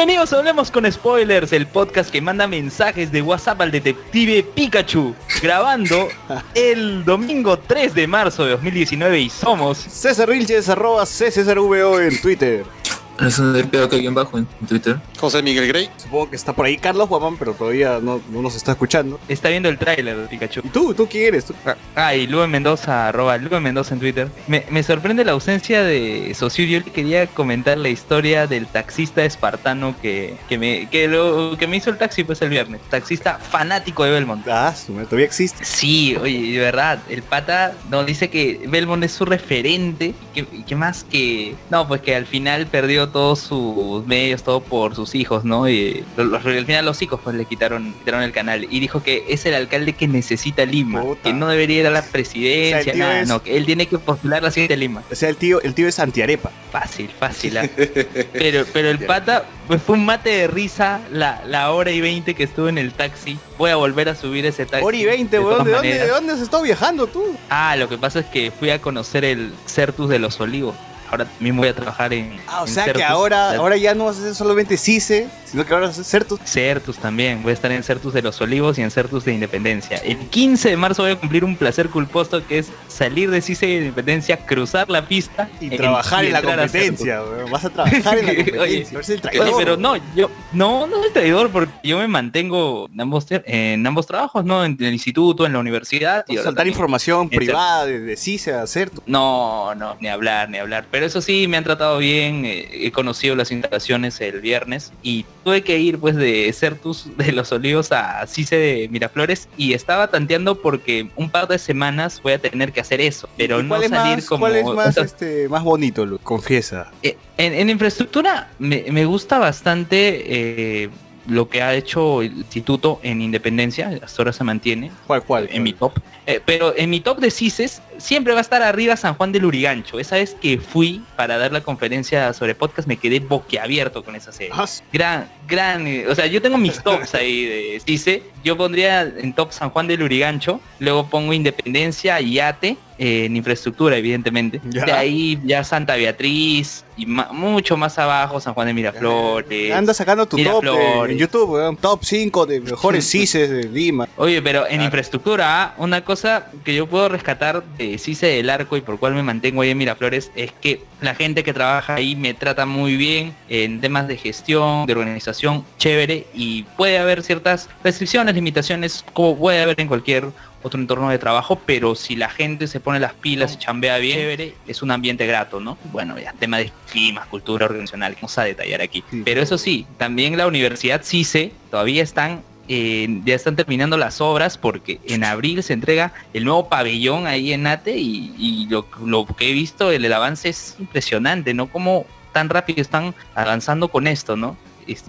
Bienvenidos a Hablemos con Spoilers, el podcast que manda mensajes de WhatsApp al detective Pikachu, grabando el domingo 3 de marzo de 2019 y somos César Vilches, arroba CCSRVO en Twitter. Es un pedo que alguien bajo en Twitter. José Miguel Grey. Supongo que está por ahí Carlos Guamán, pero todavía no, no nos está escuchando. Está viendo el tráiler de Pikachu. ¿Y tú? ¿Tú quién eres? ¿Tú? Ah, y Lube Mendoza, arroba Lube Mendoza en Twitter. Me, me sorprende la ausencia de Sosur. Yo le quería comentar la historia del taxista espartano que, que, me, que, lo, que me hizo el taxi pues el viernes. Taxista fanático de Belmont. Ah, su madre, todavía existe. Sí, oye, de verdad, el pata no dice que Belmont es su referente y que más que no, pues que al final perdió todos sus medios, todo por sus hijos, ¿no? Y lo- lo- al final los hijos pues le quitaron, quitaron el canal y dijo que es el alcalde que necesita Lima, Puta. que no debería ir a la O sea, presidencia, nada, es- no, que él tiene que postular la siguiente Lima. O sea, el tío, el tío es antiarepa. Fácil, fácil. ah. Pero, pero el pata, pues fue un mate de risa la, la hora y 20 que estuve en el taxi. Voy a volver a subir ese taxi. Ori 20, de weón. todas ¿De dónde. ¿De dónde has estado viajando tú? Ah, lo que pasa es que fui a conocer el Certus de los Olivos. Ahora mismo voy a trabajar en. Ah, o en sea que Certus. ahora, ahora ya no vas a hacer solamente CICE, sino que ahora vas a hacer Certus. Certus también, voy a estar en Certus de los Olivos y en Certus de Independencia. El 15 de marzo voy a cumplir un placer culposo que es salir de CICE de Independencia, cruzar la pista Y trabajar en la entrar a Certus. competencia. Vas a trabajar en la Oye, competencia. Eres el traidor. Oye, pero no, yo no, no soy traidor porque yo me mantengo en ambos, en ambos trabajos, ¿no? En el instituto, en la universidad. Ahora soltar también. información en privada de, de CICE a Certus. No, no, ni hablar, ni hablar. Pero eso sí, me han tratado bien. eh, he conocido las instalaciones el viernes y tuve que ir pues de Certus de los Olivos a Cice de Miraflores y estaba tanteando porque un par de semanas voy a tener que hacer eso, pero ¿Y no es salir más, como... ¿Cuál es más, o sea, este, más bonito, Lu? Confiesa. eh, en, en infraestructura me, me gusta bastante eh, lo que ha hecho el instituto en Independencia, hasta ahora se mantiene ¿Cuál, cuál? en mi top. Eh, pero en mi top de CISES siempre va a estar arriba San Juan del Urigancho. Esa vez que fui para dar la conferencia sobre podcast me quedé boquiabierto con esa serie. Ah, Gran, gran, eh, o sea, yo tengo mis tops ahí de CISE. Yo pondría en top San Juan del Urigancho, luego pongo Independencia y ATE eh, en infraestructura, evidentemente. Ya. De ahí ya Santa Beatriz y ma- mucho más abajo San Juan de Miraflores. Anda sacando tu top de- en YouTube, weón. Top 5 de mejores CICES de Lima. Oye, pero en Claro. infraestructura, ¿ah? una cosa que yo puedo rescatar de CICE del Arco y por cual me mantengo ahí en Miraflores es que la gente que trabaja ahí me trata muy bien en temas de gestión, de organización, chévere y puede haber ciertas restricciones, limitaciones, como puede haber en cualquier otro entorno de trabajo, pero si la gente se pone las pilas y chambea bien, chévere, es un ambiente grato, ¿no? Bueno, ya tema de clima, cultura organizacional, vamos a detallar aquí. Sí. Pero eso sí, también la Universidad CICE todavía están eh, ya están terminando las obras porque en abril se entrega el nuevo pabellón ahí en ATE y, y lo, lo que he visto, el, el avance es impresionante, ¿no? Como tan rápido están avanzando con esto, ¿no?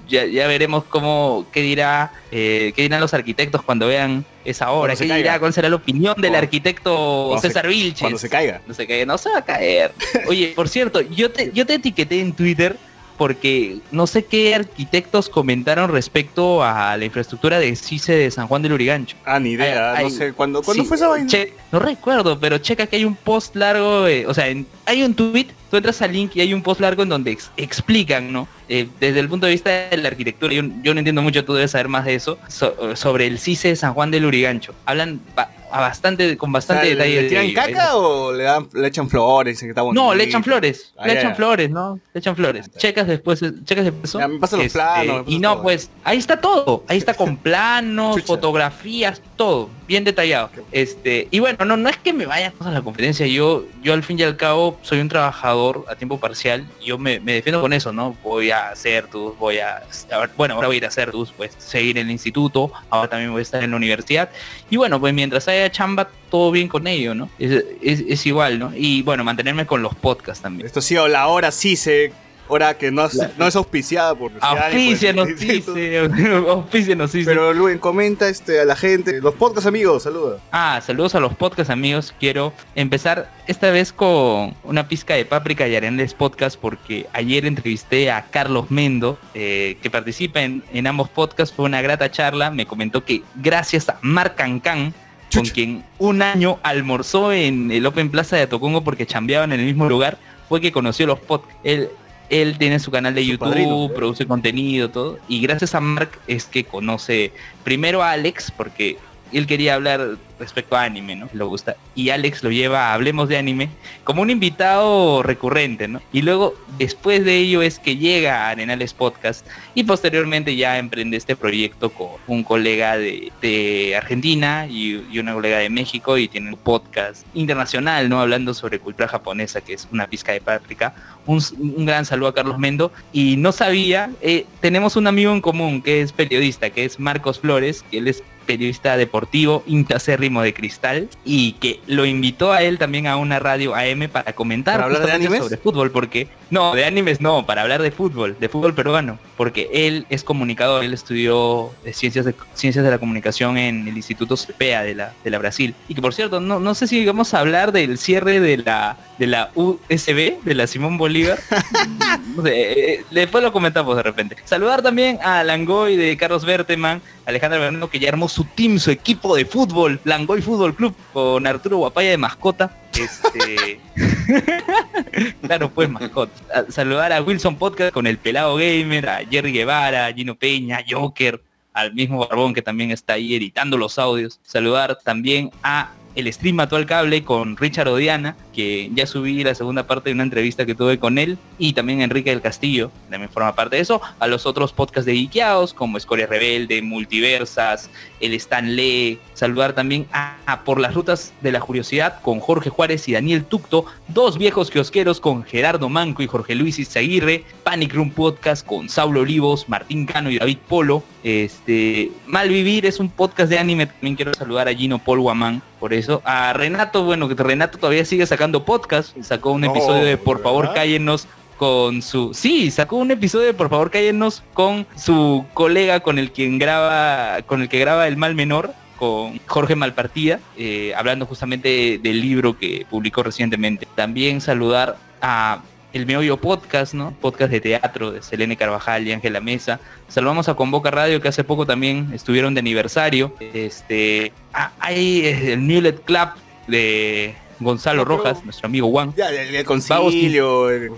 Ya, ya veremos cómo, qué dirá, eh, qué dirán los arquitectos cuando vean esa obra, qué caiga. dirá, cuál será la opinión del Cuando- arquitecto cuando César Vilches. Cuando se caiga. No se caiga, no se va a caer. Oye, por cierto, yo te, yo te etiqueté en Twitter porque no sé qué arquitectos comentaron respecto a la infraestructura de CICE de San Juan del Urigancho. Ah, ni idea. No sé. ¿Cuándo, ¿cuándo Sí, fue esa vaina? che- no recuerdo, pero checa que hay un post largo, eh, o sea, en- hay un tweet, tú entras al link y hay un post largo en donde ex- explican, ¿no? Eh, desde el punto de vista de la arquitectura, yo, yo no entiendo mucho, tú debes saber más de eso, so- sobre el CICE de San Juan del Urigancho. Hablan a bastante, con bastante O sea, detalle. ¿Le tiran caca o le, dan, le echan flores? está? No, le echan flores, Ah, le echan flores, ¿no? Le echan flores. Checas después, checas después. Ya, me pasan los este, planos, me Y no, todo. pues, ahí está todo. Ahí está con planos, fotografías, todo, bien detallado. Este, y bueno, no, no es que me vaya a la conferencia. Yo, yo al fin y al cabo soy un trabajador a tiempo parcial. Yo me, me defiendo con eso, ¿no? Voy a hacer tus, voy a, a ver, bueno, ahora voy a ir a hacer tus, pues, seguir en el instituto. Ahora también voy a estar en la universidad. Y bueno, pues mientras haya chamba, todo bien con ello, ¿no? Es, es- es igual, ¿no? Y bueno, mantenerme con los podcasts también. Esto sí, o la hora sí se... Hora que no es, no es auspiciada por... Auspícianos, por- dice, auspícianos, dice. Pero Luen, comenta este, a la gente. Los podcast amigos, saluda. Ah, saludos a los podcast amigos. Quiero empezar esta vez con una pizca de páprica y arenes podcast porque ayer entrevisté a Carlos Mendo, eh, que participa en, en ambos podcasts. Fue una grata charla. Me comentó que gracias a Marc Cancán, con quien un año almorzó en el Open Plaza de Atocongo porque chambeaban en el mismo lugar, fue que conoció los podcasts. Él, él tiene su canal de Su YouTube, padrino. produce contenido, todo. Y gracias a Mark es que conoce primero a Alex, porque él quería hablar respecto a anime, ¿no? Lo gusta. Y Alex lo lleva Hablemos de Anime como un invitado recurrente, ¿no? Y luego, después de ello, es que llega a Arenales Podcast y posteriormente ya emprende este proyecto con un colega de, Argentina y, una colega de México y tiene un podcast internacional, ¿no? Hablando sobre cultura japonesa, que es una pizca de. Un, un gran saludo a Carlos Mendo. Y no sabía, eh, tenemos un amigo en común que es periodista, que es Marcos Flores, que él es periodista deportivo, intacérrimo de cristal, y que lo invitó a él también a una radio AM para comentar ¿Para hablar de sobre fútbol, porque no, de animes no, para hablar de fútbol, de fútbol peruano, porque él es comunicador, él estudió eh, ciencias de ciencias de la comunicación en el Instituto CPEA de la de la Brasil, y que por cierto, no, no sé si vamos a hablar del cierre de la de la USB, de la Simón Bolívar, no sé, eh, después lo comentamos de repente. Saludar también a Langoy de Carlos Berteman, Alejandra Bernardo que ya armó su team, su equipo de fútbol, Langoy Fútbol Club, con Arturo Guapaya de mascota. Este. claro, pues mascota. A- Saludar a Wilson Podcast con el pelado gamer, a Jerry Guevara, a Gino Peña, Joker, al mismo Barbón que también está ahí editando los audios. Saludar también a el stream mató al cable con Richard Odiana, que ya subí la segunda parte de una entrevista que tuve con él, y también Enrique del Castillo, también forma parte de eso, a los otros podcasts de como Escoria Rebelde, Multiversas, el Stan Lee, saludar también a, a Por las Rutas de la Curiosidad con Jorge Juárez y Daniel Tucto, dos viejos kiosqueros con Gerardo Manco y Jorge Luis Izaguirre, Panic Room Podcast con Saulo Olivos, Martín Cano y David Polo, este Malvivir es un podcast de anime, también quiero saludar a Gino Paul Guamán, por eso, a Renato, bueno, que Renato todavía sigue sacando podcast, sacó un Oh, episodio de Por favor cállenos con su sí sacó un episodio de por favor cállenos con su colega con el quien graba con el que graba el mal menor con Jorge Malpartida eh, hablando justamente del libro que publicó recientemente también saludar a el Meollo Podcast, ¿no? Podcast de teatro de Selene Carvajal y Ángela Mesa. Saludamos a Convoca Radio que hace poco también estuvieron de aniversario. Este, ah, hay eh, el Newlet Club de Gonzalo pero- Rojas, nuestro amigo Juan. Ya, el, el concilio, el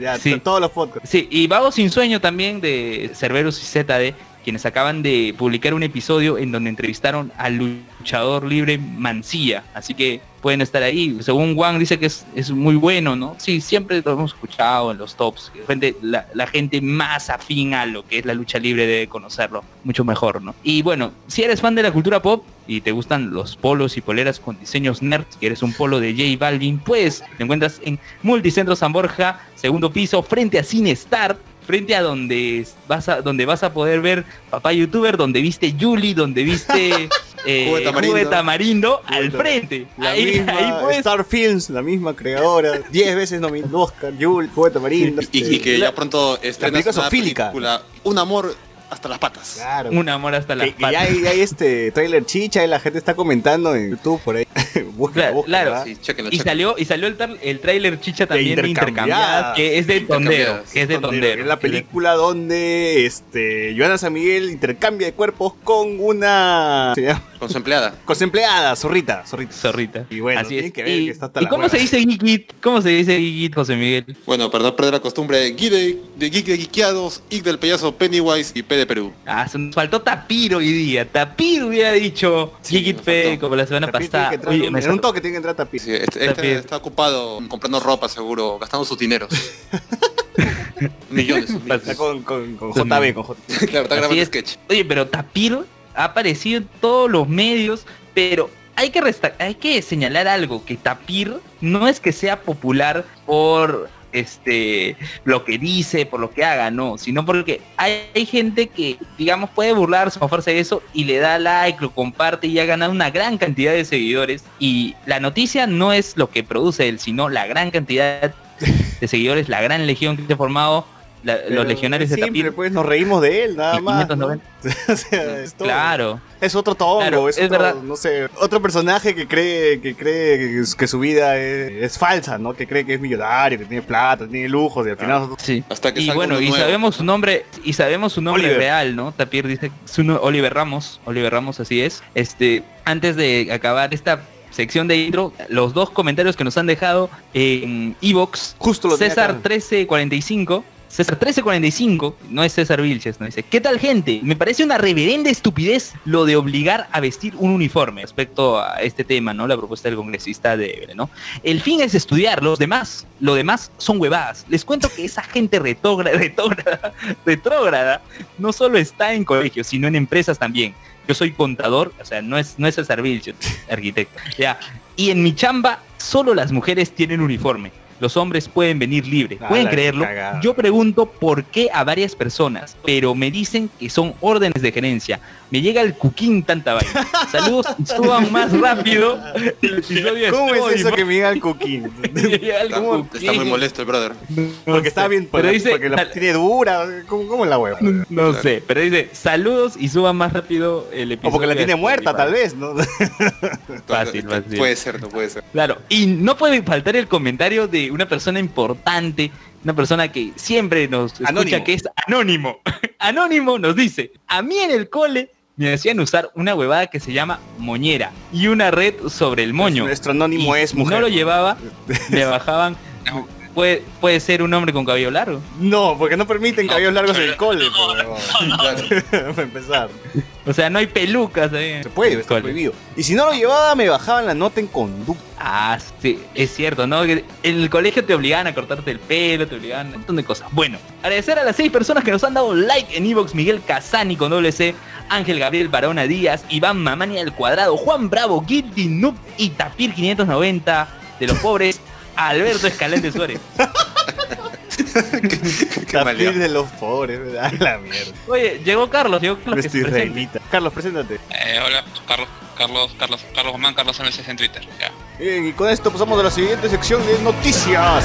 ya, Sí. todos los podcasts. Sí, y Vago Sin Sueño también de Cerberus y ZD, quienes acaban de publicar un episodio en donde entrevistaron al luchador libre Mancilla. Así que pueden estar ahí. Según Juan dice que es, muy bueno, ¿no? Sí, siempre lo hemos escuchado en los tops. Repente la, la gente más afín a lo que es la lucha libre debe conocerlo mucho mejor, ¿no? Y bueno, si eres fan de la cultura pop y te gustan los polos y poleras con diseños nerd, si eres un polo de J Balvin, pues te encuentras en Multicentro San Borja, segundo piso, frente a Cine Star, frente a donde vas a donde vas a poder ver papá youtuber donde viste Yuli donde viste eh, tamarindo. Tamarindo al frente La ahí, misma ahí puedes Star Films, la misma creadora, 10 veces nominado Oscar, Yul, Juguete Tamarindo. Y, y que la- ya pronto estrenas película una película, Un amor hasta las patas. Claro. un amor hasta las Que, patas. hay, hay este trailer chicha y la gente está comentando en YouTube por ahí. busca, Claro, busca, claro, ¿verdad? Sí, chéquenlo, y salió y salió el, el tráiler chicha también de Intercambiadas. que es de tondero que es de tondero Es la película donde este Joana San Miguel intercambia de cuerpos con una se llama? Con su empleada. con su empleada, zorrita, zorrita. zorrita Y bueno, así es que ver y, que está hasta ¿y las cómo se dice geekit cómo se dice geekit José Miguel Bueno, para no perder la costumbre, Guide de Geek de Geekeados, Ick del payaso Pennywise y P de Perú. Ah, se nos faltó Tapir hoy día. Tapir hubiera dicho Sí, como la semana Tapir tiene pasada. Oye, en- me en un toque tiene que entrar Tapir. Sí, este, Está este está ocupado comprando ropa, seguro, gastando sus dineros. Millones. Con, con, con También. JB, con JB. claro, está grabando es. sketch. Oye, pero Tapir ha aparecido en todos los medios, pero hay que, resta- hay que señalar algo, que Tapir no es que sea popular por este lo que dice, por lo que haga, no, sino porque hay, hay gente que, digamos, puede burlarse, mofarse de eso y le da like, lo comparte y ha ganado una gran cantidad de seguidores. Y la noticia no es lo que produce él, sino la gran cantidad de seguidores, la gran legión que se ha formado, la- Pero los legionarios de simple, Tapir. pues nos reímos de él, nada más. ¿no? 590. o sea, es todo. Claro. Es otro tongo, Claro, es, es otro, verdad. no sé, otro personaje que cree que cree que, que su vida es, es falsa, ¿no? Que cree que es millonario, que tiene plata, tiene lujos y al final Sí. Hasta que Y bueno, y nuevo, sabemos su ¿no? nombre, y sabemos su nombre Oliver. real, ¿no? Tapir dice su no- Oliver Ramos, Oliver Ramos, así es. Este, antes de acabar esta sección de intro, los dos comentarios que nos han dejado en Evox, César acá. 1345, César 1345, no es César Vilches, no dice, ¿qué tal gente? Me parece una reverenda estupidez lo de obligar a vestir un uniforme respecto a este tema, ¿no? La propuesta del congresista de ¿no? El fin es estudiar, los demás, lo demás son huevadas. Les cuento que esa gente retógrada, retrógrada, retrógrada, no solo está en colegios, sino en empresas también. Yo soy contador, o sea, no es, no es el servicio, arquitecto. Ya. Y en mi chamba, solo las mujeres tienen uniforme. Los hombres pueden venir libre. Ah, ¿Pueden creerlo? cagada. Yo pregunto por qué a varias personas, pero me dicen que son órdenes de gerencia. Me llega el cuquín tanta vaina. Saludos, y suban más rápido el episodio de ¿Cómo es eso que me llega el Está, cuquín. está muy molesto el brother. Porque está bien, Pero porque, dice, porque la tiene dura, ¿cómo, cómo es la hueva? no sé, pero dice saludos y suban más rápido el episodio. O porque la tiene muerta, tal vez, ¿no? Fácil, fácil. Puede ser, no puede ser. Claro, y no puede faltar el comentario de una persona importante, una persona que siempre nos escucha Anónimo. que es anónimo. anónimo nos dice, a mí en el cole me hacían usar una huevada que se llama moñera y una red sobre el moño. Nuestro anónimo Y es mujer. no lo llevaba, le bajaban. Puede, puede ser un hombre con cabello largo. No, porque no permiten cabellos largos en el cole, para empezar. O sea, no hay pelucas ahí. Se puede, está cole. prohibido. Y si no lo llevaba, me bajaban la nota en conducta. Ah, sí, es cierto, ¿no? Que En el colegio te obligaban a cortarte el pelo, te obligaban a un montón de cosas. Bueno, agradecer a las seis personas que nos han dado like en Evox, Miguel Casani con doble C, Ángel Gabriel Barona Díaz, Iván Mamani al cuadrado, Juan Bravo, Guilty Noob y Tapir 590 de los pobres, Alberto Escalante Suárez. Qué Tapir día. de los pobres, a la mierda. Oye, llegó Carlos, llegó Carlos. que se. Carlos, preséntate. Eh, hola, Carlos, Carlos, Carlos, Carlos Guzmán, Carlos MSS en Twitter. Ya. Bien, y con esto pasamos a la siguiente sección de noticias.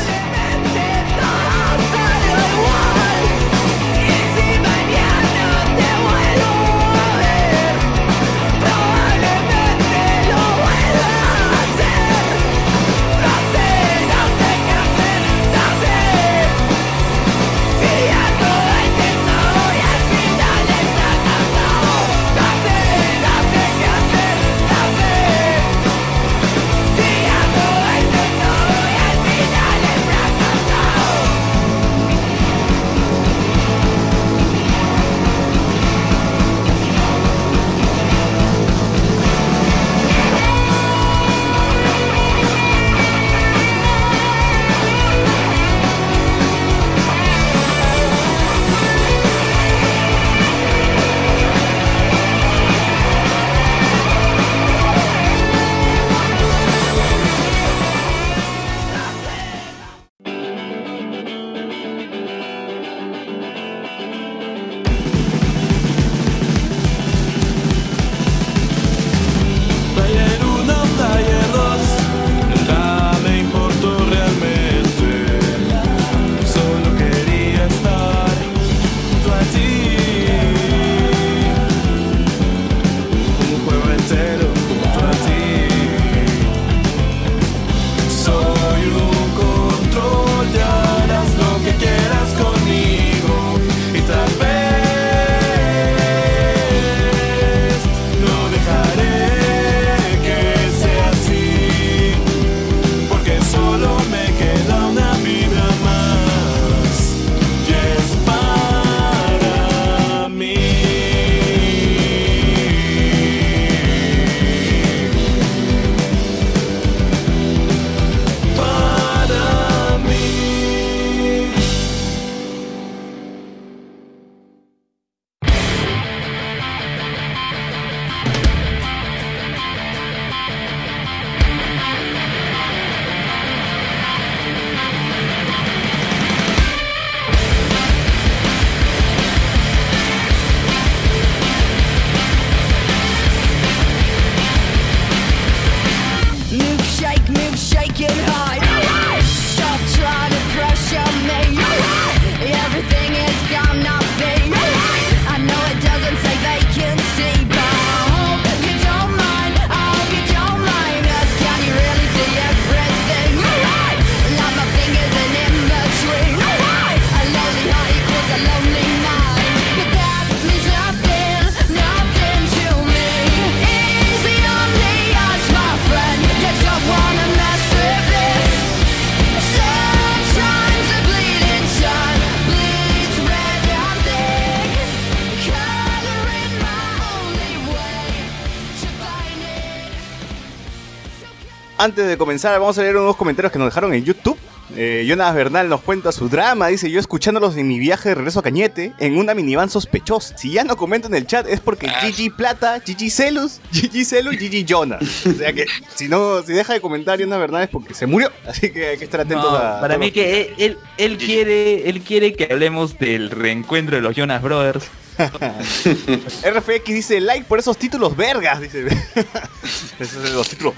Antes de comenzar, vamos a leer unos comentarios que nos dejaron en YouTube. Eh, Jonas Bernal nos cuenta su drama, dice yo escuchándolos en mi viaje de regreso a Cañete, en una minivan sospechosa. Si ya no comento en el chat es porque Ah. Gigi Plata, Gigi Celus, Gigi Celus, Gigi Jonas. O sea que si no, si deja de comentar Jonas Bernal es porque se murió. Así que hay que estar atentos No, a... para mí que él, él, él quiere, él quiere que hablemos del reencuentro de los Jonas Brothers. RFX dice like por esos títulos vergas, dice. Esos son los títulos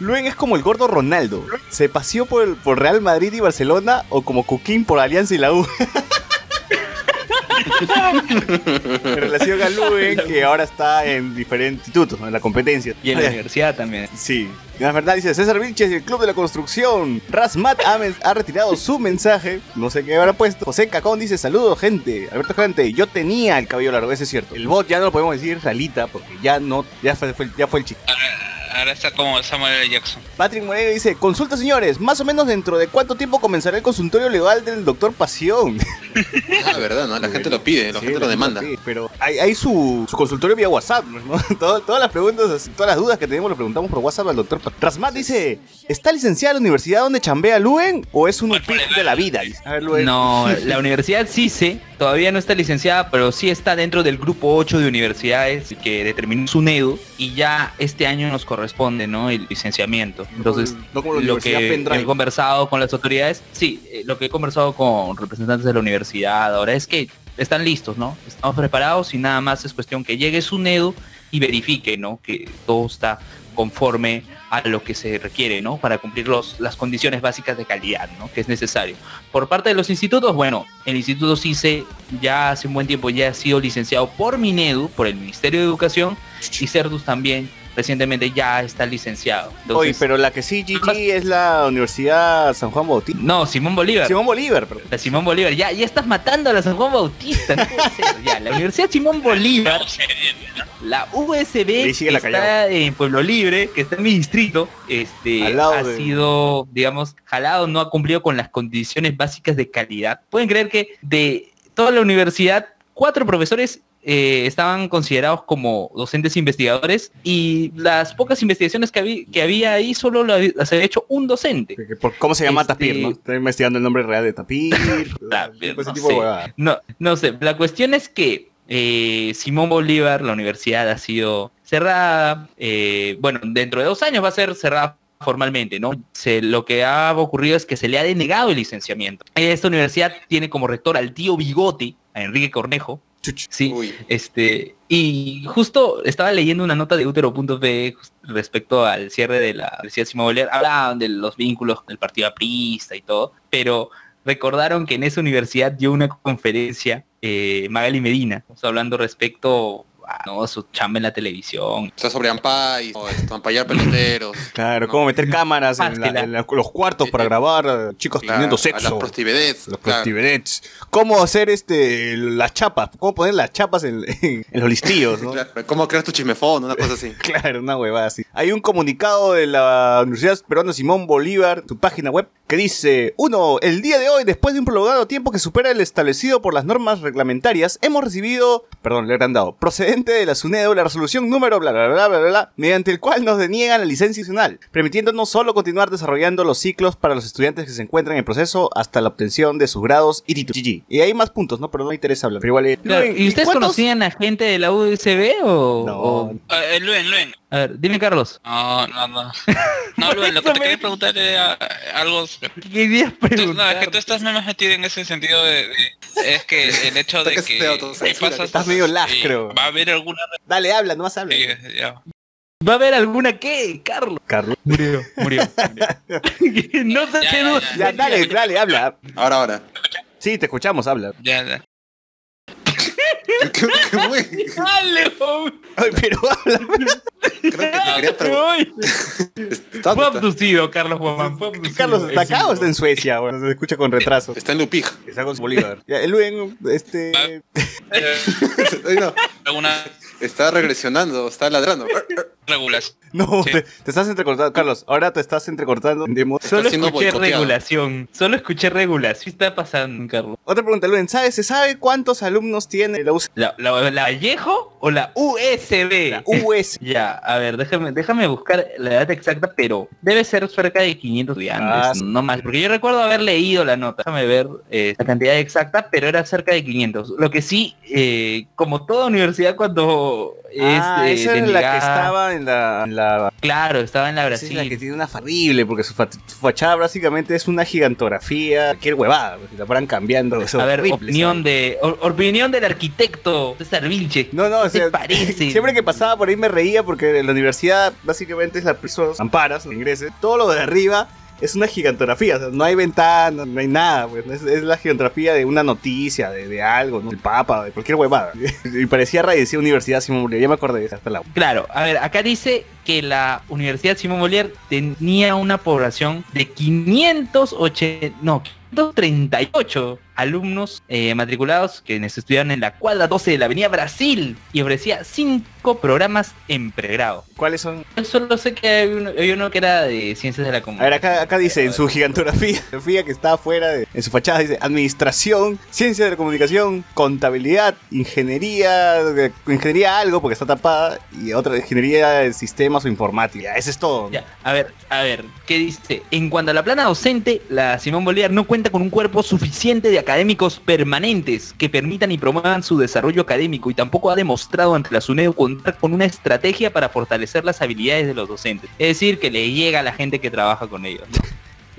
Luen es como el gordo Ronaldo. Se paseó por, el- por Real Madrid y Barcelona o como Coquín por Alianza y la U. en relación a Luen, que ahora está en diferentes institutos, ¿no? en la competencia. Y en la universidad también. Sí. La verdad dice César Vilches, el Club de la Construcción. Rasmat ha, retirado su mensaje. No sé qué habrá puesto. José Cacón dice, saludos gente. Alberto Gente, yo tenía el cabello largo, ese es cierto. El bot ya no lo podemos decir realita porque ya no, ya fue, fue- ya fue el chico. Ahora está como Samuel L. Jackson. Patrick Moreira dice, consulta señores, más o menos dentro de cuánto tiempo comenzará el consultorio legal del doctor Pasión. Ah, verdad, ¿no? La gente lo pide, la Sí, gente lo demanda. sí, pero hay, hay su, su consultorio vía WhatsApp, ¿no? Todo- todas las preguntas, así, todas las dudas que tenemos lo preguntamos por WhatsApp al doctor. Rasmat dice, ¿está licenciada en la universidad donde chambea Luen o es un pic de la vida? A ver, Luen. No, la universidad CICE todavía no está licenciada, pero sí está dentro del grupo 8 de universidades que determinó su NEDU y ya este año nos corresponde, ¿no? El licenciamiento. Entonces, no como la lo Universidad que he conversado con las autoridades, sí, eh, lo que he conversado con representantes de la universidad ahora es que están listos, ¿no? Estamos preparados y nada más es cuestión que llegue su NEDU y verifique, ¿no? Que todo está conforme a lo que se requiere, ¿no? Para cumplir los, las condiciones básicas de calidad, ¿no? Que es necesario. Por parte de los institutos, bueno, el Instituto CICE ya hace un buen tiempo ya ha sido licenciado por Minedu, por el Ministerio de Educación, y CERDUS también recientemente ya está licenciado. Oye, Entonces, pero la que sí, GG, es la Universidad San Juan Bautista. No, Simón Bolívar. Simón Bolívar, perdón. La Simón Bolívar, ya, ya estás matando a la San Juan Bautista, no puede ser, ya, la Universidad Simón Bolívar, la USB que la está en Pueblo Libre, que está en mi distrito, este, ha de- sido, digamos, jalado, no ha cumplido con las condiciones básicas de calidad. Pueden creer que de toda la universidad, cuatro profesores eh, estaban considerados como docentes investigadores y las pocas investigaciones que, habí- que había ahí solo la- las había hecho un docente. ¿Cómo se llama Este- Tapir, no? Estoy investigando el nombre real de Tapir. Tapir, ese no sé. No, no sé, la cuestión es que eh, Simón Bolívar, la universidad ha sido cerrada, eh, bueno, dentro de dos años va a ser cerrada formalmente, ¿no? Se, lo que ha ocurrido es que se le ha denegado el licenciamiento. Esta universidad tiene como rector al tío Bigote, a Enrique Cornejo. Sí, Uy, este, y justo estaba leyendo una nota de utero.pe just- respecto al cierre de la Universidad Simón Bolívar, hablaban de los vínculos del partido aprista y todo, pero recordaron que en esa universidad dio una conferencia eh, Magali Medina, hablando respecto a ¿no? su chamba en la televisión. está sobre Ampay, o ampallar peloteros. Claro, No. cómo meter cámaras en, la- en la- los cuartos para grabar eh, chicos Claro, teniendo a sexo. las prostivedets. Los claro. prostivedets. ¿Cómo hacer este las chapas? ¿Cómo poner las chapas en, en- en los listillos? ¿no? Claro, ¿Cómo creas tu chismefón? Una cosa así. Claro, una huevada así. Hay un comunicado de la Universidad Peruana Simón Bolívar, su página web, que dice, uno, el día de hoy, después de un prolongado tiempo que supera el establecido por las normas reglamentarias, hemos recibido, perdón, le han dado, procedente de la SUNEDO, la resolución número bla bla bla bla bla, bla, mediante el cual nos deniegan la licencia adicional, permitiéndonos solo continuar desarrollando los ciclos para los estudiantes que se encuentran en proceso hasta la obtención de sus grados y títulos. GG. Y hay más puntos, ¿no? Pero no me interesa hablar. Pero igual... eh, Claro, ¿Y ustedes ¿cuántos- conocían a gente de la USB o...? No. o- Eh, Luen, Luen. A ver, dime Carlos. No, no, no. No, lo que te me- quería preguntar era algo... ¿Qué querías preguntar? no, es que tú estás más metido en ese sentido de... de- es que el hecho de que que... pasas- estás medio creo. Va a haber alguna... Dale, habla, no más habla. sí, ya. ¿Va a haber alguna qué, Carlos? Carlos. Murió, murió. murió. no sé Ya, qué ya, duda. ya. Ya, dale, dale, habla. Ahora, ahora. Sí, te escuchamos, habla. Ya, ya. ¿Qué, qué fue? Dale. Ay, pero habla. Creo que te quería preguntar. Fue abducido, Carlos abducido. Carlos, ¿está acá o está en su Suecia? Bueno, se escucha con retraso. está en Lupig. Está con su Bolívar. Ya, el Luen, este... Ay, no, Alguna... está regresionando, está ladrando. Regulación. No, Sí. te, te estás entrecortando, Carlos. Ahora te estás entrecortando. Solo escuché regulación. Solo escuché regulación. ¿Qué está pasando, Carlos? Otra pregunta, Luen. ¿Sabes? ¿Se sabe cuántos alumnos tiene la, US ¿La, la, la Vallejo o la USB? la US? Ya, a ver, déjame, déjame buscar la edad exacta, pero debe ser cerca de 500 estudiantes, Ah, no más, porque yo recuerdo haber leído la nota, déjame ver eh, la cantidad exacta, pero era cerca de 500. Lo que sí, eh, como toda universidad cuando es ah, eh, esa es la que estaba en la, en la claro, estaba en la Esa es la que Brasil. tiene una horrible, porque su, fa- su fachada básicamente es una gigantografía, cualquier huevada, si la fueran cambiando. es A ver, horrible, opinión ¿sabes? de opinión del arquitecto César Vilche. No, no, o ¿Qué sea, parece? siempre que pasaba por ahí me reía porque la universidad básicamente es la personas amparas, ingreses, todo lo de arriba es una gigantografía, o sea, no hay ventana, no hay nada, pues, es, la gigantografía de una noticia, de, de algo, ¿no? El papa, de cualquier huevada. y parecía decía Universidad Simón Bolívar, ya me acordé, hasta la Claro, a ver, acá dice que la Universidad Simón Bolívar tenía una población de 508, no, 538 alumnos eh, matriculados que estudiaban en la cuadra 12 de la Avenida Brasil y ofrecía cinco programas en pregrado. ¿Cuáles son? Yo solo sé que hay uno, hay uno que era de ciencias de la A ver, comunicación. acá, acá dice en su gigantografía, que está afuera, de, en su fachada dice Administración, Ciencia de la Comunicación, Contabilidad, Ingeniería, de- Ingeniería algo porque está tapada y otra Ingeniería de Sistemas o Informática. Ese es todo. Ya, a ver, a ver, ¿qué dice? En cuanto a la plana docente, la Simón Bolívar no cuenta con un cuerpo suficiente de académicos permanentes que permitan y promuevan su desarrollo académico y tampoco ha demostrado ante la SUNEDU contar con una estrategia para fortalecer las habilidades de los docentes. Es decir, que le llega a la gente que trabaja con ellos.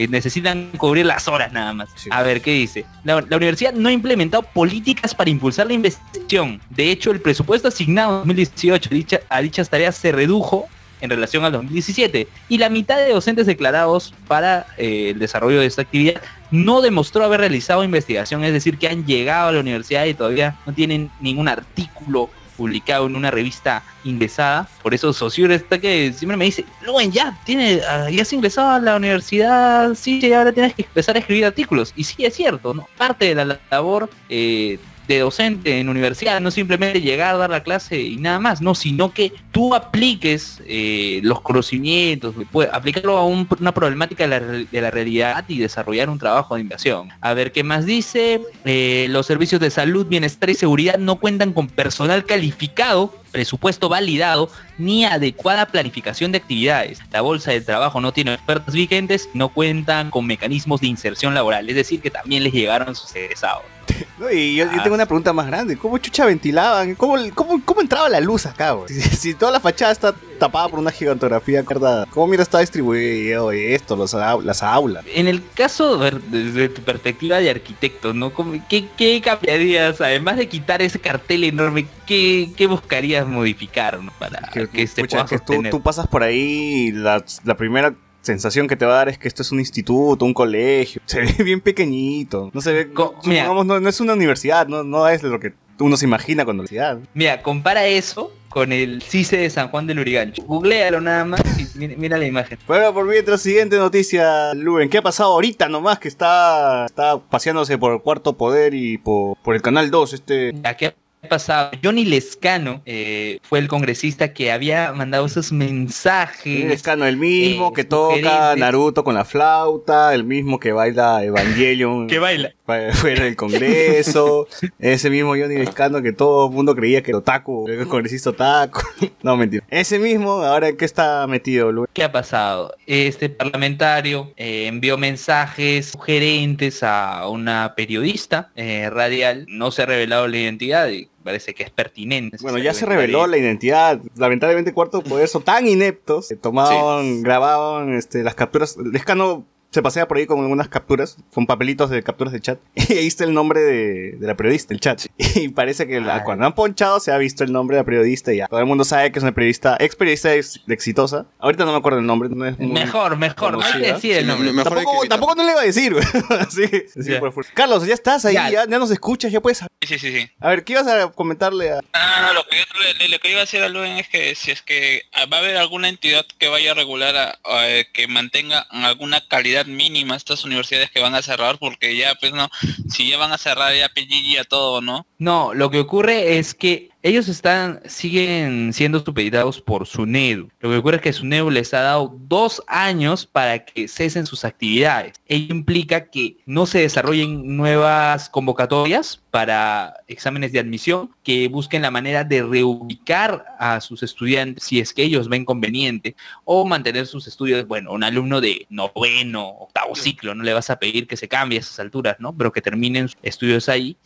necesitan cubrir las horas nada más. Sí. A ver, ¿qué dice? La, la universidad no ha implementado políticas para impulsar la investigación. De hecho, el presupuesto asignado en 2018 dicha- a dichas tareas se redujo en relación al 2017 y la mitad de docentes declarados para eh, el desarrollo de esta actividad no demostró haber realizado investigación, es decir, que han llegado a la universidad y todavía no tienen ningún artículo publicado en una revista ingresada. Por eso Sociur está que siempre me dice, Luen, ya, tiene, ah, ya has ingresado a la universidad, sí, ahora tienes que empezar a escribir artículos. Y sí, es cierto, ¿no? Parte de la labor eh, de docente en universidad, no simplemente llegar a dar la clase y nada más, no, sino que tú apliques eh, los conocimientos, puede- aplicarlo a un- una problemática de la, re- de la realidad y desarrollar un trabajo de inversión. A ver qué más dice, Eh, los servicios de salud, bienestar y seguridad no cuentan con personal calificado, presupuesto validado, ni adecuada planificación de actividades. La bolsa de trabajo no tiene ofertas vigentes, no cuentan con mecanismos de inserción laboral, es decir, que también les llegaron sus egresados. No, y yo, yo tengo una pregunta más grande. ¿Cómo chucha ventilaban? ¿Cómo, cómo, cómo entraba la luz acá? Si, si toda la fachada está tapada por una gigantografía, ¿verdad? ¿Cómo mira está distribuido esto, los, las aulas? En el caso, desde tu perspectiva de arquitecto, ¿no? ¿Cómo- ¿Qué, qué cambiarías, además de quitar ese cartel enorme, qué, qué buscarías modificar ¿no? para que, se pucha, pueda que tú, tú pasas por ahí y la, la primera sensación que te va a dar es que esto es un instituto, un colegio. Se ve bien pequeñito. No se ve, Co- no, no es una universidad, no, no es lo que uno se imagina con universidad. Mira, compara eso con el CICE de San Juan del Urigancho. Googlealo nada más y mira, mira la imagen. Bueno, por mientras, siguiente noticia, Luben. ¿Qué ha pasado ahorita nomás que está, está paseándose por el cuarto poder y por, por el canal 2? Este. ¿A qué ha pasado? Johnny Lescano eh, fue el congresista que había mandado esos mensajes. Escano, el mismo eh, que toca. Naruto con la flauta, el mismo que baila Evangelion que baila. Fu- fuera del Congreso, ese mismo Johnny Lescano que todo el mundo creía que era otaku, el congresista otaku. no, mentira. Ese mismo, ahora en qué está metido, Luben. ¿Qué ha pasado? Este parlamentario eh, envió mensajes sugerentes a una periodista eh, radial. No se ha revelado la identidad y parece que es pertinente. Bueno, ya se reveló la identidad. Lamentablemente, Cuarto Poder son tan ineptos que tomaban, grababan este, las capturas. Lescano se pasea por ahí con algunas capturas, con papelitos de capturas de chat. Y ahí está el nombre de, de la periodista, el chat. Y parece que la- cuando han ponchado se ha visto el nombre de la periodista y ya. Todo el mundo sabe que es una periodista, ex periodista ex- exitosa. Ahorita no me acuerdo el nombre. No es muy- Mejor, mejor. No hay que decir el Sí, nombre. me- mejor Tampoco, tampoco no le iba a decir, por full. Carlos, ya estás ahí, Ya. ya, ya nos escuchas, ya puedes. Sí, sí, sí, sí. A ver, ¿qué ibas a comentarle a, Ah, no, lo que yo lo que iba a decir a Luen es que si es que ah, va a haber alguna entidad que vaya a regular, a- a, eh, que mantenga alguna calidad mínima estas universidades que van a cerrar, porque ya, pues no, si ya van a cerrar ya PGG a todo, ¿no? No, lo que ocurre es que ellos están, siguen siendo supeditados por SUNEDU. Lo que ocurre es que SUNEDU les ha dado dos años para que cesen sus actividades. Ello implica que no se desarrollen nuevas convocatorias para exámenes de admisión que busquen la manera de reubicar a sus estudiantes si es que ellos ven conveniente o mantener sus estudios, bueno, un alumno de noveno, octavo ciclo, no le vas a pedir que se cambie a esas alturas, ¿no? Pero que terminen sus estudios ahí.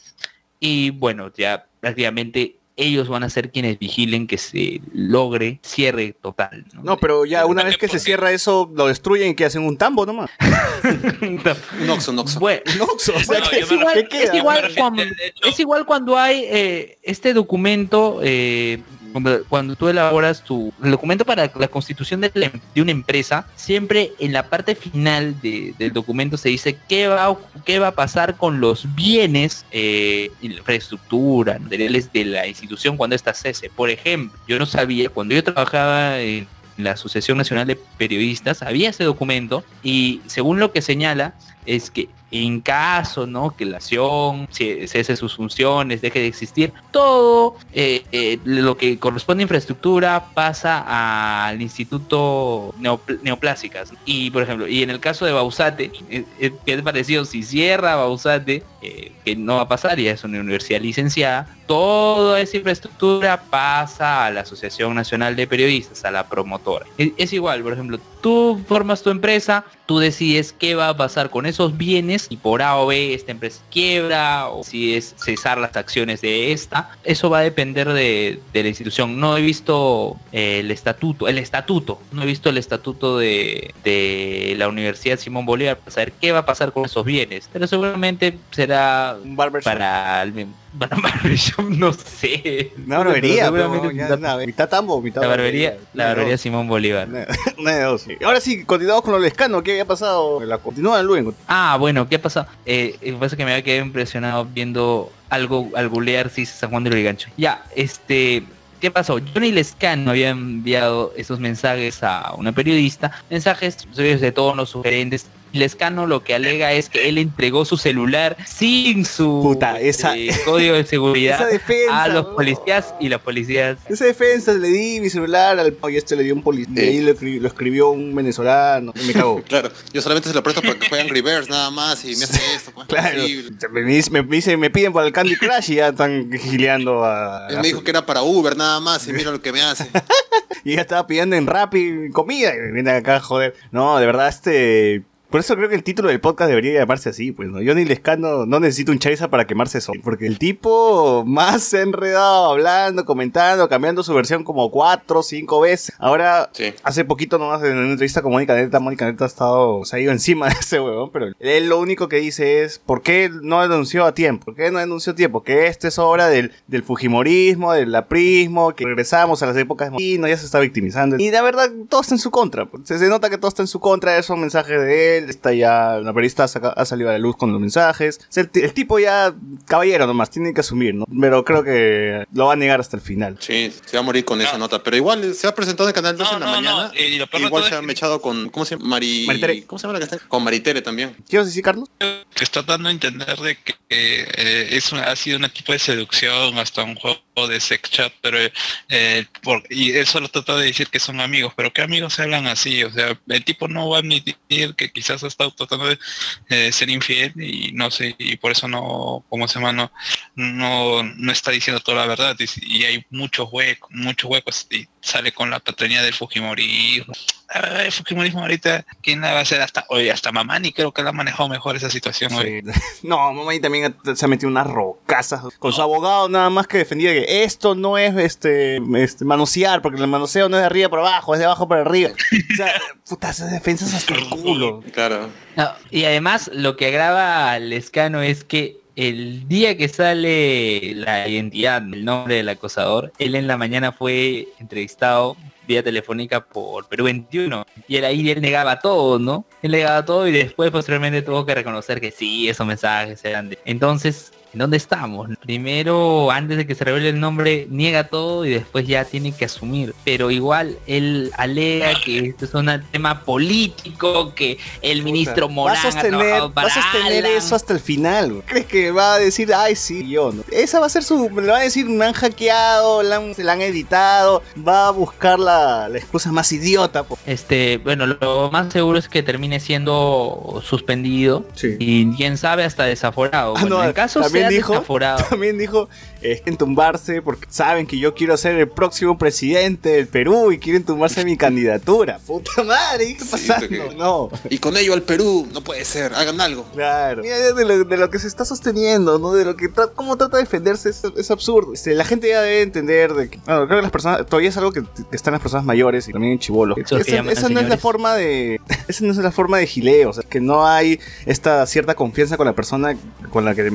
Y bueno, ya prácticamente ellos van a ser quienes vigilen que se logre cierre total. No, No, pero ya una vez que se cierra eso, lo destruyen y que hacen un tambo nomás. Un oxo, un oxo. Bueno, No, o sea, Bueno, ¿qué, yo me igual- es igual cuando, es igual cuando hay eh, este documento, eh, cuando, tú elaboras tu documento para la constitución em- de una empresa, siempre en la parte final de- del documento se dice qué va, qué va a pasar con los bienes, eh, infraestructura, materiales de la institución cuando ésta cese. Por ejemplo, yo no sabía, cuando yo trabajaba en la Asociación Nacional de Periodistas, había ese documento y según lo que señala, es que en caso, ¿no? Que la acción se- cese sus funciones, deje de existir, todo eh, eh, lo que corresponde a infraestructura pasa al Instituto Neopl- Neoplásicas. Y, por ejemplo, y en el caso de Bausate, eh, ¿qué es parecido? Si cierra Bausate, que no va a pasar, ya es una universidad licenciada, toda esa infraestructura pasa a la Asociación Nacional de Periodistas, a la promotora. Es, es igual, por ejemplo, tú formas tu empresa, tú decides qué va a pasar con esos bienes y por A o B esta empresa quiebra o si es cesar las acciones de esta. Eso va a depender de, de la institución. No he visto eh, el estatuto, el estatuto, no he visto el estatuto de, de la Universidad Simón Bolívar para saber qué va a pasar con esos bienes. Pero seguramente será para el para barbershop, no sé. Una barbería, Pero pero seguramente ya, la, una- mitad tambo, mitad la barbería, la barbería. Simón Bolívar. Sí. Ahora sí, continuamos con lo lescano. ¿Qué había pasado? La continúa luego. Ah, bueno, ¿qué pasa? Eh, eh, pasa que me había quedado impresionado viendo algo al googlear si San Juan de Lurigancho. Ya, este, ¿qué pasó? Johnny Lescano había enviado esos mensajes a una periodista, mensajes de tonos sugerentes. Lescano lo que alega es que él entregó su celular sin su Puta, esa- eh, código de seguridad Esa defensa. a los policías y los policías Esa defensa, le di mi celular al y este le dio un policía. Y ahí lo, lo escribió un venezolano. Y me cagó. Claro, yo solamente se lo presto para que jueguen reverse nada más y me hace esto. ¿cómo es Claro, me, dice- me, me piden para el Candy Crush y ya están gileando a... Él me dijo que era para Uber nada más y mira lo que me hace. Y ya estaba pidiendo en Rappi comida y me viene acá a joder. No, de verdad, este... Por eso creo que el título del podcast debería llamarse así, pues, ¿no? Johnny Lescano no necesita un Charizard para quemarse solo. Porque el tipo más se ha enredado hablando, comentando, cambiando su versión como cuatro cinco veces. Ahora, Sí. hace poquito nomás en una entrevista con Mónica Neta, Mónica Neta ha estado, se ha ido encima de ese huevón, pero él lo único que dice es, ¿por qué no denunció a tiempo? ¿Por qué no denunció a tiempo? Que esto es obra del, del Fujimorismo, del aprismo, que regresamos a las épocas de no ya se está victimizando. Y la verdad, todo está en su contra. pues. Se, se nota que todo está en su contra, esos mensajes de él, está ya, la periodista ha, saca- ha salido a la luz con los mensajes. O sea, el, ti- el tipo ya, caballero nomás, tiene que asumir, ¿no? Pero creo que lo va a negar hasta el final. Sí, se va a morir con esa No. nota. Pero igual se ha presentado en Canal 2 No, en la no, no, mañana. y lo peor de igual se ha que- mechado con. ¿Cómo se llama? Mari... Maritere. ¿Cómo se llama la que está? Con Maritere también. ¿Quieres decir, Carlos? que está dando a entender de que eh, es una- ha sido un tipo de seducción hasta un juego de sex chat pero eh, por- y él solo trata de decir que son amigos pero qué amigos se hablan así o sea el tipo no va a admitir que quizás ha estado tratando de eh, ser infiel y no sé y por eso no como se llama no no, está diciendo toda la verdad. Y, y hay muchos huecos muchos huecos y sale con la patronía del Fujimorismo Ah, el Fujimorismo ahorita quién la va a hacer hasta oye hasta Mamani creo que la ha manejado mejor esa situación hoy Sí. No, mamá y también se ha metido unas rocasas con su abogado nada más que defendía que esto no es este, este manosear, porque el manoseo no es de arriba para abajo, es de abajo para arriba. O sea, puta, esas defensas hasta el culo. Claro. No, y además lo que agrava al escano es que el día que sale la identidad, el nombre del acosador, él en la mañana fue entrevistado vía telefónica por Perú 21 y él ahí él negaba todo, ¿no? Él negaba todo y después posteriormente tuvo que reconocer que sí, esos mensajes eran de... Entonces ¿En dónde estamos? Primero, antes de que se revele el nombre, niega todo y después ya tiene que asumir. Pero igual él alega que esto es un tema político, que el ministro va Morán a ha sostener, va a sostener Alan. eso hasta el final. ¿Crees que va a decir, ay, sí, yo? No? Esa va a ser su... Le va a decir, me han hackeado, la han, se la han editado. Va a buscar la, la excusa más idiota. po. Este, bueno, lo más seguro es que termine siendo suspendido Sí. y quién sabe hasta desaforado. Ah, Bueno, no, en caso también sea dijo-. También dijo, eh, quieren tumbarse porque saben que yo quiero ser el próximo presidente del Perú y quieren tumbarse mi candidatura. Puta madre, ¿qué está Sí, pasando? que- No. Y con ello al Perú, no puede ser, hagan algo. Claro. Mira, de, lo, de lo que se está sosteniendo, ¿no? De lo que tra- cómo trata de defenderse es, es absurdo. Este, la gente ya debe entender de que, bueno, creo que las personas, todavía es algo que, que están las personas mayores y también en que Esa, esa no es la forma de, esa no es la forma de gileo, o sea, que no hay esta cierta confianza con la persona con la que te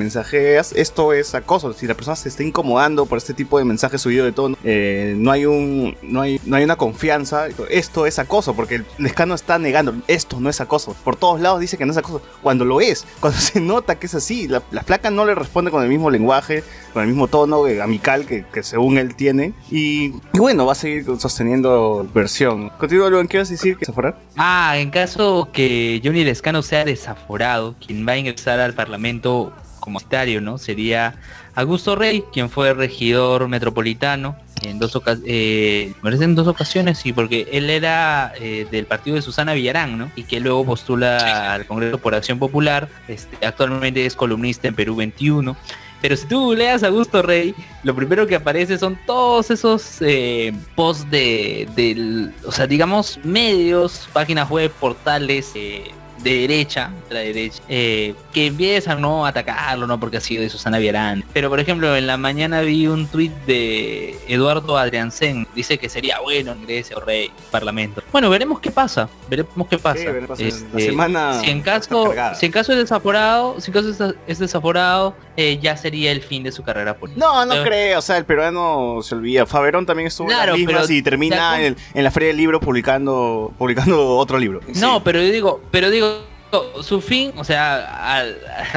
mensajeas. Esto es acoso. Si la persona se está incomodando por este tipo de mensajes subido de tono, eh, no hay un, no hay, no hay una confianza. Esto es acoso, porque el Lescano está negando. Esto no es acoso. Por todos lados dice que no es acoso. Cuando lo es, cuando se nota que es así, la, la flaca no le responde con el mismo lenguaje, con el mismo tono eh, amical que, que según él tiene. Y, y bueno, va a seguir sosteniendo versión. Continúa, Luan, ¿qué vas a decir? ¿Qué aforar? Ah, en caso que Johnny Lescano sea desaforado, quien va a ingresar al Parlamento como secretario, ¿no? Sería Augusto Rey, quien fue regidor metropolitano en dos ocasiones, parece en dos ocasiones, sí, porque él era eh, del partido de Susana Villarán, ¿no? Y que luego postula al Congreso por Acción Popular, este, actualmente es columnista en Perú 21. Pero si tú leas a Augusto Rey, lo primero que aparece son todos esos eh, posts de, del, o sea, digamos, medios, páginas web, portales eh, de derecha, de la derecha, eh, que empiezan ¿no? a atacarlo, ¿no? Porque ha sido de Susana Villarán. Pero por ejemplo, en la mañana vi un tuit de Eduardo Adriansen, dice que sería bueno ingrese o rey parlamento. Bueno, veremos qué pasa, veremos qué pasa. Sí, veremos pasa. Este, La semana si en caso, si en caso es desaforado, si en caso es, es desaforado, eh, ya sería el fin de su carrera política. No, no Pero- creo, o sea, el peruano se olvida. Faberón también estuvo Claro, en las mismas pero y termina en, en la Feria del Libro publicando publicando otro libro. No, pero yo digo, pero digo, su fin, o sea,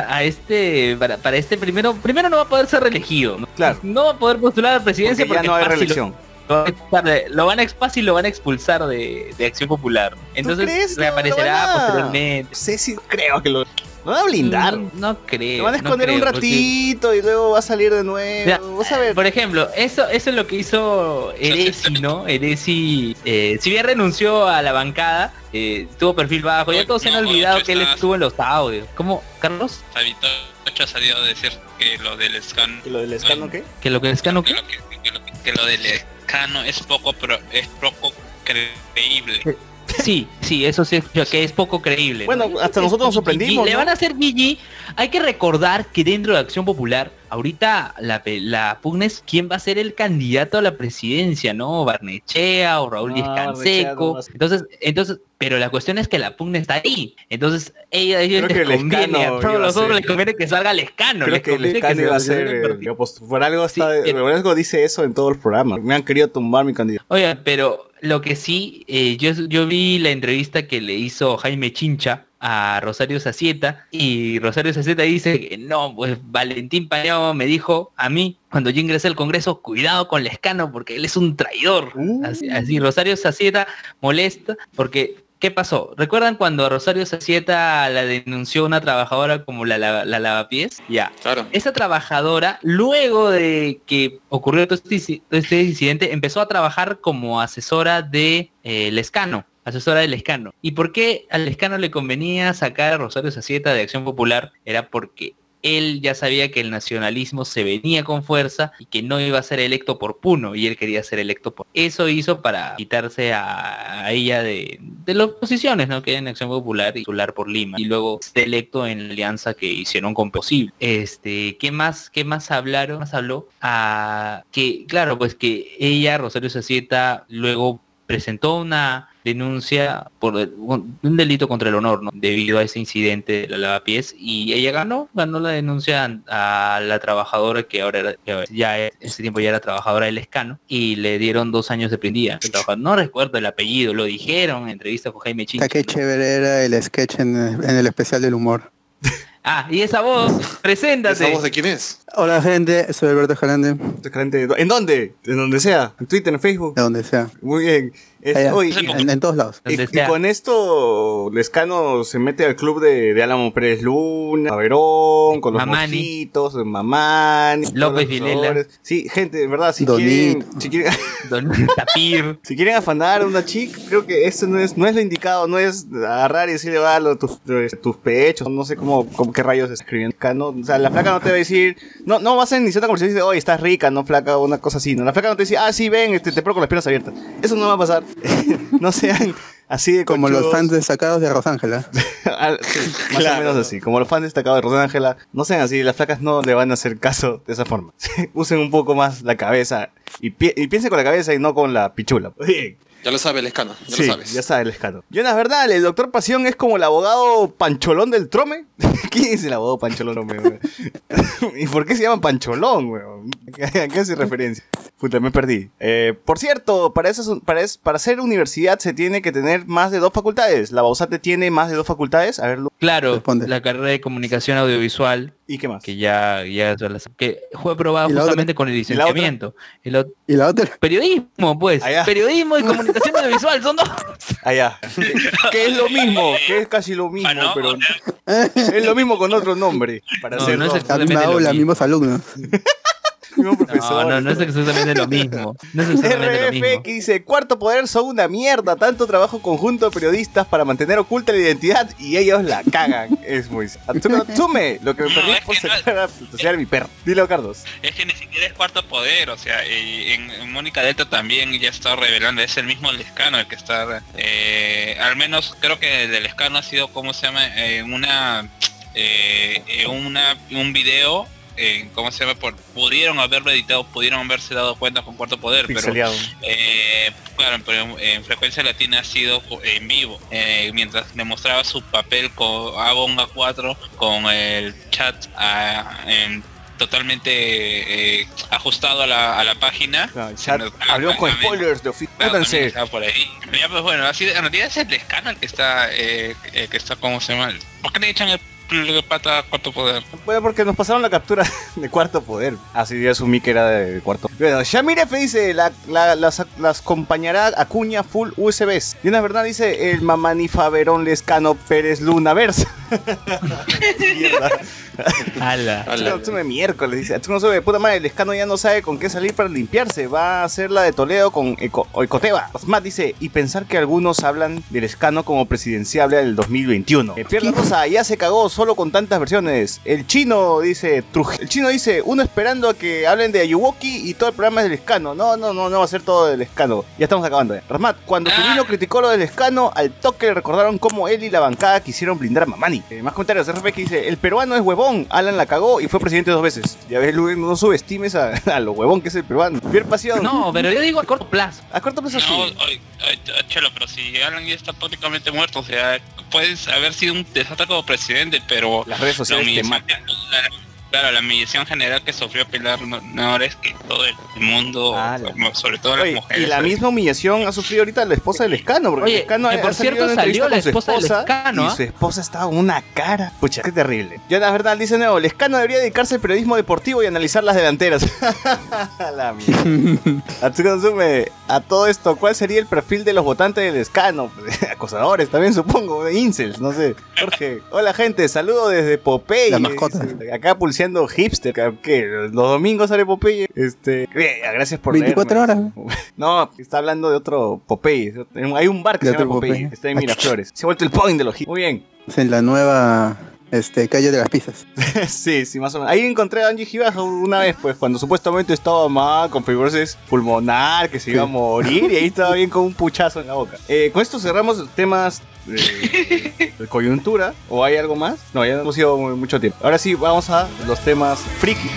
a, este, para, para este primero, primero no va a poder ser reelegido, ¿no? Claro. No va a poder postular a la presidencia porque ya no hay reelección. Lo, van a expulsar de- lo van a expulsar y lo van a expulsar de, de Acción Popular. Entonces crees? No, reaparecerá a- posteriormente. No sé si creo que lo, lo van a blindar. Mm, No creo. lo van a no esconder un porque- ratito y luego va a salir de nuevo. Mira, Vas a ver. Por ejemplo, eso, eso es lo que hizo Eresi, ¿no? Eresi, eh, si bien renunció a la bancada, eh, tuvo perfil bajo, ya todos se han no, olvidado que él estuvo en los audios. ¿Cómo, Carlos? Sabito ha salido a decir que lo del scan ¿Y lo del escano qué? ¿Que lo que es cano que lo, que, que lo, que lo del escano es poco pero es poco creíble. Sí, sí, eso sí, que es poco creíble. Bueno, hasta nosotros nos sorprendimos, Le ¿no? van a hacer GG. Hay que recordar que dentro de Acción Popular, ahorita la, pe- la pugna es quién va a ser el candidato a la presidencia, ¿no? Barnechea o Raúl No, Díaz Canseco. Entonces, entonces, pero la cuestión es que la pugna está ahí. Entonces, ella, ellos les el conviene, a todos los otros les conviene que salga el escano. Creo les que el conviene escano se iba a ser el el opuesto. Por algo Sí, está, eh. por algo dice eso en todo el programa. Me han querido tumbar mi candidato. Oiga, pero lo que sí, eh, yo, yo vi la entrevista que le hizo Jaime Chincha a Rosario Sacieta y Rosario Sacieta dice que no, pues Valentín Pañao me dijo a mí cuando yo ingresé al Congreso, cuidado con Lescano porque él es un traidor. Uh. Así, así Rosario Sacieta molesta porque ¿Qué pasó? ¿Recuerdan cuando Rosario Sacieta la denunció una trabajadora como la, la, la lavapiés? Ya. Claro. Esa trabajadora, luego de que ocurrió todo este, todo este incidente, empezó a trabajar como asesora de eh, Lescano, asesora del Lescano. ¿Y por qué al Lescano le convenía sacar a Rosario Sacieta de Acción Popular? Era porque él ya sabía que el nacionalismo se venía con fuerza y que no iba a ser electo por Puno y él quería ser electo por... Eso hizo para quitarse a, ella de, de las posiciones ¿no? que en Acción Popular y titular por Lima y luego ser electo en la alianza que hicieron con Posible. Este, ¿qué más, qué más hablaron? Más habló a que, claro, pues que ella, Rosario Sacieta, luego presentó una denuncia por el- un, un delito contra el honor, ¿no? Debido a ese incidente de la lavapiés y ella ganó, ganó la denuncia a la trabajadora que ahora era, que ya en ese tiempo ya era trabajadora del escano y le dieron dos años de prendida. No recuerdo el apellido, lo dijeron en entrevista con Jaime Chincha. Qué chévere era el sketch en, en el especial del humor. Ah, y esa voz, preséntate. ¿Esa voz de quién es? Hola gente, soy Alberto Escalante, Escalante, ¿En dónde? En donde sea. En Twitter, en Facebook. de donde sea. Muy bien. Es- Allá, hoy- en, en todos lados. y, y con esto, Lescano se mete al club de, de Álamo Pérez Luna, Verón, con los Mamani. mojitos, Mamani, López los Vilela. Sí, gente, de verdad, si Donito. quieren, si quieren, Don Tapir. si quieren afanar a una chica, creo que eso no es, no es lo indicado, no es agarrar y decirle, va, lo- tus, tus pechos, no sé cómo, cómo qué rayos escriben. Lescano. O sea, la flaca no te va a decir, no, no vas a iniciar una conversación y dice, oye, estás rica, no flaca, una cosa así, no. La flaca no te dice, ah, sí, ven, este, te pruebo con las piernas abiertas. Eso no va a pasar. no sean así de Como los fans destacados de Rosángela. Al- sí, más o menos así. Como los fans destacados de Rosángela, no sean así, las flacas no le van a hacer caso de esa forma. Usen un poco más la cabeza y, pi- y piensen con la cabeza y no con la pichula. Bien. Ya lo sabe el escano, ya Sí, lo sabes. ya sabe el escano. Jonas Bernal, el doctor Pasión es como el abogado Pancholón del Trome. ¿Quién es el abogado Pancholón, hombre, weón? ¿Y por qué se llama Pancholón, weón? ¿A qué hace referencia? Puta, me perdí. Eh, por cierto, para, eso, para, es- para ser universidad se tiene que tener más de dos facultades. ¿La Bausate tiene más de dos facultades? A ver, Lu- Claro, Responde. la carrera de comunicación audiovisual, ¿y qué más? que ya, ya que fue aprobada justamente con el la otra? licenciamiento. Y la otra, periodismo, pues. Allá. Periodismo y comunicación audiovisual, son dos. Allá. que, que es lo mismo, que es casi lo mismo, Ah, no, pero es lo mismo con otro nombre. Para No, ser no es dos. la misma Exactamente lo aula, mismo. mismos alumnos. Mismo No, profesor. no, no es exactamente lo mismo. No es exactamente lo RF mismo. que dice, cuarto poder son una mierda, tanto trabajo conjunto de periodistas para mantener oculta la identidad y ellos la cagan. Es muy... Atsume, Atsume, lo que me No, perdí por sacar a mi perro. Dilo, Carlos. Es que ni siquiera es cuarto poder, o sea, en, en Mónica Delta también ya está revelando, es el mismo Lescano el que está, eh, al menos creo que el del Lescano ha sido, ¿cómo se llama? Eh, una, eh, eh, una, un video, eh, ¿cómo se llama? Por, pudieron haberlo editado, pudieron haberse dado cuenta con cuarto poder, pero eh, claro, pero en frecuencia latina ha sido en vivo, eh, mientras demostraba su papel con Avon A4 con el chat ah, en- totalmente eh, ajustado a la, a la página. Ah, hablamos con ah, spoilers de. Claro, por ahí. Ya, pues bueno, así, en realidad es el el que está, eh, que está, ¿cómo se llama? ¿Por qué le echan el pata cuarto poder? Bueno, porque nos pasaron la captura de cuarto poder. Así ya asumí que era de cuarto. Bueno, Shamir F dice, la, la- las, las acompañará Acuña full USBs. Y una verdad dice, el mamanifa Verón Lescano Pérez Luna Versa. Ala. Atsume miércoles, dice. Atsume puta madre, el escano ya no sabe con qué salir para limpiarse. Va a hacer la de Toledo con Eco. Osmat dice, y pensar que algunos hablan del escano como presidenciable del 2021. Eh, Pierre Rosa ya se cagó solo con tantas versiones. El chino dice, Truj- el chino dice, uno esperando a que hablen de Ayuwoki y todo el programa es del escano. No, no, no, no va a ser todo del escano. Ya estamos acabando. Ya. Rasmat, cuando Ah. Tubino criticó lo del escano, al toque le recordaron cómo él y la bancada quisieron blindar a Mamani. Eh, más comentarios, RP que dice, el peruano es huevón, Alan la cagó y fue presidente dos veces. Ya ves, Luis, no subestimes a, a lo huevón que es el peruano. Pierre Pasión. No, pero yo digo a corto plazo. A corto plazo sí. No, ay, ay, chelo, pero si Alan ya está prácticamente muerto, o sea, puedes haber sido un desastre como presidente, pero Las redes sociales te matan. la- claro, la humillación general que sufrió Pilar no, no es que todo el mundo, Ah, sobre todo las mujeres. y la ¿sabes? misma humillación ha sufrido ahorita la esposa del escano, porque Oye, el escano que ha- por ha cierto salió la su esposa del Escano, y ¿ah? su esposa estaba con una cara. Pucha, qué terrible. Jonas Bernal dice nuevo, el escano debería dedicarse al periodismo deportivo y analizar las delanteras. la mierda. A todo esto, ¿cuál sería el perfil de los votantes del escano? Acosadores también supongo, de incels, no sé. Jorge, hola gente, saludo desde Popeye. La mascota. Acá pulseando hipster, ¿qué? Los domingos sale Popeye. Este, eh, gracias por 24 leerme. horas. No, está hablando de otro Popeye. Hay un bar que De se llama Popeye. Popeye. Está en Miraflores. Se ha vuelto el point de los hits. Muy bien. En la nueva este, calle de las pizzas. sí, sí, más o menos. Ahí encontré a Angie Gibaja una vez, pues, cuando supuestamente estaba mal, con fibrosis pulmonar, que se iba a morir, y ahí estaba bien con un puchazo en la boca. Eh, con esto cerramos temas de, de coyuntura. ¿O hay algo más? No, ya no hemos ido mu- mucho tiempo. Ahora sí, vamos a los temas friki.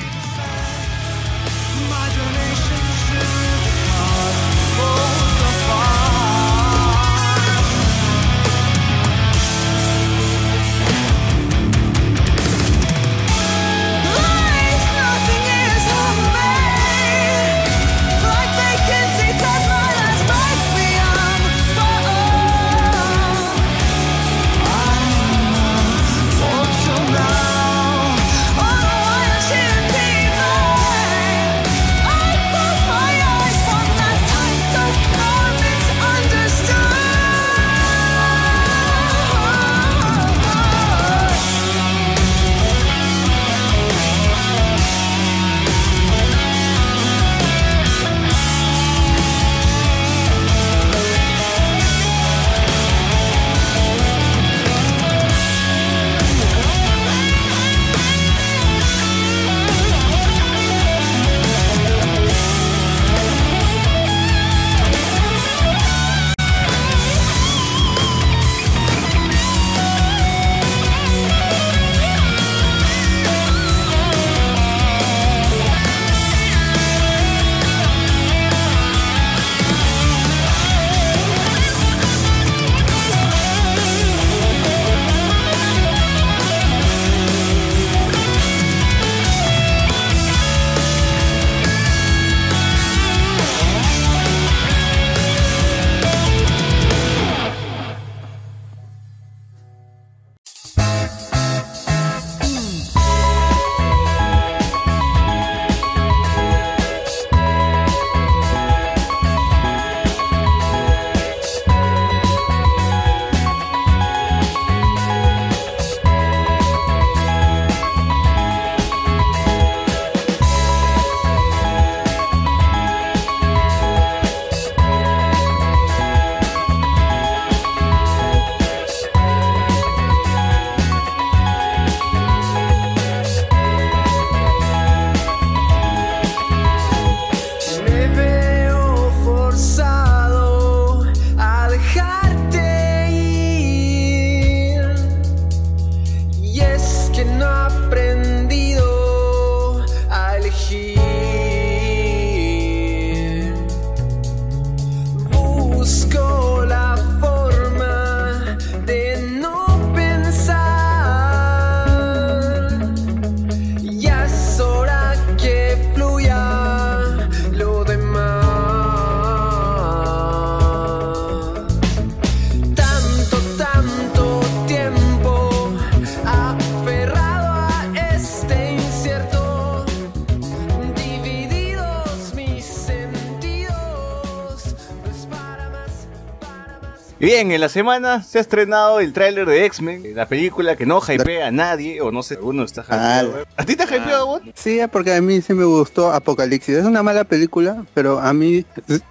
Bien, en la semana se ha estrenado el tráiler de X-Men, la película que no hypea a nadie, o no sé, uno está hypeado. ¿A ti te ha hypeado, vos? Sí, porque a mí sí me gustó Apocalipsis. Es una mala película, pero a mí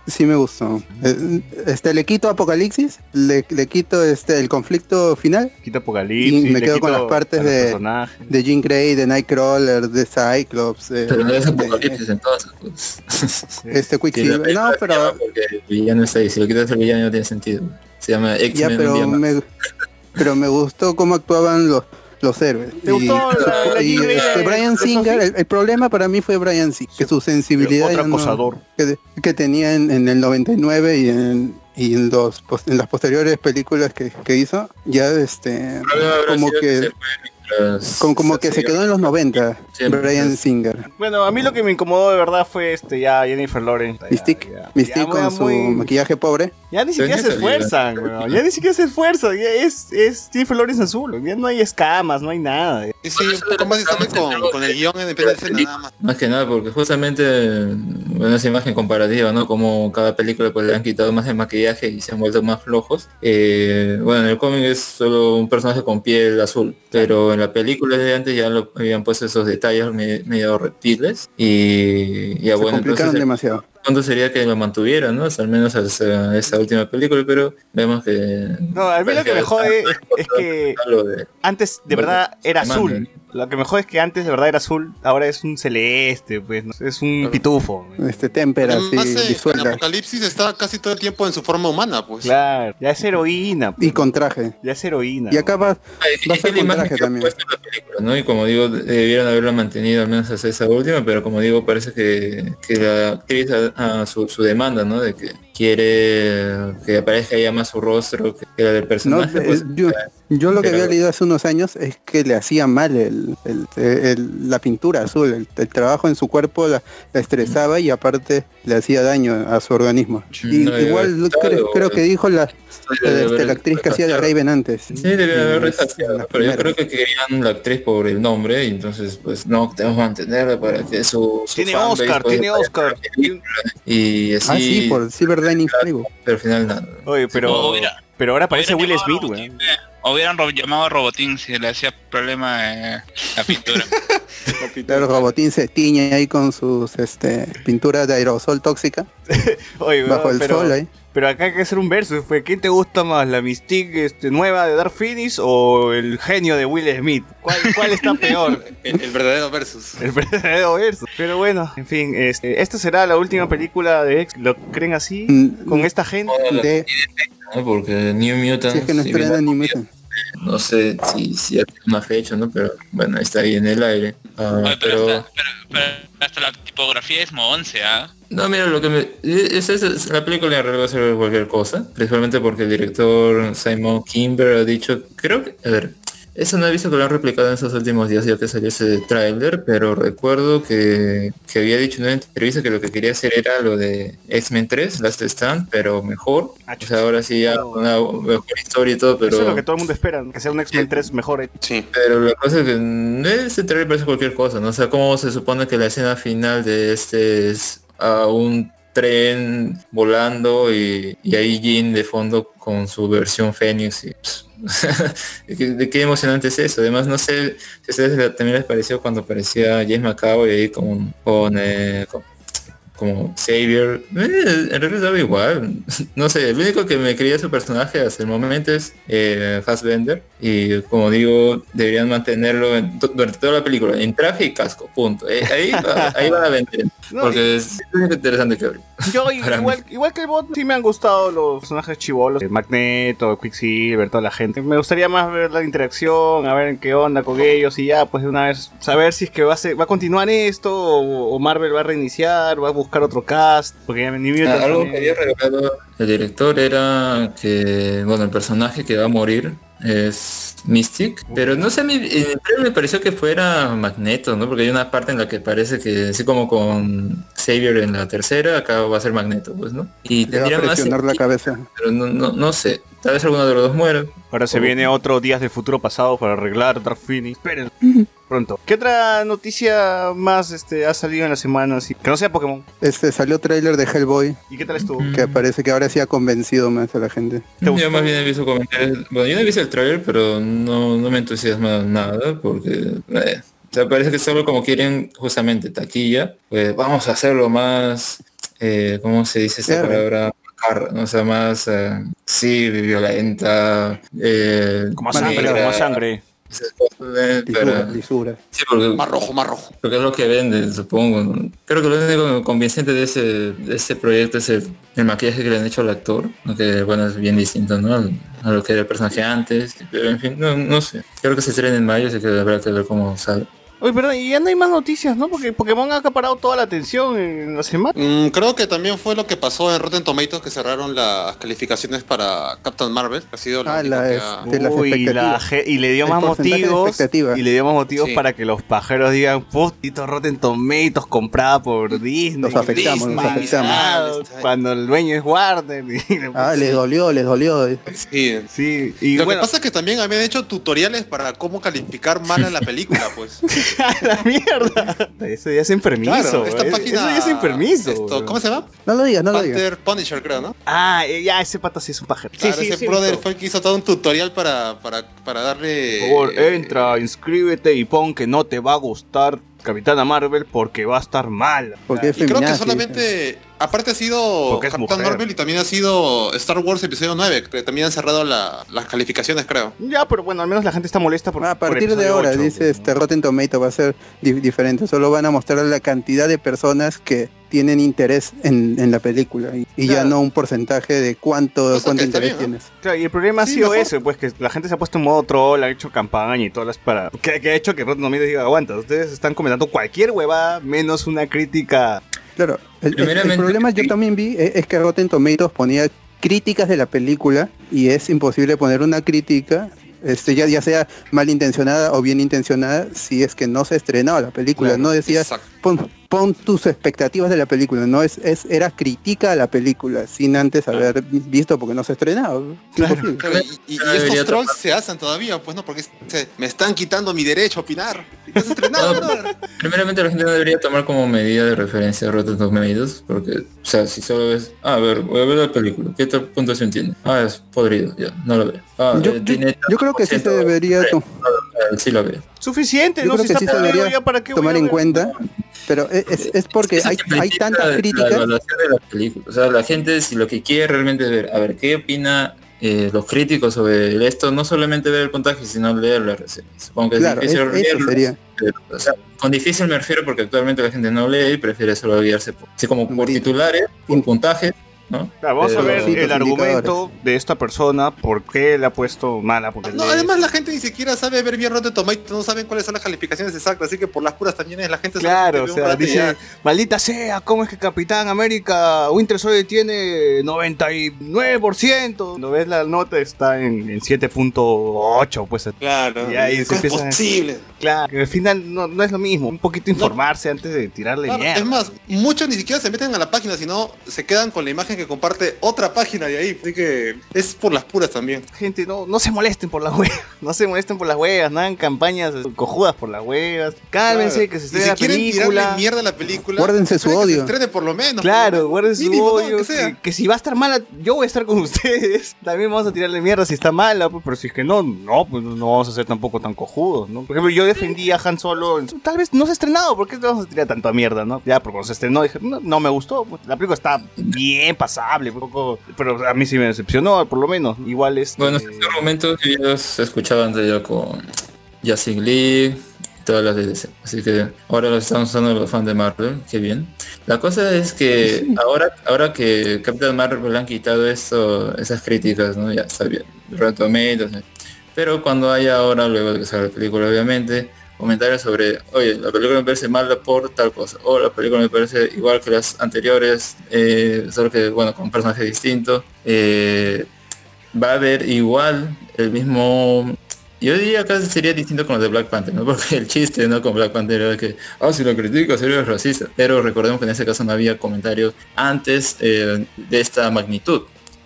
sí me gustó. Este, le quito Apocalipsis, le, le quito este el conflicto final Quita Apocalipsis, Y me quedo con quito las partes de- de Jean Grey, de Nightcrawler, de Cyclops, Pero no es de- apocalipsis entonces, pues. este Quicksilver. No, pero llama Porque el villano está ahí. Si lo quitas el villano no tiene sentido. Se llama X-Men pero me, pero me gustó cómo actuaban los los héroes. ¿Te gustó la- la y, este, Brian Singer, el, el problema para mí fue Brian Singer, que su sensibilidad no- que, que tenía en, en el 99 y en, y en los pos- en las posteriores películas que, que hizo, ya este como que como, como que se quedó en los 90, Siempre, Brian. Singer. Bueno, a mí lo que me incomodó de verdad fue este ya Jennifer Lawrence. Ya, Mystique, ya, Mystique ya, con su muy- maquillaje pobre. Ya ni siquiera se esfuerzan. Ya ni siquiera se esfuerzan. Ya es, es Jennifer Lawrence azul. Ya no hay escamas, no hay nada. Sí, sí, un poco más con, con el guion en el PDC nada más. Más que nada porque justamente bueno, esa imagen comparativa, ¿no? Como cada película pues le han quitado más el maquillaje y se han vuelto más flojos. Eh, bueno, en el cómic es solo un personaje con piel azul, pero en la película de antes ya lo habían puesto esos detalles me- medio reptiles y ya se bueno, complicaron entonces demasiado. Punto sería que lo mantuvieran, ¿no? Al menos hasta esa última película, pero vemos que... No, a mí lo que me jode es, es que de- antes de verdad era azul. Lo que me jode es que antes de verdad era azul, ahora es un celeste, pues, ¿no? es un pitufo. Este témpera eh, en disuelta Apocalipsis está casi todo el tiempo en su forma humana, pues. Claro, ya es heroína. pues, y con traje. Ya es heroína. Y acá va, Es va a que ser la con imagen traje también. la película, ¿no? Y como digo, debieron haberla mantenido al menos hasta esa última, pero como digo, parece que, que la actriz a, su, su demanda, ¿no? De que quiere que aparezca ya más su rostro que la del No, personaje. pues, eh, yo, yo lo que pero- había leído hace unos años es que le hacía mal el, el- el- la pintura azul, el, el trabajo en su cuerpo la, la estresaba y aparte le hacía daño a su organismo. Y, No, igual yo- creo, que dijo la, debe este, la actriz que hacía de. Raven antes. Sí, debe haber las pero yo creo que querían la actriz por el nombre y entonces pues no, tenemos que mantenerla para que su, su Tiene Oscar, tiene Oscar. Y así, Ah, sí, por Silver Pero al final nada. Oye, pero, hubiera- pero ahora parece Will Smith. Robotín, eh, o Hubieran llamado a Robotín si le hacía problema eh, la pintura. Claro, Robotín se tiñe ahí con sus este, pinturas de aerosol tóxica Oye, bajo el pero, sol ahí. Pero acá hay que hacer un verso. Fue, ¿Quién te gusta más, la Mystique este, nueva de Dark Phoenix o el genio de Will Smith? ¿Cuál, cuál está peor? El, el verdadero versus. El verdadero verso. Pero bueno, en fin, este, esta será la última película de X. ¿Lo creen así? Mm, Con esta gente. Porque New Mutants si es que no sé si, si ya tiene una fecha, ¿no? Pero bueno, está ahí en el aire. Ah, Oye, pero, pero hasta, pero- pero hasta la tipografía es Mo 11, ¿ah? No, mira, lo que me es, es- es- la película en realidad va a ser cualquier cosa, principalmente porque el director Simon Kimber ha dicho, creo que, a ver, eso no he visto que lo han replicado en esos últimos días ya que salió ese tráiler, pero recuerdo que, que había dicho en una entrevista que lo que quería hacer era lo de X-Men 3, Last Stand, pero mejor. Ah, O sea, ahora sí ya una mejor historia y todo, pero... Eso es lo que todo el mundo espera, que sea un X-Men 3 mejor. Sí. Pero la cosa es que ese trailer parece cualquier cosa, ¿no? O sea, cómo se supone que la escena final de este es a un tren volando y, ahí Jean de fondo con su versión Fénix y ¿De qué- emocionante es eso. Además, no sé si ustedes también les pareció cuando aparecía James McAvoy ahí con, con, eh, con- como Xavier. Eh, en realidad daba igual. No sé, el único que me quería su personaje hasta el momento es eh, Fassbender. Y como digo, deberían mantenerlo en- durante toda la película, en traje y casco, punto. Eh, ahí, va- ahí van a vender. Porque es interesante que. Yo igual, igual que el bot sí me han gustado los personajes chivolos, el Magneto, Quicksilver, toda la gente. Me gustaría más ver la interacción, a ver qué onda con ellos y ya pues de una vez saber si es que va a, ser- va a continuar esto o, o Marvel va a reiniciar, va a buscar otro cast, porque ya New Mutants Ah, algo que había revelado el director era que, bueno, el personaje que va a morir es Mystic, pero no sé, trailer me pareció que fuera Magneto, ¿no? Porque hay una parte en la que parece que, así como con Xavier en la tercera, acá va a ser Magneto, pues, ¿no? Y Le va tendría a más presionar la cabeza. pero no, no, no sé, tal vez alguno de los dos muera. Ahora se viene otro Días del Futuro Pasado para arreglar Dark Phoenix. Esperen. Pronto. ¿Qué otra noticia más este, ha salido en la semana? así? Que no sea Pokémon. Este salió tráiler de Hellboy, ¿Y qué tal estuvo? que parece que ahora sí ha convencido más a la gente. ¿Te gustó? Yo más bien he visto comentarios. Bueno, yo no he visto el trailer, pero no, no me entusiasma nada porque eh, o sea, parece que solo como quieren justamente taquilla, pues vamos a hacerlo más, eh, ¿cómo se dice esta R. palabra? O sea, más, eh, sí, violenta, eh, sangre, como sangre. Esas cosas, Lisura, pero, lisura. sí, porque, Más rojo, más rojo. porque es lo que vende, supongo. Creo que lo único convincente de ese, de este proyecto es el, el maquillaje que le han hecho al actor, que bueno, es bien distinto ¿no? Al- a lo que era el personaje antes, pero en fin, no, no sé. Creo que se estrena en mayo, así que habrá que ver cómo sale. Oye, perdón, y ya no hay más noticias, ¿no? Porque Pokémon ha acaparado toda la atención en la semana. Mm, creo que también fue lo que pasó en Rotten Tomatoes que cerraron las calificaciones para Captain Marvel, que ha sido la Ah, la que es- ha- de las Uy, la y le dio El más motivos y le dio más motivos Sí. para que los pajeros digan putito Rotten Tomatoes comprada por Disney Nos afectamos, nos afectamos. ah, cuando el dueño es Warner Ah, les dolió, les dolió. Sí. sí y Lo bueno que pasa es que también habían hecho tutoriales para cómo calificar mal a la película, pues. a la mierda eso ya es enfermizo Claro, esta página. eso ya es esto, weón. ¿Cómo se llama? No lo digas, no lo digas. Punisher, creo, ¿no? ah eh, ya ese pata sí es un pajero Claro, sí sí ese sí brother fue el que hizo todo un tutorial para, para, para darle. Por favor, eh, entra, inscríbete y pon que no te va a gustar Capitana Marvel porque va a estar mal. Porque es Y creo que solamente, aparte ha sido Capitán. Marvel y también ha sido Star Wars Episodio 9, que también han cerrado la- las calificaciones, creo. Ya, pero bueno, al menos la gente está molesta por A por partir de ahora, dice este. Rotten Tomato va a ser di- diferente. Solo van a mostrar la cantidad de personas que tienen interés en, en la película y, y ya no un porcentaje de cuánto, cuánto interés bien, ¿no? tienes. Claro, y el problema ha sido mejor. ese, pues que la gente se ha puesto en modo troll, ha hecho campaña y todas las para... Que, que ha hecho que Rotten Tomatoes diga, aguanta, ustedes están comentando cualquier huevada menos una crítica... Claro, el, el- problema yo también vi eh, es que Rotten Tomatoes ponía críticas de la película y es imposible poner una crítica, este, ya, ya sea malintencionada o bien intencionada, si es que no se estrenaba la película. Claro, no decía, Exacto. pon, pon tus expectativas de la película, no es, es era crítica a la película, sin antes haber visto porque no se estrenaba. Es Claro. y, y- y estos trolls se hacen todavía, pues no, porque se- me están quitando mi derecho a opinar. No se. Primeramente la gente no debería tomar como medida de referencia a Rotten Tomatoes, porque, o sea, si solo ves, ah, a ver, voy a ver la película, ¿qué tal puntuación tiene? Ah, es podrido, ya, no lo veo. Ah, Yo, eh, yo- creo que sí se debería sí lo veo. Suficiente, Yo ¿no? creo Si que está sí se debería ¿para qué voy tomar a en cuenta, pero es, es- es porque hay, hay tantas La críticas. de la película. O sea, la gente si lo que quiere realmente es ver, a ver, ¿qué opina eh, los críticos sobre esto? No solamente ver el puntaje, sino leer la reseña. Supongo que es difícil es- sería. pero, o sea, con difícil me refiero porque actualmente la gente no lee y prefiere solo guiarse por, así como por titulares, por puntaje, ¿no? Claro, vamos a ver Sí, el argumento de esta persona, por qué le ha puesto mala porque No, además la gente ni siquiera sabe ver bien Rotten Tomatoes, no saben cuáles son las calificaciones exactas, así que por las puras también es la gente Claro, o sea, dice, maldita sea, ¿cómo es que Capitán América Winter Soldier tiene 99%? No ves la nota, está en, en 7.8, pues Claro, Y ahí se ¿cómo es empieza- posible? claro, que al final no, no es lo mismo, un poquito informarse antes de tirarle Claro, mierda. es más, muchos ni siquiera se meten a la página, sino se quedan con la imagen que comparte otra página de ahí. Así que es por las puras también. Gente, no, no se molesten por las huevas, no se molesten por las huevas, no hagan campañas cojudas por las huevas, cálmense Claro. que se estrene si la quieren película. tirarle mierda a la película, Guárdense su esperen que odio. se estrene por lo menos. Claro, guarden su mínimo, ¿no? odio. Que, que si va a estar mala, yo voy a estar con ustedes. También vamos a tirarle mierda si está mala, pues, pero si es que no, no, pues no vamos a ser tampoco tan cojudos, ¿no? Por ejemplo, yo defendí a Han Solo. Tal vez no se ha estrenado, ¿por qué vamos a tirar tanto a mierda, no? Ya, pero cuando se estrenó dije, no, no me gustó. pues, la película está bien pasable, un poco, pero a mí sí me decepcionó, por lo menos. Igual es. Bueno, estos argumentos yo ya los escuchaba antes ya con Justice League y todas las de DC. Así que ahora los estamos usando los fans de Marvel, qué bien. La cosa es que ahora, ahora que Captain Marvel le han quitado esto, esas críticas, ¿no? Ya está bien. Rotten. Pero cuando haya ahora, luego de que salga la película, obviamente, comentarios sobre, oye, la película me parece mala por tal cosa, o la película me parece igual que las anteriores, eh, solo que, bueno, con un personaje distinto. Eh, va a haber igual el mismo yo diría que sería distinto con los de Black Panther, ¿no? Porque el chiste, ¿no? Con Black Panther era que, ah, si lo critica, sería racista. Pero recordemos que en ese caso no había comentarios antes eh, de esta magnitud.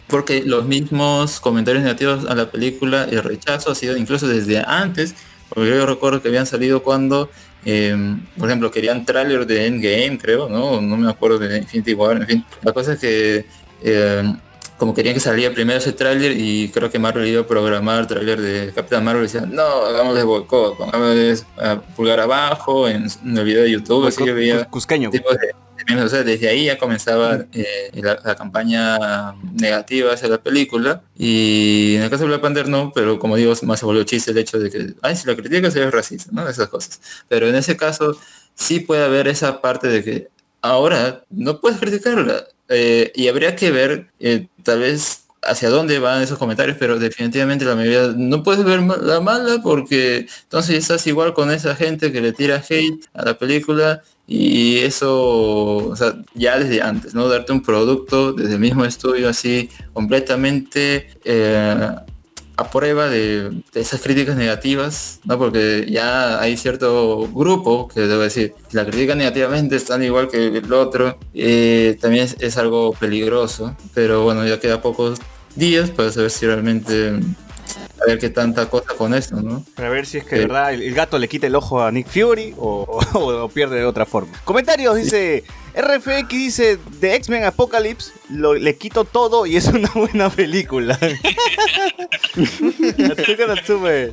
Porque los mismos comentarios negativos a la película, el rechazo ha sido incluso desde antes Porque yo recuerdo que habían salido cuando, eh, por ejemplo, querían tráiler de Endgame, creo, ¿no? No me acuerdo de Infinity War, en fin. La cosa es que eh, como querían que saliera primero ese tráiler y creo que Marvel iba a programar tráiler de Capitán Marvel y decían, no, hagamos de boicot, pongamos a pulgar abajo en, en el video de YouTube, así que veía Cusqueño. tipos de, o sea, desde ahí ya comenzaba eh, la, la campaña negativa hacia la película y en el caso de Black Panther no, pero como digo, más se volvió chiste el hecho de que, ay, si la criticas eres racista, ¿no? Esas cosas. Pero en ese caso sí puede haber esa parte de que ahora no puedes criticarla eh, y habría que ver eh, tal vez hacia dónde van esos comentarios, pero definitivamente la mayoría no puedes ver la mala porque entonces estás igual con esa gente que le tira hate a la película y eso, o sea, ya desde antes, ¿no? Darte un producto desde el mismo estudio así completamente eh, a prueba de, esas críticas negativas, ¿no? Porque ya hay cierto grupo que debo decir, si la critican negativamente están igual que el otro, también es, es algo peligroso, pero bueno, ya queda pocos días para saber si realmente a ver qué tanta cosa con esto, ¿no? Para ver si es que de Sí. verdad el, el gato le quita el ojo a Nick Fury o, o- o pierde de otra forma. Comentarios, dice RFX, dice de X-Men Apocalypse, lo- le quito todo y es una buena película.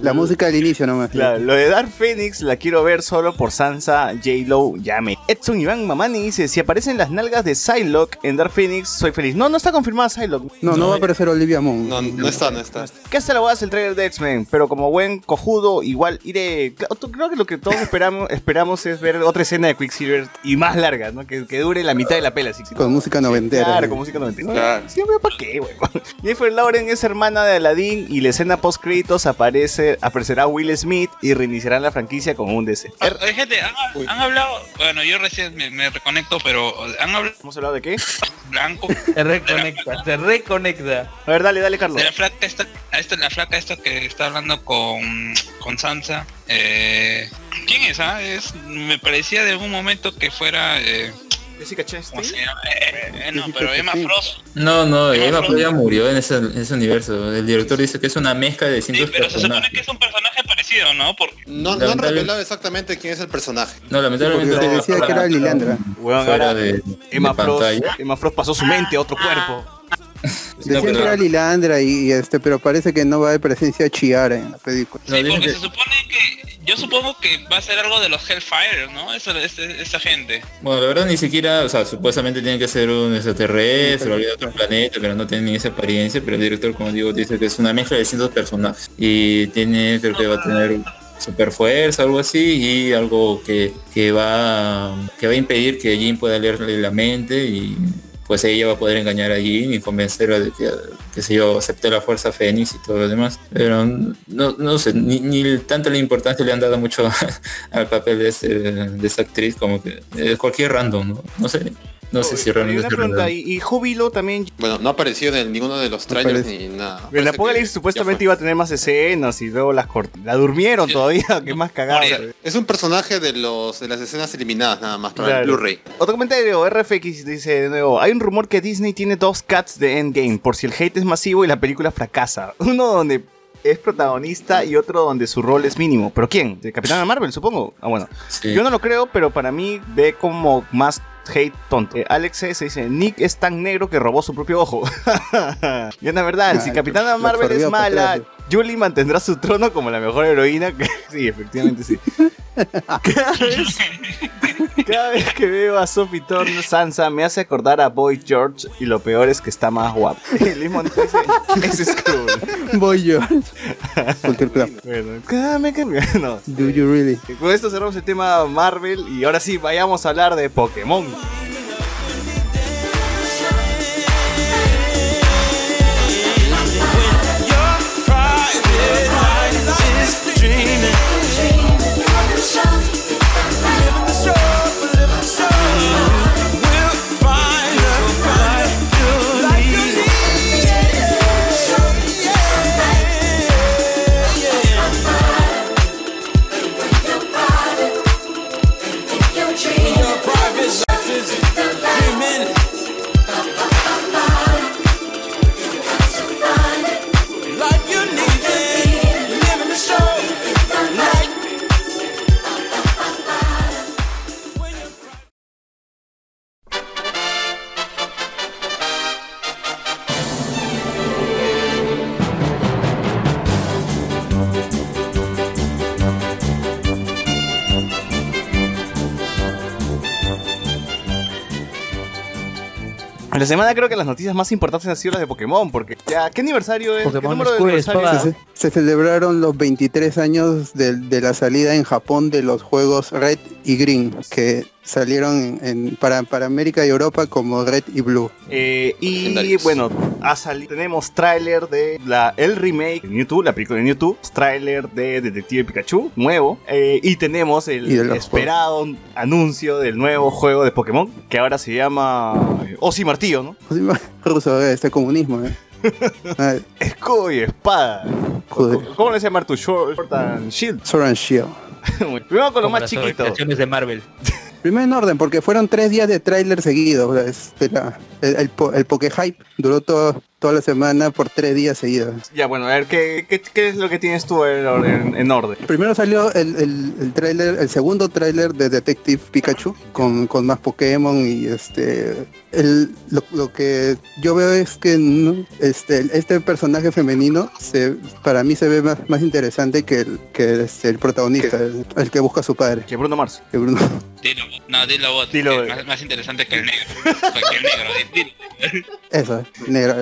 La música al inicio nomás. Claro, lo de Dark Phoenix la quiero ver solo por Sansa, J-Lo, Yame. Edson Iván Mamani dice, si aparecen las nalgas de Psylocke en Dark Phoenix, soy feliz. No, no está confirmada Psylocke. No, no va a aparecer Olivia Moon. No, no está, no está. ¿Qué hasta la voy a hacer el trailer de X-Men? Pero como buen cojudo, igual iré. Creo que lo que todos esperamos, esperamos es ver otra escena de Quicksilver y más larga, ¿no? Que, que dure la mitad de la pela. así. Con música noventera. Claro, con música noventera. Claro. Sí, pero ¿para qué, güey? Jennifer Lauren es hermana de Aladdin y la escena post créditos aparece, aparecerá Will Smith y reiniciarán la franquicia con un DC. Ah, oye, gente, han, han hablado, bueno, yo recién me, me reconecto, pero han hablado ¿Hemos hablado de qué? blanco Se reconecta, se reconecta. A ver, dale, dale, Carlos. de la flaca esta, esta la flaca esta que está hablando con, con Sansa. Eh, ¿Quién es? ah? Es, me parecía de algún momento que fuera, eh, Jessica ¿cómo Chastain. llama? Eh, eh, no, pero Emma Frost. No, no, Emma Emma Frost. Ya murió en ese, en ese universo. El director dice que es una mezcla de Sí, distintos pero se supone personajes. que es un personaje parecido, ¿no? Porque No, no han revelado exactamente quién es el personaje. No, lamentablemente. Porque se no, decía que era Lilandra. Fuera ahora de, Emma de Frost. Emma Frost pasó su mente a otro cuerpo. Decían que era Lilandra y, y este, pero parece que no va haber presencia de Chiara en la película. No, Sí, dicen porque que- se supone que. Yo supongo que va a ser algo de los Hellfire, ¿no? Esa, esa, esa gente. Bueno, la verdad ni siquiera, o sea, supuestamente tiene que ser un extraterrestre o de otro planeta, pero no tiene ni esa apariencia, pero el director, como digo, dice que es una mezcla de distintos personajes. Y tiene, creo que va a tener super fuerza, algo así, y algo que, que va que va a impedir que Jin pueda leerle la mente y pues ella va a poder engañar a Jin y convencerla de que, que sé yo, acepte la fuerza Fénix y todo lo demás. Pero no, no sé, ni, ni tanta la importancia le han dado mucho al papel de, este- esta actriz como que es cualquier random, ¿no? No sé, no sé si Y realmente una es pregunta, verdad. ¿y, y Júbilo también? Bueno, no apareció en ninguno de los trailers ni nada. En que supuestamente iba a tener más escenas y luego las cort la durmieron Sí. todavía, que más fue. Es un personaje de los de las escenas eliminadas nada más para Claro. el Blu-ray. Otro comentario, RFX dice de nuevo, hay un rumor que Disney tiene dos cuts de Endgame, por si el hate es masivo y la película fracasa. Uno donde es protagonista y otro donde su rol es mínimo. ¿Pero quién? ¿De Capitana Marvel, supongo? Ah, bueno. Sí. Yo no lo creo, pero para mí ve como más hate tonto. Eh, Alex S dice, Nick es tan negro que robó su propio ojo. y es la verdad, si Capitana Marvel es mala. Julie mantendrá su trono como la mejor heroína. que- sí, efectivamente sí. Cada vez, cada vez que veo a Sophie Turner Sansa me hace acordar a Boy George y lo peor es que está más guapo. Y Limon dice, es yo. Culture Club. Bueno, cámbiame. No, Do you really? y Con esto cerramos el tema Marvel y ahora sí vayamos a hablar de Pokémon. Your private life is la semana creo que las noticias más importantes han sido las de Pokémon, porque ya, ¿qué aniversario es? ¿Qué Pokémon número de aniversario? Se, se celebraron los 23 años de, de la salida en Japón de los juegos Red y Green, que salieron en- para, para América y Europa como Red y Blue. Eh, y Legendarios. bueno, ha salido, tenemos tráiler de la, el remake de Mewtwo, la película de Mewtwo, tráiler de Detective Pikachu, nuevo, eh, y tenemos el Y esperado anuncio del nuevo juego de Pokémon, que ahora se llama eh, Osi Martillo, ¿no? Ruso, este comunismo. eh. Ay, Escudo y espada. Joder. ¿Cómo le llama tu Short Sword and Shield? Sword and Shield. Primero con lo Como más las chiquito. de Marvel. Primero en orden, porque fueron tres días de tráiler seguidos. el, el, Hype duró todo, toda la semana por tres días seguidos. Ya, bueno, a ver, ¿qué, qué, qué es lo que tienes tú en, en- en orden? Primero salió el, el, el tráiler, el segundo tráiler de Detective Pikachu con, con más Pokémon y este el, lo, lo que yo veo es que no- este, este personaje femenino se, para mí se ve más, más interesante que el, que este, el protagonista, el, el que busca a su padre. Que Bruno Mars. que Bruno. Dilo, no, dilo vos. Dilo, eh. más, más interesante que el negro. que el negro, dilo. Eso, negro,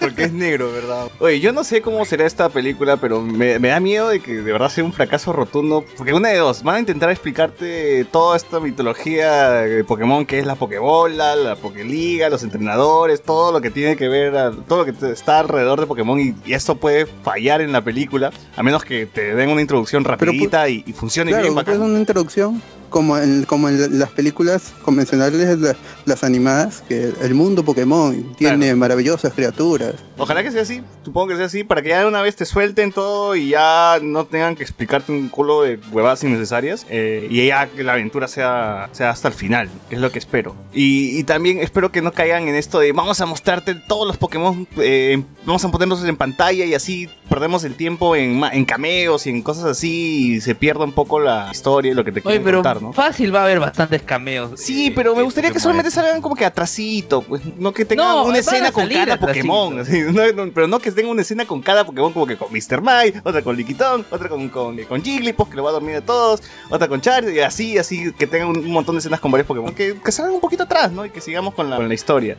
Porque es negro, ¿verdad? Oye, yo no sé cómo será esta película, pero me, me da miedo de que de verdad sea un fracaso rotundo. Porque una de dos, van a intentar explicarte toda esta mitología de Pokémon, que es la Pokébola, la Pokéliga, los entrenadores, todo lo que tiene que ver, a- todo lo que está alrededor de Pokémon. Y, y esto puede fallar en la película, a menos que te den una introducción rapidita y, y funcione Claro, bien es bacán. una introducción como en, como en las películas convencionales, la- las animadas, que el mundo Pokémon tiene maravillosas criaturas. Ojalá que sea así, supongo que sea así, para que ya de una vez te suelten todo y ya no tengan que explicarte un culo de huevadas innecesarias eh, y ya que la aventura sea, sea hasta el final, que es lo que espero. Y, y también espero que no caigan en esto de vamos a mostrarte todos los Pokémon, eh, vamos a ponerlos en pantalla y así perdemos el tiempo en, en cameos y en cosas así y se pierda un poco la historia y lo que te Oye, quieren pero contar, ¿no? fácil va a haber bastantes cameos. Sí, eh, pero me de gustaría que solamente salgan como que atrasito, pues no que tengan No, una escena con cada atrasito. Pokémon, así, no- no, pero no que tengan una escena con cada Pokémon como que con Mr. Mime, otra con Liquitón, otra con, con, con Jigglypuff que lo va a dormir a todos, otra con Charizard y así, así que tengan un, un montón de escenas con varios Pokémon, que, que salgan un poquito atrás, ¿no? Y que sigamos con la, con la historia.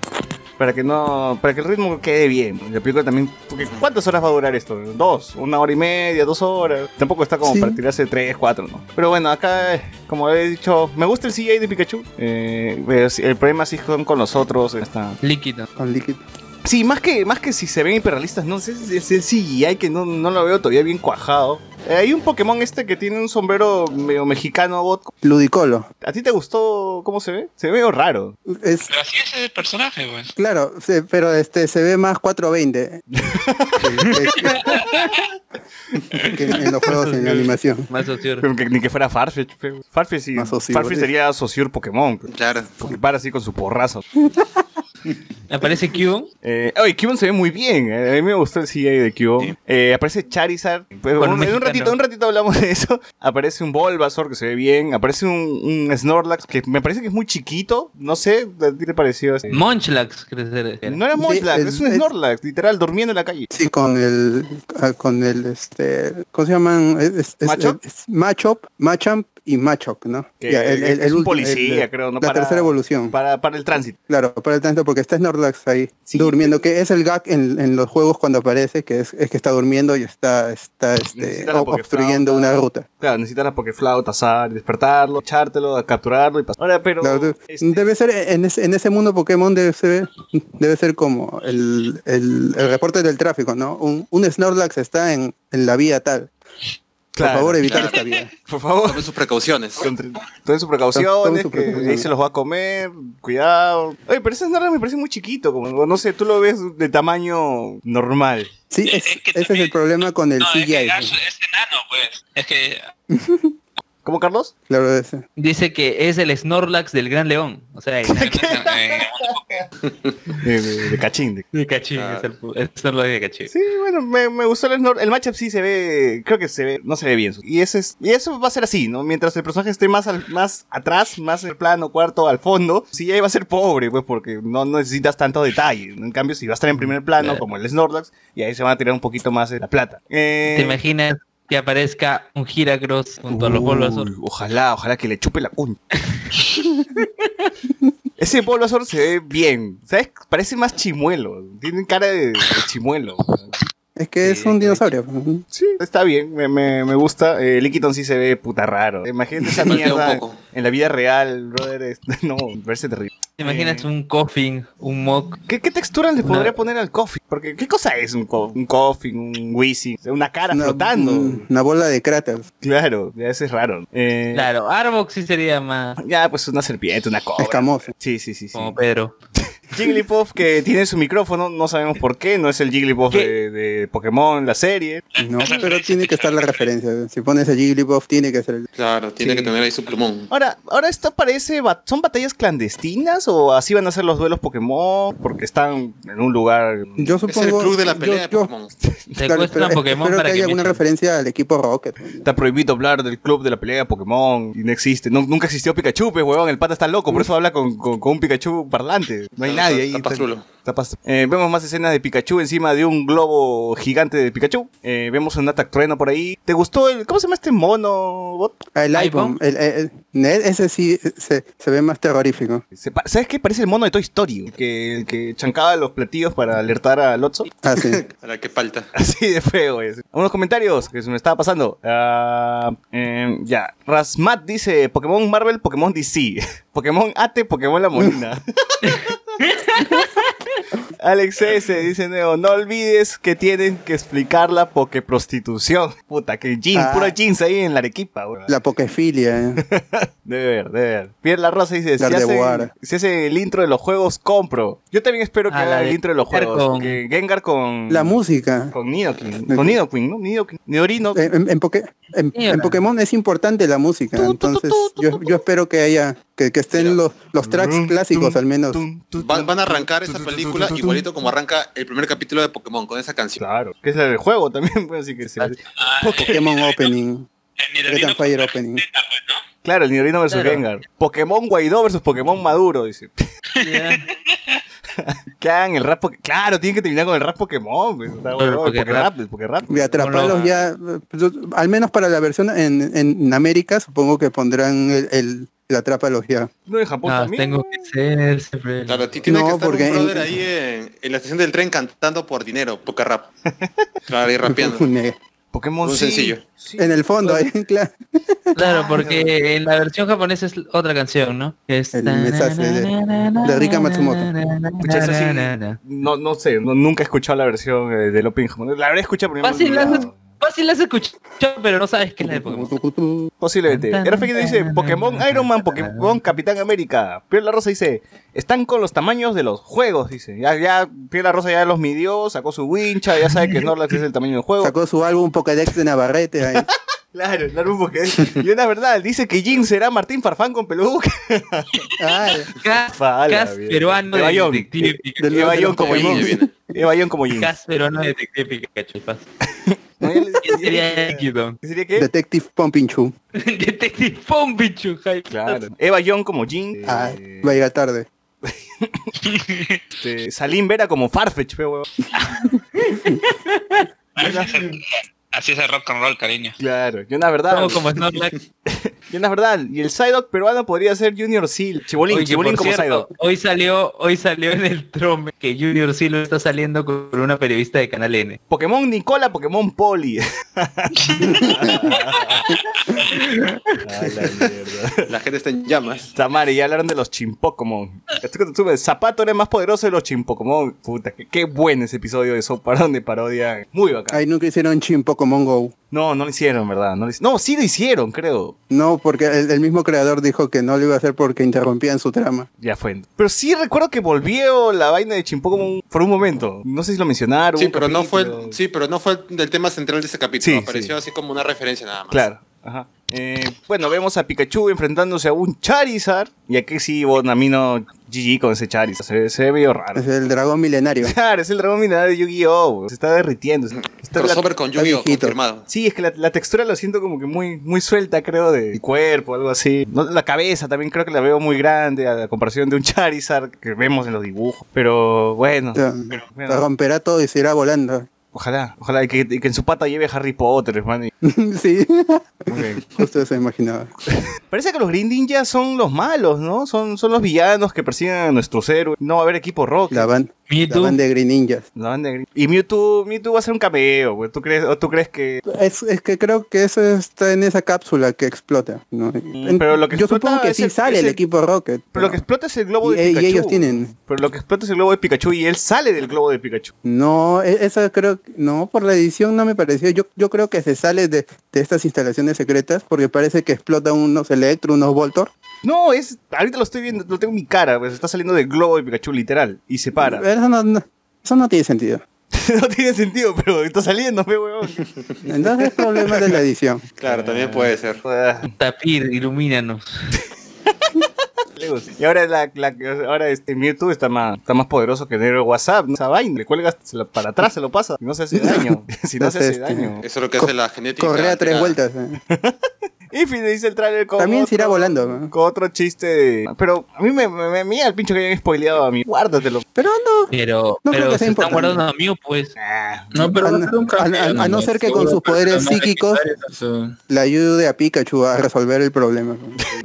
Para que no, para que el ritmo quede bien. La película también, porque ¿cuántas horas va a durar esto? Dos, una hora y media, dos horas. Tampoco está como Sí. para tirarse tres, cuatro, ¿no? Pero bueno, acá, como he dicho, me gusta el CGI de Pikachu. Eh, pero sí, el problema sí son con los otros. Esta... Líquido. Con líquido. Sí, más que, más que si se ven hiperrealistas, no sé si es el CGI que no, no lo veo todavía bien cuajado. Eh, hay un Pokémon este que tiene un sombrero medio mexicano, bot. Ludicolo. ¿A ti te gustó cómo se ve? Se ve medio raro. Es Pero así es el personaje, pues. claro, pero este se ve más 420 que, que en los juegos en la animación. Más socio. Pero que, ni que fuera Farfetch. fe. Farfetch, sí. Farfetch sería Sociur Pokémon. Claro. Porque para así con su porrazo. Aparece Cubone. Eh, oye, se ve muy bien. eh, A mí me gustó el CGI de Cubone. Eh, aparece Charizard. Pues, un- en un ratito, un ratito hablamos de eso. Aparece un Bulbasaur que se ve bien. Aparece un, un Snorlax que me parece que es muy chiquito. No sé, ¿a ti te pareció? que era. No era Munchlax, es- es un es- Snorlax, literal, durmiendo en la calle. Sí, con el ah, con el este ¿cómo se llaman? Es, es- es- ¿Machop? es Machop, Machamp y Machoc, ¿no? Que Ya, el- el- es el un policía, creo, ¿no? La Para- tercera evolución. Para, para el tránsito. Claro, para el tanto porque está Snorlax ahí Sí, durmiendo, que es el gag en, en los juegos cuando aparece, que es, es que está durmiendo y está, está este, obstruyendo una ruta. Claro, necesitas la Pokeflauta, azar, despertarlo, echártelo, capturarlo y pasar. Ahora, pero. Claro, este, Debe ser en ese, en ese mundo Pokémon debe ser debe ser como el, el, el reporte del tráfico, ¿no? Un, un Snorlax está en, en la vía tal. Claro, Por favor, evitar claro. esta vía. Por favor. Tomen sus precauciones. Tomen sus precauciones, sus que ahí se los va a comer, cuidado. Oye, pero ese Snorlax me parece muy chiquito, como, no sé, tú lo ves de tamaño normal. Sí, Es- es- es que ese es también- el problema con el No, es CGI. que ¿no? Ash es enano, pues. Es que ¿Cómo, Carlos? Claro, ese. Dice que es el Snorlax del Gran León. O sea, el eh, De, de- de cachín. de- de Cachín. Es el, el Snorlax de Cachín. Sí, bueno, me, me gustó el Snorlax. El matchup sí se ve, creo que se ve, no se ve bien. Y, ese es, y eso va a ser así, ¿no? Mientras el personaje esté más, al- más atrás, más en el plano, cuarto, al fondo, sí ahí va a ser pobre, pues, porque no necesitas tanto detalle. En cambio, si va a estar en primer plano, como el Snorlax, y ahí se van a tirar un poquito más de la plata. Eh, ¿Te imaginas que aparezca un Giracross junto a los Uy, Bulbasaur? Ojalá, ojalá que le chupe la cuña. Ese Bulbasaur se ve bien. ¿Sabes? Parece más chimuelo. Tiene cara de chimuelo. Es que es un dinosaurio. Sí, está bien, me, me, me gusta. Eh, sí se ve puta raro. Imagínate esa mierda poco. en la vida real, brother. es- No, parece terrible. ¿Te imaginas un coffin, un mock? ¿Qué, qué textura le Una- podría poner al coffin? Porque, ¿qué cosa es un, co- un coffin, un Wheezy? Una cara Una, flotando. una bola de cráter. Claro, ya ese es raro. Eh, Claro, Arbok sí sería más Ya, pues una serpiente, una cobra. Escamoso. Sí, sí, sí. sí. como Pedro. Jigglypuff que tiene su micrófono, no sabemos por qué, no es el Jigglypuff de, de Pokémon, la serie. No, pero tiene que estar la referencia. Si pones a Jigglypuff, tiene que ser el... Claro, tiene Sí. que tener ahí su plumón. Ahora, ahora esto parece, ¿son batallas clandestinas o así van a ser los duelos Pokémon? Porque están en un lugar... Yo Es el supongo... club de la yo- pelea de yo- Pokémon. Espero- Pokémon espero para que que haya alguna referencia al equipo Rocket. Está prohibido hablar del club de la pelea de Pokémon y no existe. No- nunca existió Pikachu, pues, huevón. El pata está loco, por eso habla con, con- con un Pikachu parlante. No hay Claro, nadie ahí. está pastrulo. está pas- Eh, vemos más escenas de Pikachu encima de un globo gigante de Pikachu. Eh, vemos un Attack Trueno por ahí. ¿Te gustó el... ¿Cómo se llama este mono? bot? El iPhone. iPhone. El, el- el- ese sí se, se ve más terrorífico. ¿Sabes qué? Parece el mono de Toy Story. El que, el que chancaba los platillos para alertar a Lotso. Ah, sí. A la que falta. Así de feo es. Unos comentarios que se me estaba pasando. Eh, ya. Rasmat dice Pokémon Marvel, Pokémon DC. Pokémon Ate, Pokémon La Molina. Alex S dice nuevo, no olvides que tienen que explicar la pokeprostitución. Puta, que jeans, Ah. puro jeans ahí en la Arequipa, weón. La pokefilia. eh. Debe ver, debe ver. Pierre La Rosa dice, si Gardevoir. hace, si hace el intro de los juegos, compro. Yo también espero que Ah, la haga el intro de los juegos. con- Que Gengar con... La música. Con Nidoking. Con Nidoking, ¿no? Nidoking. Nidorino. En, en- en Poké- Pokémon es importante la música, entonces yo espero que haya, que, que estén los, los tracks Tum, clásicos tum, al menos. tum, Van, a arrancar esa película igualito como arranca el primer capítulo de Pokémon con esa canción. Claro, que es el juego también, pues, así que se- Pokémon Opening, Breath Fire Opening. Claro, el Nidorino versus Claro. Gengar. Pokémon Guaidó versus Pokémon Maduro, dice. Que hagan el rap Poké- Claro, tienen que terminar con el rap Pokémon. pues, está bueno, Porque el Pokérap, el Pokérap. Y atraparlos no. ya, pues, al menos para la versión en, en América, supongo que pondrán el, el, el atrápalos ya. No, en Japón Ah, también. tengo ¿no? que ser siempre. Claro, ti- tiene No, que estar porque un en- brother ahí en, en la estación del tren cantando por dinero, poca rap. Claro, y rapeando. Pokémon Un sí, sencillo. sí. en el fondo, ahí, claro. Claro, porque en la versión japonesa es otra canción, ¿no? Es- El mensaje de- de Rika Matsumoto. Pucha, sí, no, no sé, no- nunca he escuchado la versión eh, del Open japonés. La habré escuchado, pero no me he Fácil las escuchado, pero no sabes qué es la de Pokémon. Posiblemente. RFX dice Pokémon Iron Man, Pokémon Capitán América. Pierre La Rosa dice, están con los tamaños de los juegos, dice. Ya, ya, Pierre La Rosa ya los midió, sacó su wincha, ya sabe que Snorlax es el tamaño del juego. Sacó su álbum Pokédex de Navarrete ahí. Claro, el álbum Pokédex. Y una verdad, dice que Jin será Martín Farfán con peluca. Ay, Cas, peruano de Evayón. Detective Pikachu. Del- Eva de Young los como. Jin. Viene. Eva Young como Jin. Cas peruano de Detective Pikachu. ¿Quién sería? ¿Qué sería qué? Detective Pompinchu. Detective Pompichu, hype. Claro. Eva Young como Jin. Ah, Eh, va a llegar tarde. este, Salim Vera como Farfetch, pe, huevón. Así es el rock and roll, cariño. Claro, y una verdad. Como, como Snorlax. Y una verdad. Y el Psyduck peruano podría ser Junior Seal. Chibolín, Oye, Chibolín como cierto, Psyduck. hoy salió, hoy salió en el trome que Junior Silo está saliendo con una periodista de Canal N. Pokémon Nicola, Pokémon Poli. La mierda. La gente está en llamas. Tamari, ya hablaron de los Chimpokomon. El zapato era más poderoso de los Chimpokomon. Puta, qué, qué bueno ese episodio de Soap Parón de parodia. Muy bacán. Ahí nunca hicieron Chin Pokémon Go. No, no lo hicieron, ¿verdad? No, lo no, sí lo hicieron, creo. No, porque el, el mismo creador dijo que no lo iba a hacer porque interrumpían su trama. Ya fue. Pero sí recuerdo que volvió la vaina de Chimpokomon por un momento. No sé si lo mencionaron. Sí, un pero no fue, sí, pero no fue el del tema central de ese capítulo. Sí, Apareció sí. así como una referencia nada más. Claro. Ajá. Eh, bueno, vemos a Pikachu enfrentándose a un Charizard. Y aquí sí, Bonamino GG con ese Charizard. Se, ve- se ve medio raro. Es el dragón milenario. Claro, es el dragón mineral de Yu-Gi-Oh! Se está derritiendo. Está la- Crossover con Yu-Gi-Oh! confirmado. Sí, es que la, la textura lo siento como que muy, muy suelta, creo, del cuerpo, algo así. No, la cabeza también creo que la veo muy grande a la comparación de un Charizard que vemos en los dibujos. Pero bueno. O sea, bueno. romperá todo y se irá volando. Ojalá, ojalá, y que, y que en su pata lleve Harry Potter, y- sí, bien. justo eso imaginaba. Parece que los Green Ninjas son los malos, ¿no? Son, son los villanos que persiguen a nuestros héroes. No va a haber equipo rock. La, ban la Mewtwo. banda de Green Ninjas. La banda de Green- Y Mewtwo, Mewtwo va a ser un cameo, güey. ¿Tú crees, ¿O tú crees que...? Es, es que creo que eso está en esa cápsula que explota. ¿no? En- pero lo que Yo supongo que sí el- sale el el- equipo Rocket. Pero lo que explota es el globo y, de y Pikachu. ellos tienen. Pero lo que explota es el globo de Pikachu y él sale del globo de Pikachu. No, e- esa creo que- no, por la edición no me pareció. Yo, yo creo que se sale de, de estas instalaciones secretas porque parece que explota unos Electro, unos Voltor. No, es... Ahorita lo estoy viendo, lo tengo en mi cara, pues está saliendo del globo de Pikachu, literal. Y se para. Eso no, no- eso no tiene sentido. no tiene sentido, pero está saliendo, pe, weón. Entonces es problema de la edición. Claro, también puede ser. Ah, Tapir, ilumínanos. Y ahora, la, la- ahora este Mewtwo está más, está más poderoso que el WhatsApp. ¿no? Esa vaina, le cuelgas se lo- para atrás, se lo pasa. Si no se hace daño. si no se hace daño. Eso es lo que Co- hace la genética. Correa tres vueltas. eh. Y fin, dice el trailer con También se irá otro- volando. ¿no? Con otro chiste de... Pero a mí me, me, me mía el pincho que hayan spoileado a mí. Guárdatelo. Pero no. Pero, No creo pero que se sea están importante. guardando a mí, pues. Ah, No, pero A- va a ser un a- cameo, a- a no ser que con sus poderes psíquicos-. Le ayude a Pikachu a resolver el problema.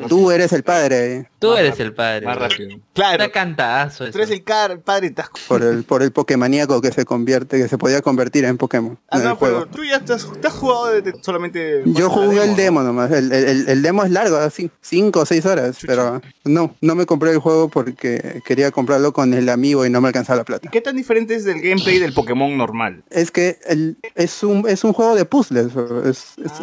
Tú eres el padre eh, Tú eres el padre. más rápido. Claro. Está cantazo eso. Tú eres el car, el padre. Estás... por el por el Pokémoníaco que se convierte, que se podía convertir en Pokémon Ah, en no, juego. pero tú ya estás, te has jugado de, de- solamente... Yo jugué el ¿no? demo nomás, el, el- el- demo es largo, así, 5 o 6 horas, pero no, no me compré el juego porque quería comprarlo con el amigo y no me alcanzaba la plata. ¿Qué tan diferente es del gameplay del Pokémon normal? Es que el- es, un, es un juego de puzzles,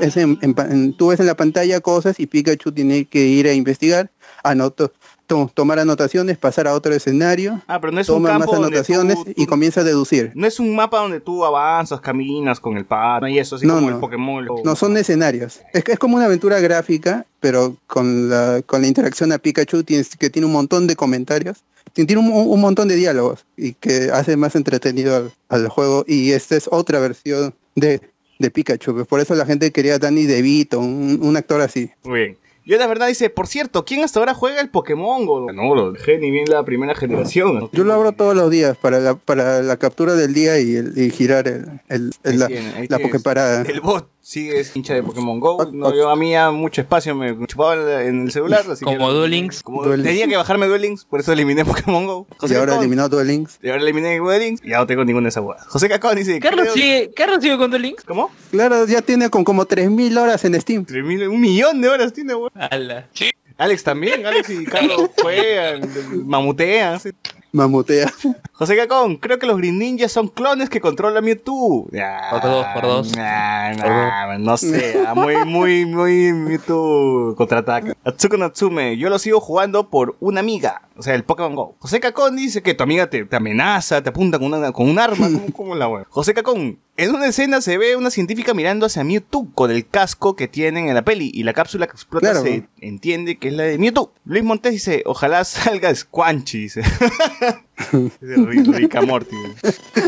es, en- en en- tú ves en la pantalla cosas y Pikachu tiene que ir a investigar, anoto, to- tomar anotaciones, pasar a otro escenario, Ah, pero no es un toma más campo donde anotaciones tú- y comienza a deducir. No es un mapa donde tú avanzas, caminas con el pad, y eso, así No, como no. el Pokémon. lo- No son escenarios. Es, que es como una aventura gráfica, pero con la, con la interacción a Pikachu tienes, que tiene un montón de comentarios. Tiene un, un montón de diálogos y que hace más entretenido al, al juego. Y esta es otra versión de, de Pikachu. Por eso la gente quería a Danny DeVito, un, un actor así. Muy bien. Yo la verdad dice, por cierto, ¿quién hasta ahora juega el Pokémon Go? No, lo dejé ni bien la primera generación. Yo lo abro todos los días para la, para la captura del día y, el- y girar el, el- el- Ahí la, tiene, la. Poképarada. El bot sigue es hincha de Pokémon Go. No, yo a mí ya mucho espacio me chupaba en el celular. Así Como que- Duel Links. Como Duel Links. tenía que bajarme Duel Links, por eso eliminé Pokémon Go. Y ahora Cacón- eliminado todo el links. Y ahora eliminé Duel Links y ya no tengo ninguna de esas huevas. José Cacón dice, Carlos creo- sigue, Carlos sigue con Duel Links. ¿Cómo? Claro, ya tiene con como 3.000 horas en Steam. Tres mil- un millón de horas tiene, weón. Ala. Alex también, Alex y Carlos juegan, mamutean. Sí. Mamutea. José Cacón, creo que los Green Ninjas son clones que controlan Mewtwo. Ah, Por dos, por dos. nah, nah, no sé, ah, muy, muy, muy Mewtwo contraataca. Atsuko Natsume, yo lo sigo jugando por una amiga, o sea, el Pokémon Go. José Cacón dice que tu amiga te, te amenaza, te apunta con, una, con un arma, ¿cómo, cómo la wea? José Cacón, en una escena se ve una científica mirando hacia Mewtwo con el casco que tienen en la peli y la cápsula que explota Claro. se entiende que es la de Mewtwo. Luis Montes dice, ojalá salga Squanchy, dice. Morty.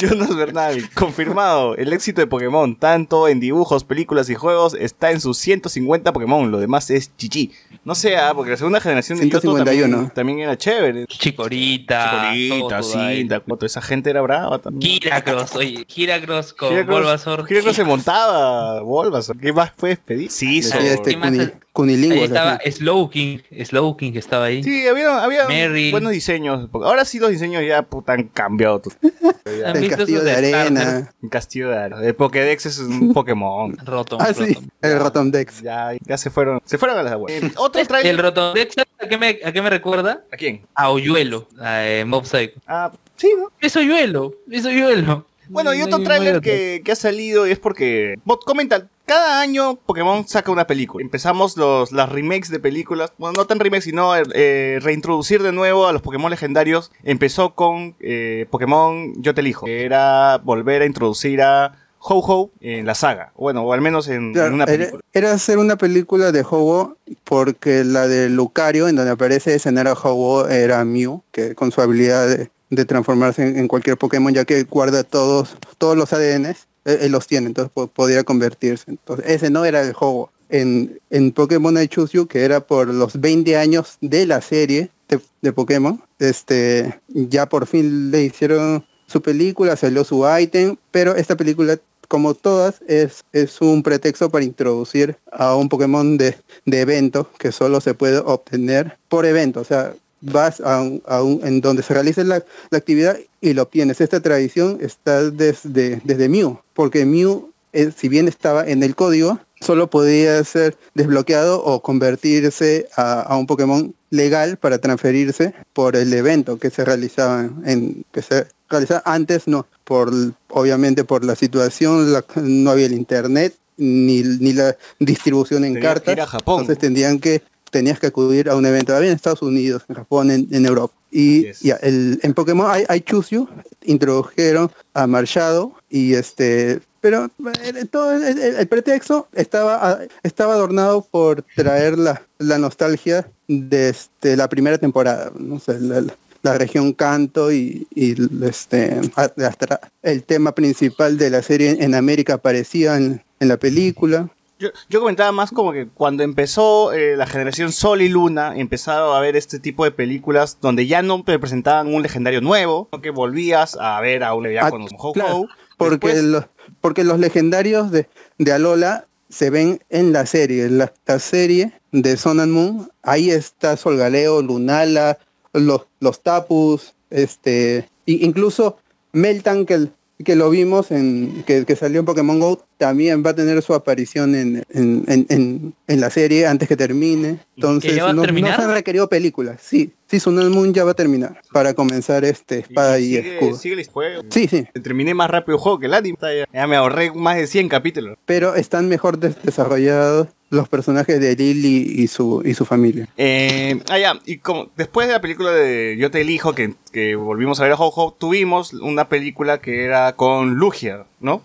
Jonas Bernal, confirmado, el éxito de Pokémon, tanto en dibujos, películas y juegos, está en sus 150 Pokémon, lo demás es chichi. No sé, ah, porque la segunda generación de Yoto 151. también, también era chévere. Chicorita. Chicorita. Cinta, toda esa gente era brava también. Giracross, oye, Giracross con Giracross- Bulbasaur. Giracross se montaba, Bulbasaur. ¿Qué más puedes pedir? Sí, Sí, este ¿qué más? Cuni- Ahí cunilinguas, estaba así. Slowking, Slowking que estaba ahí. Sí, había, había buenos diseños. Ahora sí los diseños ya puta, han cambiado. ¿Han El castillo de Starter? arena. Un castillo de arena. El Pokédex es un Pokémon. Rotom, Ah, sí, Rotom. el Rotomdex. Ya, ya se fueron. Se fueron a las aguas. Eh, Otro trailer. El Rotomdex, ¿sabes ¿a qué, me, ¿a qué me recuerda? ¿A quién? A Oyuelo, a eh, Mob Psycho. Ah, sí, ¿no? Es Oyuelo, es Oyuelo. Bueno, y otro tráiler otro. que, que ha salido y es porque... Bot, comenta, cada año Pokémon saca una película. Empezamos los, las remakes de películas. Bueno, no tan remakes, sino eh, reintroducir de nuevo a los Pokémon legendarios. Empezó con eh, Pokémon Yo te elijo. Que era volver a introducir a Ho-Ho en la saga. Bueno, o al menos en, una película. era hacer una película de Ho-Oh porque la de Lucario, en donde aparece escenario Ho-Oh, era Mew, que con su habilidad de, de transformarse en, en cualquier Pokémon, ya que guarda todos, todos los ADNs, él, él los tiene, entonces po- podría convertirse. Entonces, ese no era el Ho-Oh. En, en Pokémon I que era por los 20 años de la serie de, de Pokémon, este, ya por fin le hicieron su película, salió su item, pero esta película como todas, es, es un pretexto para introducir a un Pokémon de, de evento que solo se puede obtener por evento. O sea, vas a un, a un- en donde se realice la, la actividad y lo obtienes. Esta tradición está desde, desde Mew, porque Mew, eh, si bien estaba en el código, solo podía ser desbloqueado o convertirse a, a un Pokémon legal para transferirse por el evento que se realizaba en que se realizaba antes no por obviamente por la situación la- no había el internet ni, ni la distribución en que cartas ir a Japón. entonces tendrían que tenías que acudir a un evento. Había en Estados Unidos en Japón en, en Europa. Y Yes. ya, el, en Pokémon hay, hay Choose You, introdujeron a Marshado y este pero eh, todo el, el- el pretexto estaba ah, estaba adornado por traer la, la nostalgia de este, la primera temporada no sé la, la- la región Canto y, y este hasta el tema principal de la serie en América aparecía en, en la película Yo, yo comentaba más como que cuando empezó eh, la generación Sol y Luna, empezaron a ver este tipo de películas donde ya no te presentaban un legendario nuevo, sino que volvías a ver a un ya Ah, con Ho-Ho. claro, porque Después- los porque los legendarios de, de Alola se ven en la serie, en la, la serie de Sun and Moon, ahí está Solgaleo, Lunala, los, los Tapus, este, incluso Meltan que, que lo vimos en que, que salió en Pokémon Go, también va a tener su aparición en, en, en- en- en la serie antes que termine. Entonces ya va a no, se han requerido películas. Sí, sí, Sun and Moon ya va a terminar para comenzar este espada y, sigue, escudo. sigue el juego. Sí, sí. Terminé más rápido el juego que el anime. Ya, ya me ahorré más de 100 capítulos. pero están mejor des- desarrollados los personajes de Lily y su y su familia. Eh, ah, ya, y como después de la película de Yo te elijo, que, que volvimos a ver a Ho-Ho, tuvimos una película que era con Lugia, ¿no?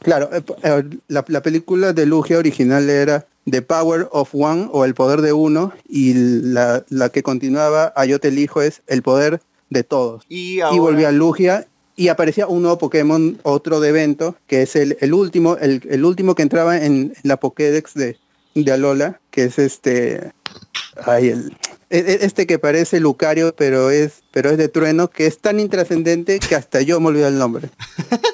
Claro, eh, eh, la, la película de Lugia original era The Power of One o El Poder de Uno y la, la que continuaba a Yo te elijo es El Poder de Todos. Y, Y ahora- volvía Lugia y aparecía un nuevo Pokémon, otro de evento, que es el, el último, el, el último que entraba en la Pokédex de, de Alola, que es este ay, el, e- e- este que parece Lucario, pero es, pero es de trueno, que es tan intrascendente que hasta yo me olvidé el nombre.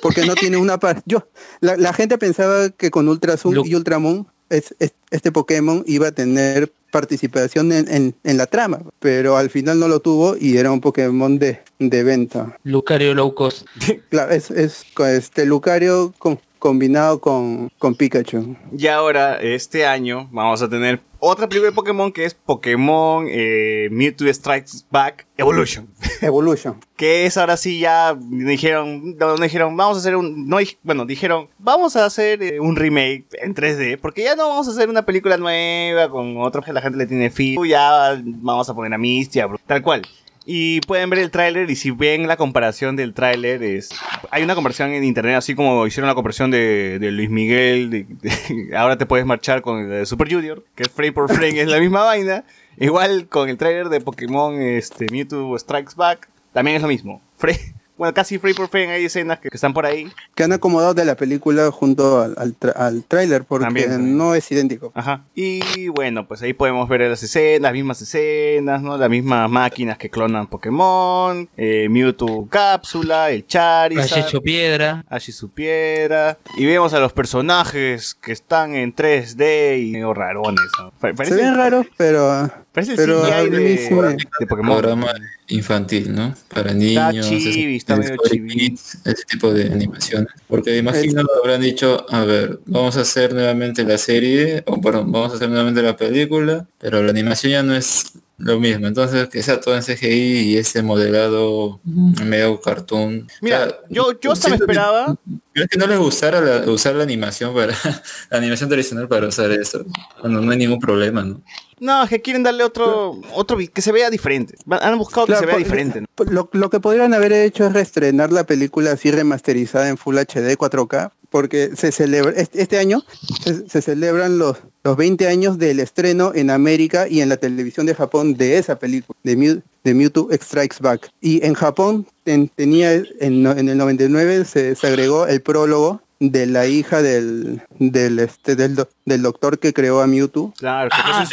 Porque no tiene una par- yo la, la gente pensaba que con Ultrasun Lu- y Ultramon es, es- este Pokémon iba a tener participación en, en- en la trama, pero al final no lo tuvo y era un Pokémon de, de venta. Lucario Low Cost. Claro, es, es este Lucario con- combinado con, con Pikachu. Y ahora, este año, vamos a tener otra película de Pokémon que es Pokémon eh, Mewtwo Strikes Back Evolution. Evolution. Que es ahora sí ya dijeron, no, no dijeron, vamos a hacer un, no, bueno, dijeron, vamos a hacer eh, un remake en 3D, porque ya no vamos a hacer una película nueva con otro que la gente le tiene fin, ya vamos a poner a Misty, tal cual. Y pueden ver el tráiler y si ven la comparación del tráiler es hay una comparación en internet así como hicieron la comparación de, de Luis Miguel ahora te puedes marchar con el de Super Junior que es frame por frame es la misma vaina. Igual con el tráiler de Pokémon este Mewtwo Strikes Back también es lo mismo. Fra- bueno casi frame por frame hay escenas que, que están por ahí Que han acomodado de la película junto al, al, tra- al tráiler porque También, también. no es idéntico. Ajá. Y bueno, pues ahí podemos ver las escenas, las mismas escenas, ¿no? Las mismas máquinas que clonan Pokémon, eh, Mewtwo cápsula, el Charizard. Hecho piedra. Ashi su piedra. Y vemos a los personajes que están en 3D y medio rarones. ¿no? Pa- Se Parece, ven raros, pero parece el pero CGI de, Pokémon. Programa infantil, ¿no? Para niños, chibi, ese- está medio Discovery chibi. Kids, ese tipo de animaciones. Porque imagino habrán dicho, a ver, vamos a hacer nuevamente la serie, o bueno, vamos a hacer nuevamente la película, pero la animación ya no es lo mismo. Entonces, que sea todo en CGI y ese modelado medio cartoon. Mira, O sea, yo, yo hasta me esperaba. ¿Crees que no les gustara la- usar la animación para la animación tradicional para usar eso? Bueno, no hay ningún problema, ¿no? No, es que quieren darle otro, otro que se vea diferente. Han buscado que Claro, se vea por- diferente. ¿no? Lo, lo que podrían haber hecho es reestrenar la película así remasterizada en Full HD 4K, porque se celebra este, este año se, se celebran los, los 20 años del estreno en América y en la televisión de Japón de esa película, de, Mew, de Mewtwo Strikes Back. Y en Japón ten- tenía, en, en el 99 se, se agregó el prólogo de la hija del, del, este, del, do- del doctor que creó a Mewtwo Claro, Ah,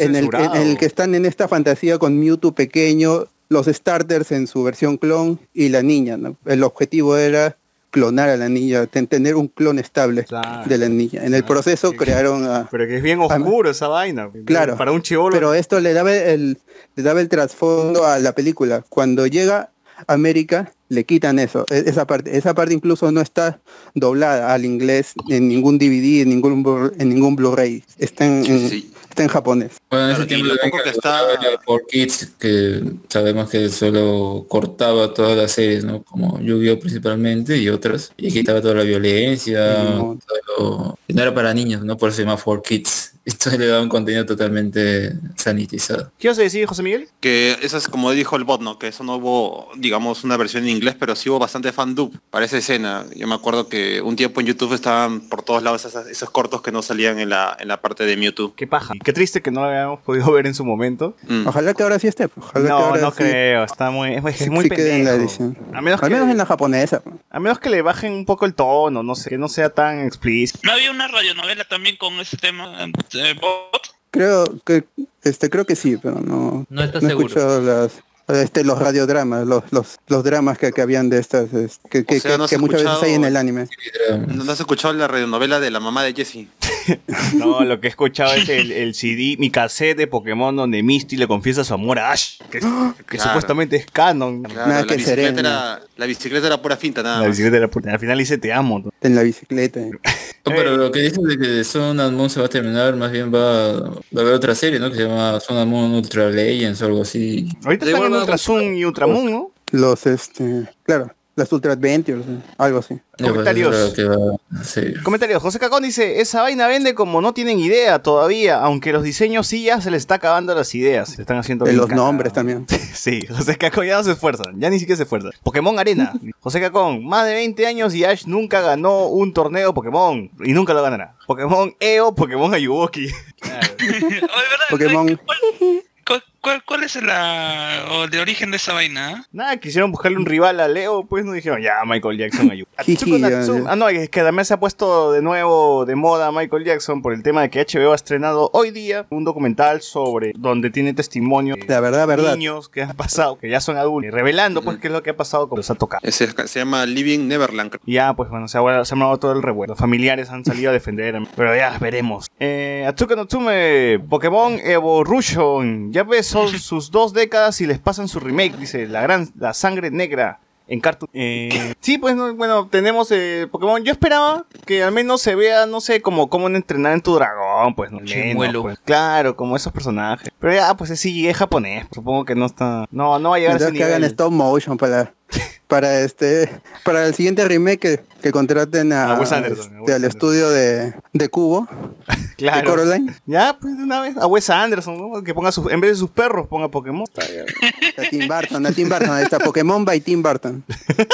en, el, en el que están en esta fantasía con Mewtwo pequeño, los starters en su versión clon y la niña, ¿no? El objetivo era clonar a la niña, ten- tener un clon estable Claro. de la niña. En el proceso crearon a... Pero que es bien oscuro esa vaina. Claro. Para un chivolo. Pero esto le daba el, le daba el trasfondo a la película. Cuando llega América, le quitan eso. E- Esa parte, esa parte incluso no está doblada al inglés en ningún DVD, en ningún en ningún Blu-ray. Está en, en- Sí. Está en japonés. Bueno, en ese tiempo lo poco que está- por Kids, que sabemos que solo cortaba todas las series, ¿no? Como Yu-Gi-Oh principalmente y otras, y quitaba toda la violencia, Digimon. todo lo- y no era para niños, ¿no? Por eso se llama For Kids. Esto le da un contenido totalmente sanitizado. ¿Qué vas a decir, José Miguel? Que eso es como dijo el bot, ¿no? Que eso no hubo, digamos, una versión en inglés, pero sí hubo bastante fan dub para esa escena. Yo me acuerdo que un tiempo en YouTube estaban por todos lados esas- esos cortos que no salían en la, en la parte de Mewtwo. Qué paja. Qué triste que no lo habíamos podido ver en su momento. Mm. Ojalá que ahora sí esté. pues. Que No, ahora no sí- creo. Está muy, es sí- muy sí quede en la pendejo. edición. A menos, Al que, menos en la japonesa. pues. a menos que le bajen un poco el tono, no sé, que no sea tan explícito. ¿No había una radionovela también con ese tema? Bot? Creo que este creo que sí, pero no, No estás no he seguro. escuchado las este, los radiodramas, los, los, los dramas que, que habían de estas, es- que, que, O sea, que- ¿no has que muchas veces hay en el anime. ¿No has escuchado la radionovela de la mamá de Jessie? No, lo que he escuchado es el, el CD, mi cassette de Pokémon donde Misty le confiesa su amor a Ash, que, que Claro. supuestamente es canon. Claro, Nada la, que bicicleta era, la bicicleta era pura finta, nada La bicicleta era puta. Al final dice te amo. ¿no? En la bicicleta. No, pero lo que dices de que Sun and Moon se va a terminar, más bien va, va a haber otra serie, ¿no? Que se llama Sun and Moon Ultra Legends o algo así. Ahorita están en Ultra Sun y Ultramoon, ¿no? Los este, claro, las Ultra Adventures, eh, algo así. Comentarios. eso es lo que va a ser. Comentario, José Cacón dice, esa vaina vende como no tienen idea todavía, aunque los diseños sí ya se les está acabando las ideas. Se están haciendo De los nombres también. Sí, José Cacón ya no se esfuerza, ya ni siquiera se esfuerza. Pokémon Arena. José Cacón, más de 20 años y Ash nunca ganó un torneo Pokémon y nunca lo ganará. Pokémon EO, Pokémon Ayuwoki. Pokémon. ¿Cuál, cuál, cuál es la, o el origen de esa vaina? Nada, quisieron buscarle un rival a Leo, pues no dijeron, ya, Michael Jackson ayuda. Ah, no, es que también se ha puesto de nuevo de moda Michael Jackson por el tema de que HBO ha estrenado hoy día un documental sobre donde tiene testimonio de La verdad, verdad. niños que han pasado, que ya son adultos, y revelando pues qué es lo que ha pasado con los ha tocado. Ese es- se llama Living Neverland. ya, pues bueno, se ha, se ha armado todo el revuelo. Los familiares han salido a defender, pero ya veremos. Eh, Atsuka no Tsume, Pokémon Evolution. Ya ves, son sus dos décadas y les pasan su remake, dice, la gran, la sangre negra. En Cartoon. Eh, sí, pues no, bueno, tenemos eh, Pokémon. Yo esperaba que al menos se vea, no sé, como cómo entrenar en tu dragón, pues no. menos, pues. Claro, como esos personajes. Pero ya, pues sí, es japonés. Supongo que no está. No, no va a llegar a ese que hagan stop motion para para este para el siguiente remake que, que contraten a, A Wes Anderson, a este, Wes al Anderson. estudio de, de Cubo, de. Coraline, Ya, pues de una vez. A Wes Anderson, ¿no? Que ponga sus, en vez de sus perros, ponga Pokémon. a Tim Burton, a Tim Burton, ahí está Pokémon by Tim Burton. Ya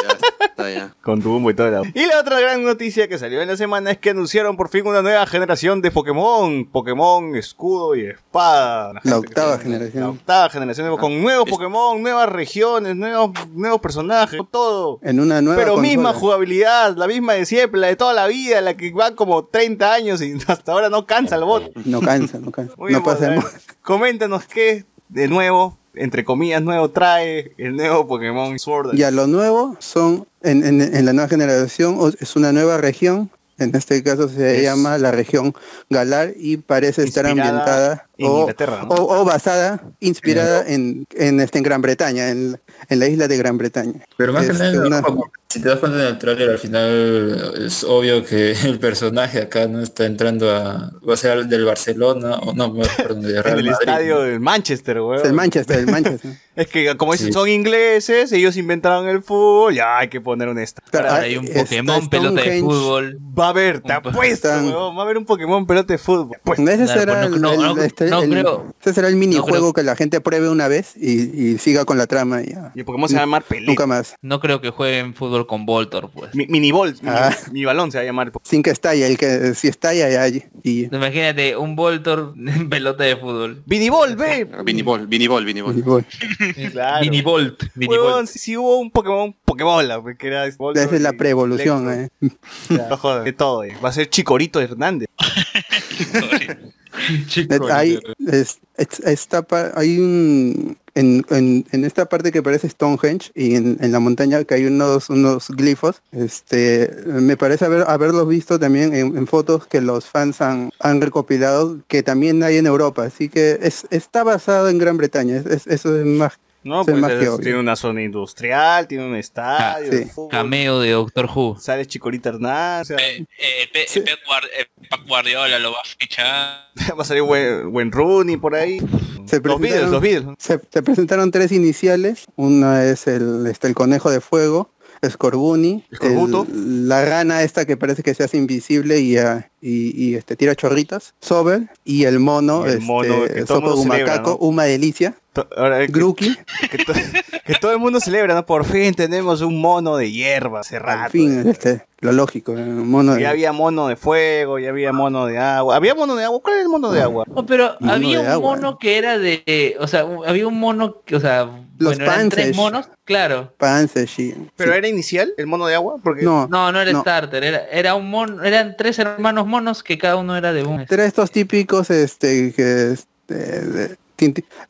está, ya. Con Dumbo y todo lado. Y la otra gran noticia que salió en la semana es que anunciaron por fin una nueva generación de Pokémon. Pokémon Escudo y Espada. La octava que- generación. La octava generación de- con nuevos Pokémon, nuevas regiones, nuevos, nuevos personajes, todo. En una nueva Pero consola. misma jugabilidad, la misma de siempre, la de toda la vida, la que va como 30 años y hasta ahora no cansa el bot. No cansa, no cansa. Muy no bien, ver, Coméntanos qué de nuevo, entre comillas, nuevo trae el nuevo Pokémon Sword. Ya lo nuevo son en, en, en la nueva generación es una nueva región. En este caso se Es- llama la región Galar y parece estar ambientada en o, Inglaterra, ¿no? o, o basada, inspirada en, en, este, en Gran Bretaña, en, en la isla de Gran Bretaña. Pero más que Este, nada, una- como- si te das cuenta en el tráiler, al final es obvio que el personaje acá no está entrando a... Va a ser del Barcelona, o no, perdón, de en Real el Madrid. estadio de Manchester, weón. Es el Manchester, el Manchester. Es que como dicen, Sí. son ingleses, ellos inventaron el fútbol, ya hay que poner un esta. Hay un está Pokémon pelota de fútbol. Va a haber, te apuesto, weón, va a haber un Pokémon pelota de fútbol. Pues, Ese Claro, será el, no- no- el- este, no el- creo- ese será el minijuego creo- que la gente pruebe una vez y, y siga con la trama y ya. y el Pokémon se va a llamar Pelé. Nunca más. No creo que jueguen fútbol con Voltor, pues. Mi, mini mini, Ah. mini balón se va a llamar. Sin que estalle, el que si estalla ya y Imagínate un Voltor en pelota de fútbol. Mini Ball, ve. Vinibol, Vinibol, Vinibol. bueno, Claro. Mini Volt. Mini Huevón, Volt. si, si hubo un Pokémon Pokébola, pues, que era Voltor esa es la preevolución, eh. No de todo, eh. Va a ser Chicorito Hernández. Hay, es- es- esta hay un en, en, en esta parte que parece Stonehenge y en, en la montaña que hay unos unos glifos este me parece haber haberlos visto también en, fotos que los fans han, han recopilado que también hay en Europa. Así que es, está basado en Gran Bretaña es- es- eso es más No, Eso pues es- tiene una zona industrial, tiene un estadio, Ah, de sí. fútbol, Cameo de Doctor Who. sale Chicorita Hernández, o sea, Eh, eh, Pe- Sí. Pep Guard- eh, Pep Guardiola lo va a fichar. va a salir buen, buen Rooney por ahí. Se Los Beatles, los Beatles. Se, se presentaron tres iniciales. Una es el, este, el conejo de fuego, Scorbunny, el- la rana esta que parece que se hace invisible y, ah, y, y, este, tira chorritas, Sobel, y el mono, Y el este, mono que todo el Sopo mundo celebra, Gumacaco, ¿no? una delicia, ahora, que, Gruki, que to- que todo el mundo celebra, ¿no? Por fin tenemos un mono de hierba hace al rato. fin, este, lo lógico, el mono de- Ya había mono de fuego, ya había mono de agua. ¿Había mono de agua? ¿Cuál era el mono de agua? No, pero Mono había un agua. mono que era de, o sea, había un mono que, o sea, Los bueno, eran tres monos, claro. Panzer, sí. ¿Pero Sí. era inicial el mono de agua? Porque No, No, no era No. starter, era, era un mono, eran tres hermanos monos que cada uno era de un. Era estos típicos este que este, de-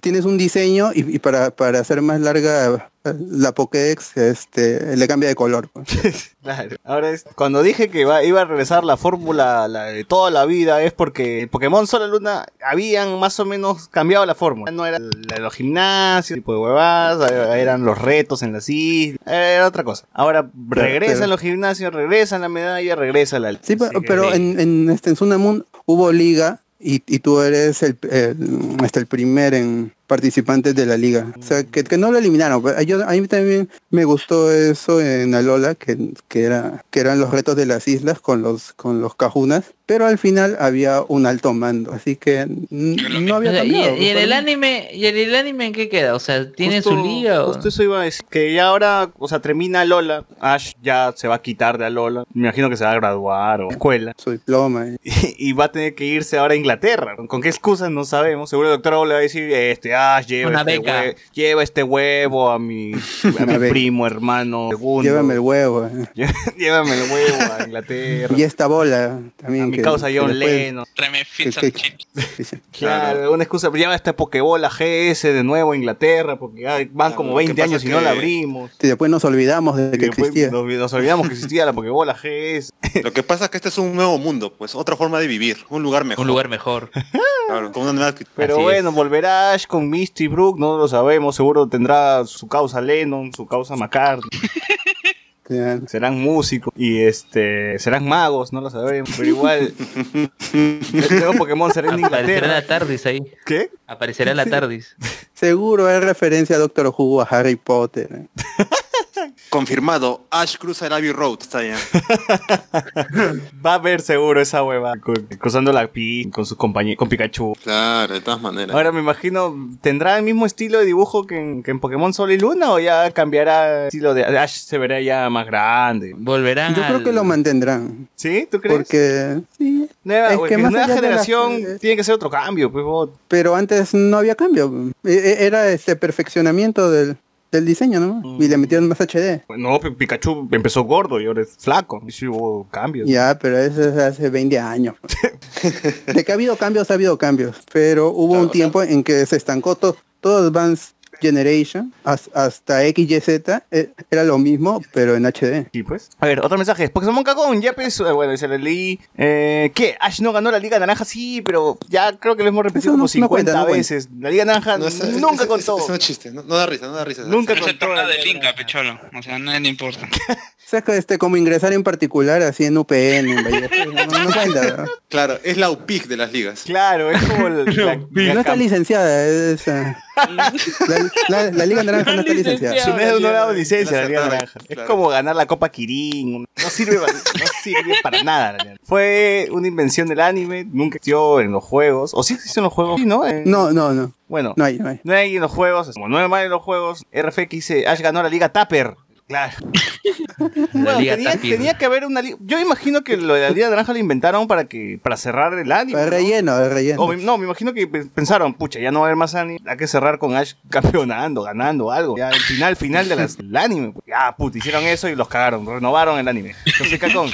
tienes un diseño y, y para, para hacer más larga eh, la Pokédex este le cambia de color. Claro. Ahora es, cuando dije que iba, iba a regresar la fórmula la de toda la vida es porque Pokémon Sol y Luna habían más o menos cambiado la fórmula. No era los gimnasios, tipo de huevadas, eh, eran los retos en las islas, era otra cosa. Ahora regresan pero- los gimnasios, regresan la medalla, regresa la... Sí, pero, en, en este en Sunamun hubo liga y, y tú eres el, el, el primer en participantes de la liga. O sea, que, que no lo eliminaron. pero yo- a mí también me gustó eso en Alola, que, que, era, que eran los retos de las islas con los, con los cajunas. Pero al final había un alto mando, así que no O había sea, y, cambiado. y en pues, el anime, y en el anime en qué queda, o sea, tiene Justo- su liga o Justo eso iba a decir. Que ya ahora, o sea, termina Alola. Ash ya se va a quitar de Alola. Me imagino que se va a graduar o escuela. Su diploma. eh. y va a tener que irse ahora a Inglaterra. ¿Con qué excusas? No sabemos. Seguro el doctor le va a decir, este, Ash, lleva, Una este, beca. hue- lleva este huevo a mi, a mi primo, hermano, segundo. Llévame el huevo. eh. Llévame el huevo a Inglaterra. Y esta bola también. a mi que- causa John después- Lennon. Claro, una excusa. Lleva este Pokébola GS de nuevo a Inglaterra porque ya van como lo que 20 pasa años y no la abrimos. Y después nos olvidamos de que existía. nos, nos olvidamos que existía la Pokébola GS. Lo que pasa es que este es un nuevo mundo, pues otra forma de vivir, un lugar mejor. un lugar mejor. Claro, con una nueva. Pero Así bueno, volverá Ash con Misty Brook, no lo sabemos. Seguro tendrá su causa Lennon, su causa McCartney. Serán músicos y este serán magos, no lo sabemos. Pero igual, el nuevo Pokémon será en Aparecerá Inglaterra. la TARDIS ahí. ¿Qué? Aparecerá la TARDIS. Seguro es referencia a Doctor Who, a Harry Potter. Confirmado, Ash cruza el Abbey Road, está ya. Va a haber seguro esa hueva cruzando la pi con sus compañeros, con Pikachu. Claro, de todas maneras. Ahora me imagino, ¿tendrá el mismo estilo de dibujo que en, que en Pokémon Sol y Luna o ya cambiará el estilo de Ash se verá ya más grande? Volverán Yo creo que lo mantendrán. ¿Sí? ¿Tú crees? Porque sí, Nueva, es que más nueva generación tiene que ser otro cambio, pues vos. pero antes no había cambio. E- e- Era este perfeccionamiento del, del diseño, ¿no? Mm. Y le metieron más HD. No, Pikachu empezó gordo y ahora es flaco. Y sí hubo cambios. Ya, pero eso es hace 20 años. De que ha habido cambios, ha habido cambios. Pero hubo un tiempo en que se estancó todo. Todo Advance Generation, has- hasta XYZ, eh, era lo mismo, pero en HD. Sí, pues. A ver, otro mensaje. Pokémon Cagón, ya pues, eh, bueno, se lo leí. Eh, ¿Qué? Ash no ganó la Liga Naranja, sí, pero ya creo que lo hemos repetido no- como no 50 cuenta, no cuenta. veces. La Liga Naranja No, es- nunca es- contó. Es, es un chiste, no, no da risa, no da risa. Nunca Pero contó. torneo del Inca, pecholo. O sea, nadie le importa. O sea, que este, como ingresar en particular, así en UPN, en Vallejo, no, no cuenta. Claro, es la UPIC de las ligas. Claro, es como la, la- la No está licenciada, es, ah, la, la- la Liga Naranja no está licenciada. Su mes no le ha dado licencia a la Liga Claro, Naranja. Es como ganar la Copa Kirin. No sirve, para- no sirve para nada. la. Fue una invención del anime. Nunca existió en los juegos. ¿O sí existió en los juegos? Sí, ¿no? En- No, no, no, Bueno, no hay, no hay. no hay en los juegos. Como no hay más en los juegos, RFX dice, Ash ganó la Liga Tapper. Claro. La Bueno, tenía, tenía que haber una liga. Yo imagino que lo de la Liga Naranja lo inventaron para que para cerrar el anime. Es ¿no? relleno, es relleno. O no, me imagino que pe- pensaron, pucha, ya no va a haber más anime, hay que cerrar con Ash campeonando, ganando algo. Ya el final, final de las- del anime. pues. Ya, puta, hicieron eso y los cagaron, renovaron el anime. Entonces, Cacón,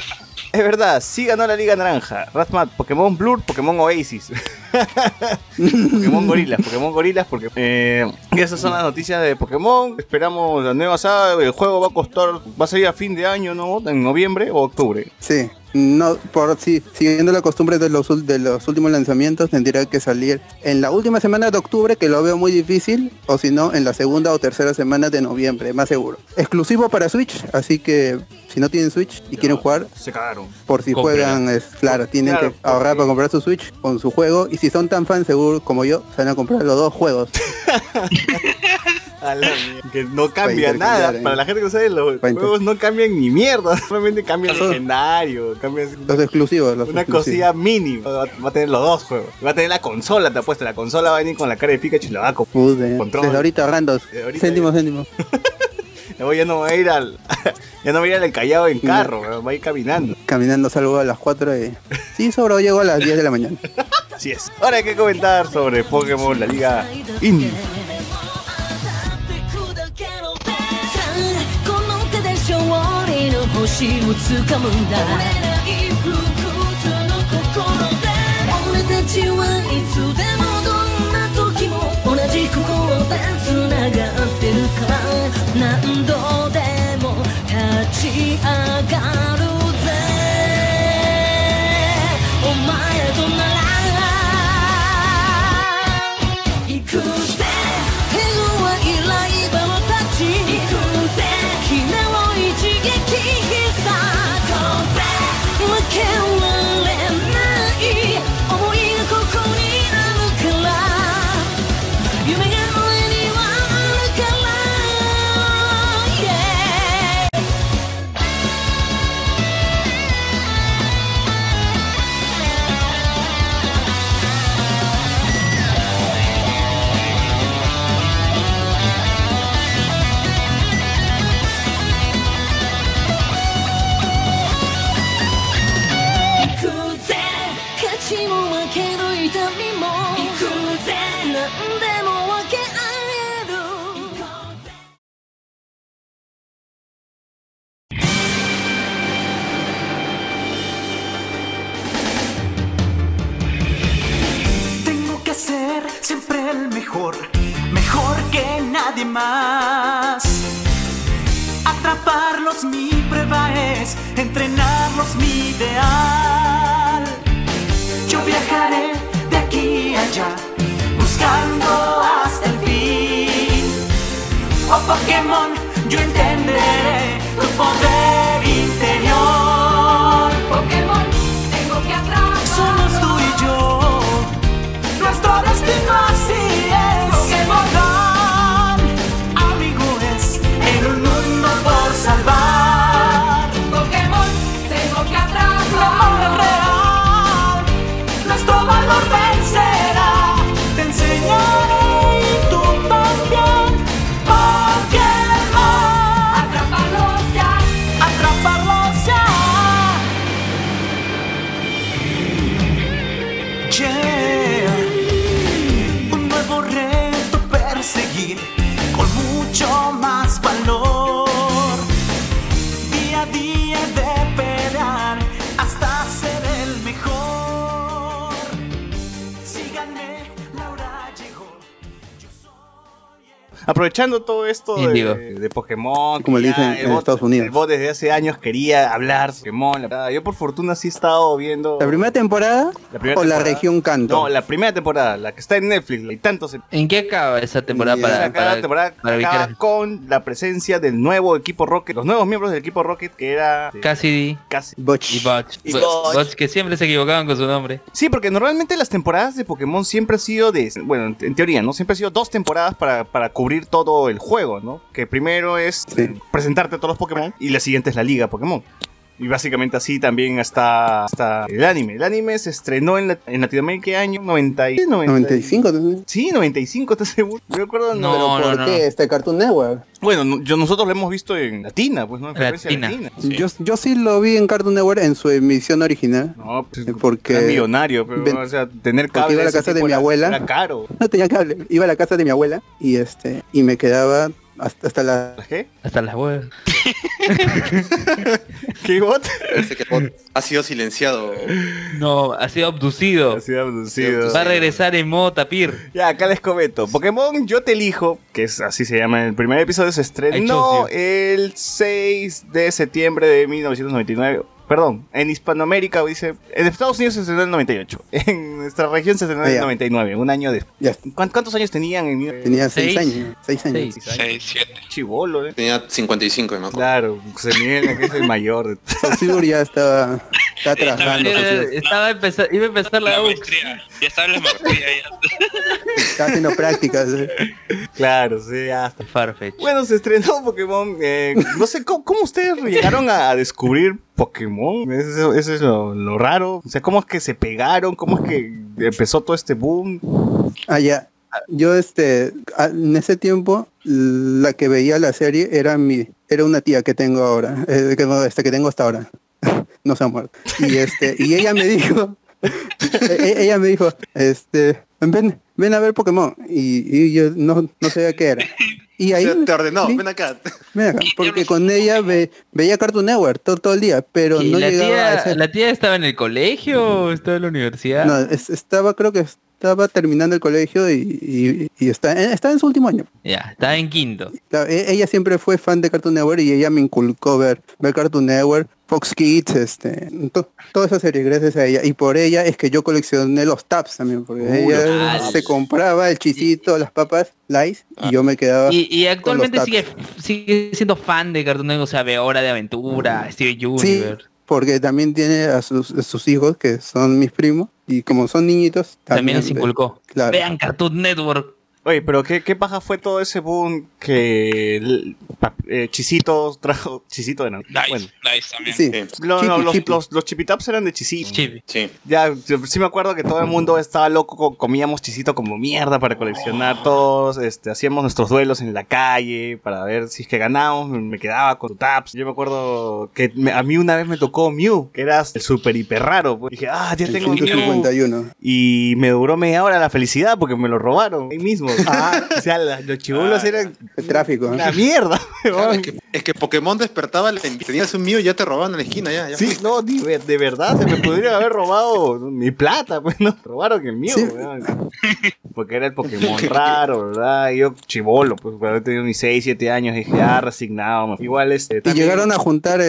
Es verdad, sí ganó la Liga Naranja. Razmat, Pokémon Blur, Pokémon Oasis. Pokémon Gorilas, Pokémon Gorilas, porque eh, esas son las noticias de Pokémon. Esperamos la nueva saga. El juego va a costar, va a salir a fin de año, ¿no? En noviembre o octubre. Sí, no, por sí, siguiendo la costumbre de los, de los últimos lanzamientos, tendría que salir en la última semana de octubre, que lo veo muy difícil, o si no, en la segunda o tercera semana de noviembre, más seguro. Exclusivo para Switch, así que si no tienen Switch y quieren jugar, Se cagaron. por si juegan, es claro, tienen Claro, que ahorrar para comprar su Switch con su juego, y si son tan fans seguro como yo, se van a comprar los dos juegos. A la mierda. que no cambia nada. ¿eh? Para la gente que no sabe, los Para juegos no cambian ni mierda. Solamente cambian Eso- legendario. Cambian Los exclusivos, los una exclusivos. cosilla mínima. Va va a tener los dos juegos. Va a tener la consola, te apuesto. La consola va a venir con la cara de Pikachu y la va a. Desde ahorita ahorita céntimo, céntimo. Luego ya no va a ir al. ya no va a ir al Callao en carro, weón, va a ir caminando. Caminando salgo a las 4 y... Sí, sobra, llego a las 10 de la mañana. Así es. Ahora hay que comentar sobre Pokémon, la liga indie. 利の星をつかむんだ。折れない不屈の心で俺たちはいつでもどんな時も同じ心で繋がってるから何度でも立ち上がるぜ。お前 siempre el mejor, mejor que nadie más. Atraparlos mi prueba es, entrenarlos mi ideal. Yo viajaré de aquí a allá, buscando hasta el fin. Oh Pokémon, yo entenderé tu poder Aprovechando todo esto de, de Pokémon, Como le dicen en bot- Estados Unidos. El bot desde hace años quería hablar sobre Pokémon. la verdad. Yo por fortuna sí he estado viendo. ¿La primera temporada la primera o la región Canto? No, la primera temporada, la que está en Netflix, y tantos ¿En qué acaba esa temporada Ni para, para, temporada para acaba ubicar? con la presencia del nuevo equipo Rocket, los nuevos miembros del equipo Rocket que era eh, Cassidy casi Butch. y Botch. Y que siempre se equivocaban con su nombre. Sí, porque normalmente las temporadas de Pokémon siempre han sido de, bueno, en, teoría, ¿no? Siempre han sido dos temporadas para, para cubrir todo el juego, ¿no? Que primero es Sí. presentarte a todos los Pokémon y la siguiente es la liga Pokémon. Y básicamente así también hasta, hasta el anime. El anime se estrenó en, la- en Latinoamérica ¿qué año 90 y- 90 y- 95 también. Sí, 95, ¿estás seguro? Yo recuerdo, no. No, ¿Pero por no, qué? no. Este Cartoon Network. Bueno, no- yo, nosotros lo hemos visto en Latina, pues, ¿no? En frecuencia Latina. latina. sí. Yo, yo sí lo vi en Cartoon Network en su emisión original. No, pues, Porque- era millonario, pero, Ven- o sea, tener cable iba a la casa de mi abuela. Era caro. No tenía cable. Iba a la casa de mi abuela y este y me quedaba hasta, hasta la... ¿Qué? Hasta las huevas. ¿Qué bot? Parece que el bot ha sido silenciado. No, ha sido abducido. Ha sido abducido. Va a regresar en modo tapir. Ya, acá les comento. Pokémon Yo Te Elijo, que es así se llama el primer episodio, se estrenó el 6 de septiembre de 1999. Perdón, en Hispanoamérica dice... En Estados Unidos se estrenó en el 98. En nuestra región se estrenó en el ya. 99, un año después. Ya, ¿Cuán- ¿Cuántos años tenían? En... tenía seis, Seis. años. Seis años. Seis. 6, 7. Chivolo, ¿eh? Tenía 55, me acuerdo. Claro, se Miguel que es el mayor. Saussure ya estaba, estaba trabajando. Estaba empezar, iba a empezar la La maestría. Ya estaba la maestría ya. Estaba haciendo prácticas. eh. Claro, sí, hasta. Farfetch. Bueno, se estrenó Pokémon. eh, no sé ¿cómo, cómo ustedes llegaron a, a descubrir Pokémon. Eso, eso es lo, lo raro. O sea, cómo es que se pegaron, cómo es que empezó todo este boom. Ah, ya. Yo, este, en ese tiempo, la que veía la serie era mi, era una tía que tengo ahora, eh, que, este, que tengo hasta ahora. no se ha muerto. Y este, y ella me dijo, e- e- ella me dijo, este, ven, ven a ver Pokémon. Y, y yo no, no sabía qué era. Y O ahí, sea, te ordenó, sí, ven acá. ven acá, porque con ella ve- veía Cartoon Network todo, todo el día, pero ¿Y no la, llegaba a tía, ese... ¿La tía estaba en el colegio o estaba en la universidad? No, es- estaba, creo que estaba terminando el colegio y, y, y está, está en su último año. Ya, estaba en quinto. E- ella siempre fue fan de Cartoon Network y ella me inculcó ver, ver Cartoon Network, Fox Kids, este, to- toda esa serie gracias a ella. Y por ella es que yo coleccioné los tabs también, porque Uy, ella se compraba el chisito, las papas, Lice, y yo me quedaba... Y, y actualmente sigue, sigue siendo fan de Cartoon Network, o sea, ve Hora de Aventura, Steve Sí, Universe. porque también tiene a sus, a sus hijos, que son mis primos, y como son niñitos, También les inculcó. Claro. Vean Cartoon Network. Oye, pero ¿qué, qué paja fue todo ese boom que el- eh, Chisito trajo? Chisito de no. Nice, Bueno. nice también. Sí, Sí. No, no, los, los, los chipitaps eran de Chisito. Chibi. Sí. Ya, yo sí me acuerdo que todo el mundo estaba loco, co- comíamos chisito como mierda para coleccionar todos, este, hacíamos nuestros duelos en la calle para ver si es que ganábamos, me quedaba con tu taps. Yo me acuerdo que me- a mí una vez me tocó Mew, que era el super hiper raro. pues. Dije, ah, ya el tengo Mew. 151. Y me duró media hora la felicidad porque me lo robaron ahí mismo. Ah. o sea, la- los chibulos Ah. eran El tráfico. ¿eh? una mierda. Claro, weón. es, que, es que Pokémon despertaba, la- tenías un mío y ya te robaban en la esquina, ya. ya Sí, no, de, ver- de verdad, se me podría haber robado mi plata, pues no, robaron el mío, Sí. weón. Porque era el Pokémon raro, ¿verdad? Y yo chivolo, pues cuando tenía mis 6, 7 años, dije, ah, resignado. Igual este. ¿Y también- llegaron a juntar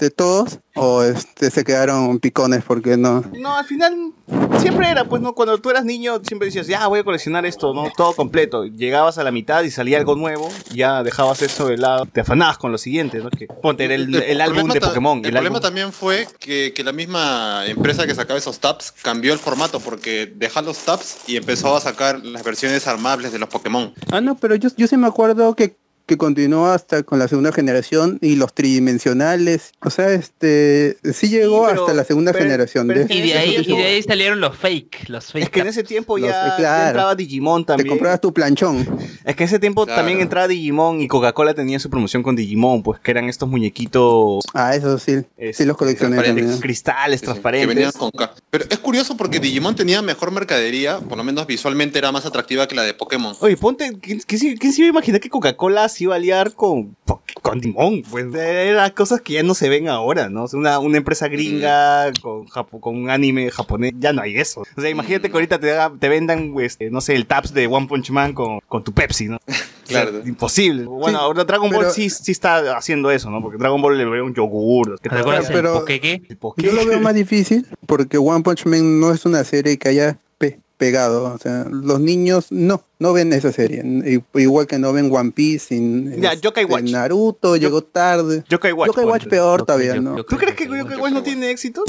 este todos o este se quedaron picones porque no? No, al final siempre era, pues no, cuando tú eras niño siempre decías, ya voy a coleccionar esto, ¿no? Todo completo. Llegabas a la mitad y salía algo nuevo, ya dejabas eso de lado, te afanabas con lo siguiente, ¿no? Que, ponte, el, el álbum problema de Pokémon. El, El, problema álbum- también fue que, que la misma empresa que sacaba esos tabs cambió el formato porque dejó los tabs y empezó a sacar las versiones armables de los Pokémon. Ah, no, pero yo, yo sí me acuerdo que, que continuó hasta con la segunda generación y los tridimensionales. O sea, este sí llegó pero- hasta la segunda pero- generación. pero de- Y de, ahí, y de ahí salieron los fake, los fake. Es que en ese tiempo Los- ya, claro. entraba Digimon te también. comprabas tu planchón. Es que en ese tiempo Claro. también entraba Digimon y Coca-Cola tenía su promoción con Digimon, pues que eran estos muñequitos Ah, eso sí. Es- sí los coleccioné transparentes. también. cristales Sí, sí, que transparentes. venían con Pero es curioso porque Digimon tenía mejor mercadería, por lo menos visualmente era más atractiva que la de Pokémon. Oye, ponte, ¿quién, quién se- quién se iba a imaginar que Coca-Cola a aliar con, con Digimon? Pues eran cosas que ya no se ven ahora, ¿no? Una, una empresa gringa con, japo- con un anime japonés, ya no hay eso. O sea, imagínate que ahorita te, haga- te vendan, este, no sé, el taps de One Punch Man con, con tu Pepsi, ¿no? O sea, Claro. imposible. Bueno, Sí, ahora Dragon Ball pero- sí, sí está haciendo eso, ¿no? Porque Dragon Ball le ve un yogur. ¿qué ¿Te acuerdas Pero- del Pokéque? El Poké. Yo lo veo más difícil porque One Punch Man no es una serie que haya pe- pegado. O sea, los niños no, no ven esa serie. Igual que no ven One Piece. sin- Ya, este, Yokai Watch. Naruto llegó tarde. Yokai Watch. Yokai Watch peor todavía, Yokai- ¿no? ¿Tú crees que Yokai Watch no tiene éxito?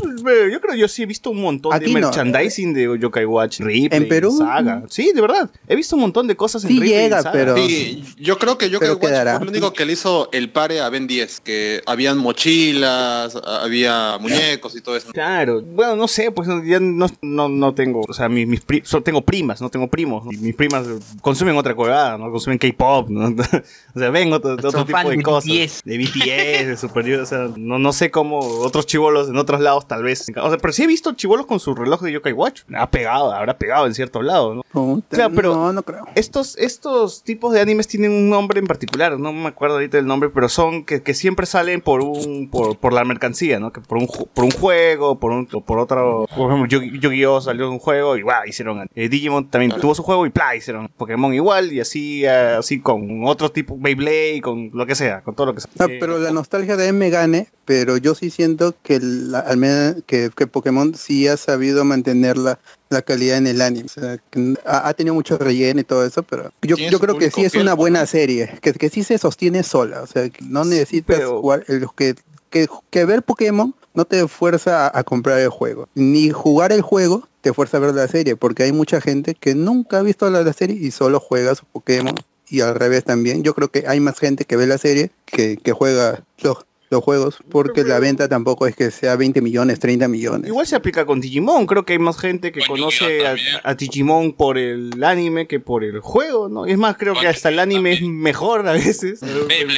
Yo creo, yo sí he visto un montón Aquí de no. merchandising de Yokai Watch. Replay, ¿En Perú? Saga. Sí, de verdad. He visto un montón de cosas en Sí Replay y llega, Saga. pero- Sí, yo creo que Yokai Watch quedará. fue lo único que le hizo el pare a Ben 10, que habían mochilas, había muñecos y todo eso. Claro, bueno, no sé, pues ya no, no, no tengo, o sea, mis, mis pri- solo tengo primas, no tengo primos. ¿no? Y mis primas consumen otra cuevada, ¿no? Consumen K-pop, ¿no? o sea, ven otro, otro tipo de de cosas. BTS. De BTS, de Super Junior, o sea, no, no sé cómo otros chivolos en otros lados tal vez. O sea, pero sí he visto chivolos con su reloj de Yokai Watch. Ha pegado, habrá pegado en ciertos lados, ¿no? Puta, O sea, pero- No, no creo. Estos, estos tipos de animes tienen un nombre en particular, no me acuerdo ahorita del nombre, pero son que, que siempre salen por un por, por la mercancía, ¿no? Que por un por un juego, por un o por otro, por ejemplo, Yu- Yu-Gi-Oh salió un juego y ¡guau! hicieron eh, Digimon también tuvo su juego y ¡plá! hicieron Pokémon igual y así así con otro tipo Beyblade, con lo que sea, con todo lo que sea. Ah, Eh, pero la nostalgia de me gane, pero yo sí siento que, la- al menos que, que Pokémon sí ha sabido mantener la, la calidad en el anime. O sea, que ha, ha tenido mucho relleno y todo eso, pero yo, yo creo que sí es una ¿no? buena serie, que, que sí se sostiene sola. O sea, que no necesitas pero- jugar, el, que, que, ver Pokémon no te fuerza a, comprar el juego, ni jugar el juego te fuerza a ver la serie, porque hay mucha gente que nunca ha visto la, la serie y solo juega su Pokémon y al revés también. Yo creo que hay más gente que ve la serie que, que juega los, los juegos, porque la venta tampoco es que sea 20 millones, 30 millones. Igual se aplica con Digimon, creo que hay más gente que Con conoce a, Digimon por el anime que por el juego, ¿no? Es más, creo que hasta el anime es mejor a veces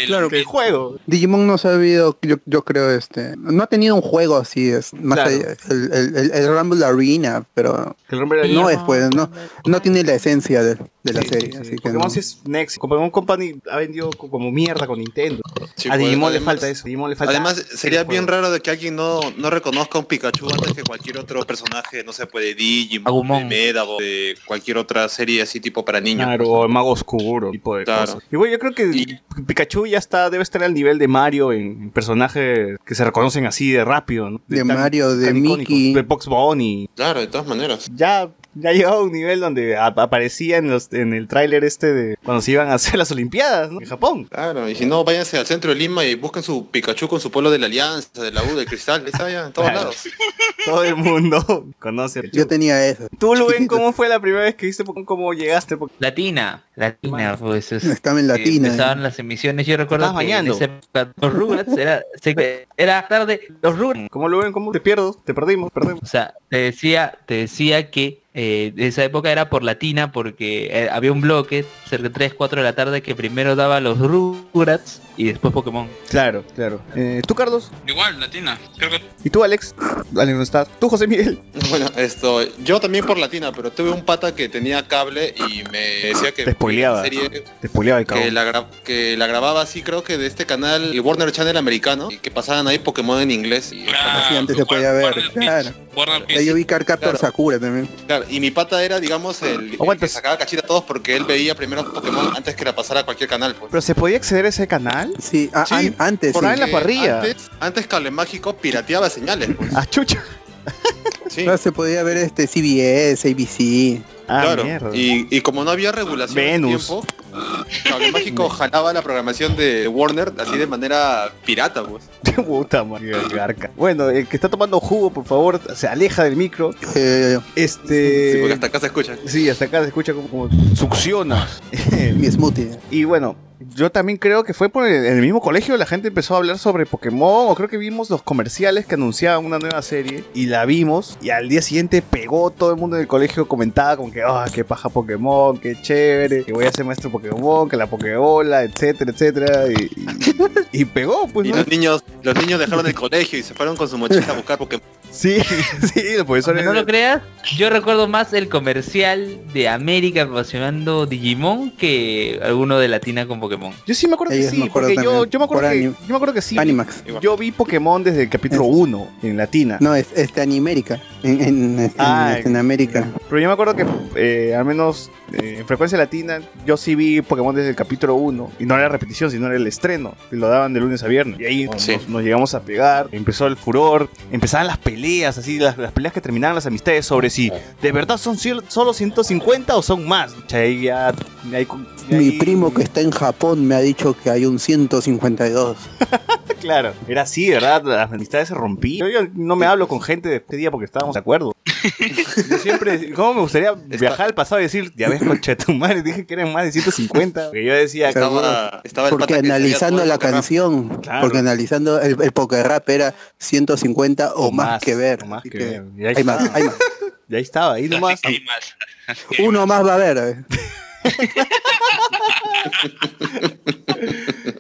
claro, que el juego. Digimon no ha sabido, yo, yo creo, este, no ha tenido un juego así, es más Claro. allá- el, el, el- el Rumble Arena, pero el no es pues, no, no tiene la esencia de, de la Sí, serie, sí, así sí. que Pokémon no. sí es Next. Pokémon Company ha vendido co- como mierda con Nintendo. Sí, a pues, Digimon le falta eso. Digimon le falta Además, sería bien juego. raro de que alguien no, no reconozca a un Pikachu antes que cualquier otro personaje, no sé, puede Digimon, Agumon. de Medago, de cualquier otra serie así tipo para niños. Claro, o el mago oscuro, tipo de Claro. cosas. Y bueno, yo creo que Y- Pikachu ya está, debe estar al nivel de Mario en personajes que se reconocen así de rápido, ¿no? De tan- Mario, de. Mickey. de Box Bunny. Claro, de todas maneras. Ya, ya ha llegado a un nivel donde aparecía en, los, en el tráiler este de cuando se iban a hacer las Olimpiadas, ¿no? En Japón. Claro, y si no, váyanse al centro de Lima y busquen su Pikachu con su pueblo de la Alianza, de la U, del Cristal, está allá en todos Claro. lados. Todo el mundo conoce. Pikachu. Yo tenía eso. Tú, Luen. ¿cómo fue la primera vez que viste Pokémon? ¿Cómo llegaste? Porque Latina, Latina, pues es, Estaba en eh, latina. empezaban las emisiones, yo recuerdo que bañando. los Rugrats era, se- era tarde, los Rugrats, ¿Cómo Luen? ¿Cómo te pierdo? Te perdimos, perdemos. o sea, te decía, te decía que eh, esa época era por Latina porque eh, había un bloque cerca de 3, 4 de la tarde que primero daba los Rugrats y después Pokémon. Claro, claro. Eh, ¿Tú, Carlos? Igual, latina. Creo que ¿Y tú, Alex? Alex no está. ¿Tú, José Miguel? Bueno, esto, yo también por Latina, pero tuve un pata que tenía cable y me decía que Te spoileaba. la serie Te spoileaba el que cabrón. la, que la grababa así creo que de este canal, el Warner Channel americano, y que pasaban ahí Pokémon en inglés. Y, Ah, Sí, antes se podía ver, Warner claro. Warner yo vi Carcaptor Claro. Sakura también. claro, y mi pata era, digamos, el, que sacaba cachita a todos porque él veía primero Pokémon antes que la pasara a cualquier canal. Pues. ¿Pero se podía acceder a ese canal? Sí, Sí, an- antes por sí. ahí en la Porque parrilla. Antes, antes Cable Mágico pirateaba señales. Pues. Ah, chucha. Sí. Se podía ver este CBS, ABC. Ah, claro, mierda. y, y como no había regulación en Venus. tiempo, Cable Mágico jalaba la programación de Warner así de manera pirata, pues. Puta madre, garca. Bueno, el que está tomando jugo, por favor, se aleja del micro. Eh, Este. Sí, porque hasta acá se escucha. Sí, hasta acá se escucha como, como succiona. mi smoothie. y bueno, yo también creo que fue por el, en el mismo colegio la gente empezó a hablar sobre Pokémon, o creo que vimos los comerciales que anunciaban una nueva serie, y la vimos, y al día siguiente pegó todo el mundo en el colegio, comentaba como que, ah, qué paja Pokémon, qué chévere, que voy a ser maestro Pokémon, que la Pokébola, etcétera, etcétera, y, y- y pegó, pues, Y ¿no? los niños, los niños dejaron el colegio y se fueron con su mochila a buscar Pokémon. Sí, sí, los profesores... Aunque no lo creas, yo recuerdo más el comercial de América promocionando Digimon que alguno de Latina con Pokémon. Yo sí me acuerdo que sí, me acuerdo porque yo, me acuerdo por que, yo me acuerdo que sí. Animax. Igual. Yo vi Pokémon desde el capítulo 1 en Latina. No, es este Animérica. En, en, en- Ah, en América. Pero yo me acuerdo que, eh, al menos eh, en frecuencia latina, yo sí vi Pokémon desde el capítulo 1. Y no era repetición, sino era el estreno. Y lo daban de lunes a viernes. Y ahí Sí. nos, nos llegamos a pegar. Empezó el furor. Empezaban las peleas, así, las, las peleas que terminaban las amistades sobre si de verdad son solo 150 o son más. O sea, ahí ya- ahí- Mi primo que está en Japón me ha dicho que hay un 152. Claro, era así, ¿verdad? Las amistades se rompían. Yo, yo no me hablo con gente de este día porque estábamos de acuerdo. Yo siempre, ¿cómo me gustaría viajar al pasado y decir, ya ves, concha de tu madre, dije que eran más de 150? Porque yo decía, Estaba, estaba el Porque analizando la canción, Claro. porque analizando el, el poker rap era 150 o, O más, más, que ver. o más que que ver. Y ahí hay más, hay más. ya ahí estaba, ahí nomás. Hay más. Uno más va a haber.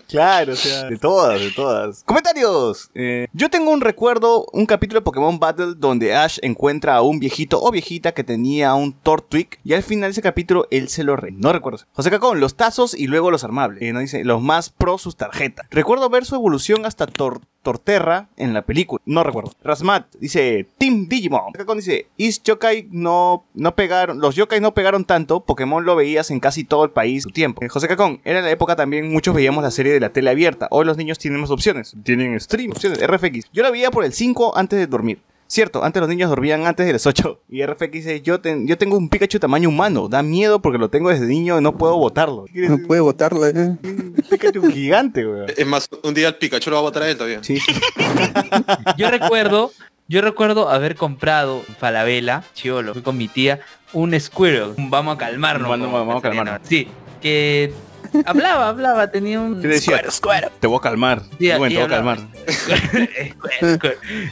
Claro, o sea, de todas, de todas. Comentarios. Eh, yo tengo un recuerdo, un capítulo de Pokémon Battle donde Ash encuentra a un viejito o viejita que tenía un Tortwig y al final de ese capítulo él se lo re... No recuerdo. José Cacón, los tazos y luego los armables. Eh, no dice, los más pro sus tarjetas. Recuerdo ver su evolución hasta Tor Torterra en la película. No recuerdo. Rasmat dice Team Digimon. Cacón dice Is Yokai. Los Yokai no pegaron tanto. Pokémon lo veías en casi todo el país. Eh, José Cacón, era la época también muchos veíamos la serie de la tele abierta. Hoy los niños tienen más opciones. Tienen stream, opciones, RFX. Yo la veía por el 5 antes de dormir. Cierto, antes los niños dormían antes de las 8. Y RFX dice, yo, ten- yo tengo un Pikachu tamaño humano. Da miedo porque lo tengo desde niño y no puedo botarlo. ¿Qué quiere No puede votarlo, eh. Un Pikachu gigante, weón. Es más, un día el Pikachu lo va a botar a él todavía. Sí. Yo recuerdo, yo recuerdo haber comprado en Falabella, chivolo, fui con mi tía, un Squirrel. Vamos a calmarnos. Vamos, vamos a calmarnos. Sí, que hablaba, hablaba, tenía un ¿Qué decía? Squirrel, Squirrel. Te voy a calmar. Sí, bueno, te voy a calmar.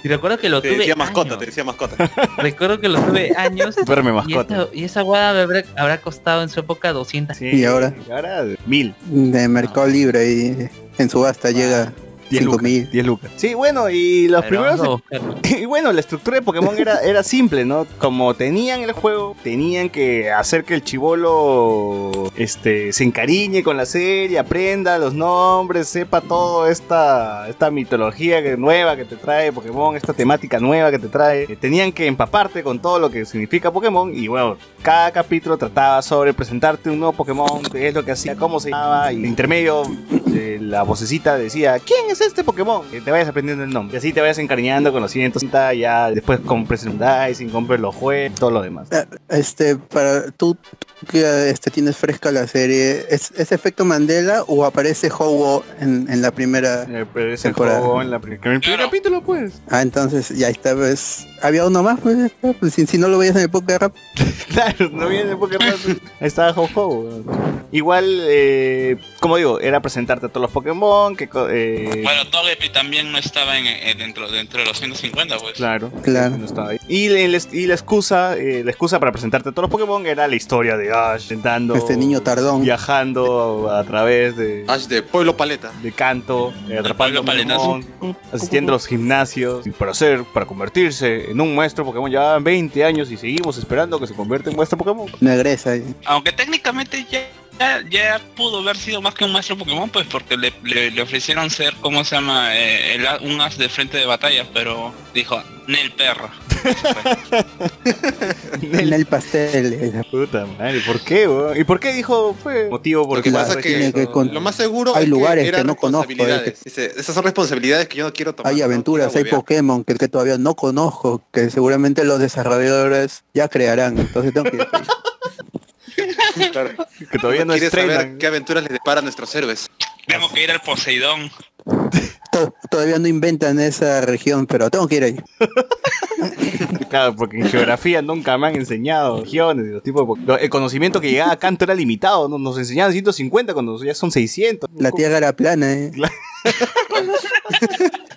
Y recuerdo que lo Te tuve decía mascota, años. te decía mascota. Recuerdo que lo tuve años. Duerme Y mascota. esa, y esa guada me habrá, habrá costado en su época 200. Sí, ¿Y ahora? Y ahora, mil. De Mercado Libre y en subasta llega 10 5 lucas. mil. 10 lucas. Sí, bueno, y los Pero primeros... buscarlo. Y bueno, la estructura de Pokémon era, era simple, ¿no? Como tenían el juego, tenían que hacer que el chivolo este, se encariñe con la serie, aprenda los nombres, sepa toda esta, esta mitología que- nueva que te trae Pokémon, esta temática nueva que te trae. Eh, Tenían que empaparte con todo lo que significa Pokémon y bueno, cada capítulo trataba sobre presentarte un nuevo Pokémon, qué es lo que hacía, cómo se llamaba y en intermedio eh, la vocecita decía, ¿quién es este Pokémon? Que te vayas aprendiendo el nombre. Y así te vayas encariñando con los 150, ya después compres el Dicing, compres los juegos, todo lo demás. Eh, Este, para tú que este, tienes fresca la serie, ¿es, es efecto Mandela o aparece Howo en, en la primera? Eh, el Temporada. en, la, en el primer Claro. capítulo, pues. Ah, entonces ya está, pues, había uno más, pues, pues, si, si no lo veías en el podcast rap, Claro, no viene porque Ahí estaba Ho-Ho. Igual, eh, como digo, era presentarte a todos los Pokémon, que... eh, Bueno, Togepi también no estaba en, en- dentro, dentro de los 150, pues. Claro, Claro. no estaba ahí. Y, y la excusa, eh, la excusa para presentarte a todos los Pokémon era la historia de Ash intentando este niño tardón. viajando a través de, Ash de Pueblo Paleta. de canto, eh, atrapando. Pokémon, asistiendo a los gimnasios y para hacer, para convertirse en un maestro Pokémon. Ya 20 años y seguimos esperando que se convierta en maestro Pokémon. No egresa. eh. Aunque técnicamente ya, ya, ya pudo haber sido más que un maestro Pokémon, pues porque le, le- le ofrecieron ser, ¿cómo se llama? Eh, el un as de frente de batalla, pero dijo, Nel perro. En el pastel. eh. Puta madre, ¿por qué? ¿Y por qué dijo fue motivo Lo porque que la- pasa que que con- lo más seguro hay es lugares que, que no conozco, responsabilidades. Dice, esas son responsabilidades que yo no quiero tomar. Hay aventuras, hay. Pokémon que, que todavía no conozco, que seguramente los desarrolladores ya crearán. Entonces tengo que ir. Claro. que todavía no estrenan. saber qué aventuras les depara a nuestros héroes. Tengo que ir al Poseidón. To- Todavía no inventan esa región, pero tengo que ir ahí. Claro, porque en geografía nunca me han enseñado regiones y los tipos de El conocimiento que llegaba a Canto era limitado, ¿no? nos enseñaban 150 cuando ya son 600. La tierra era plana, ¿eh?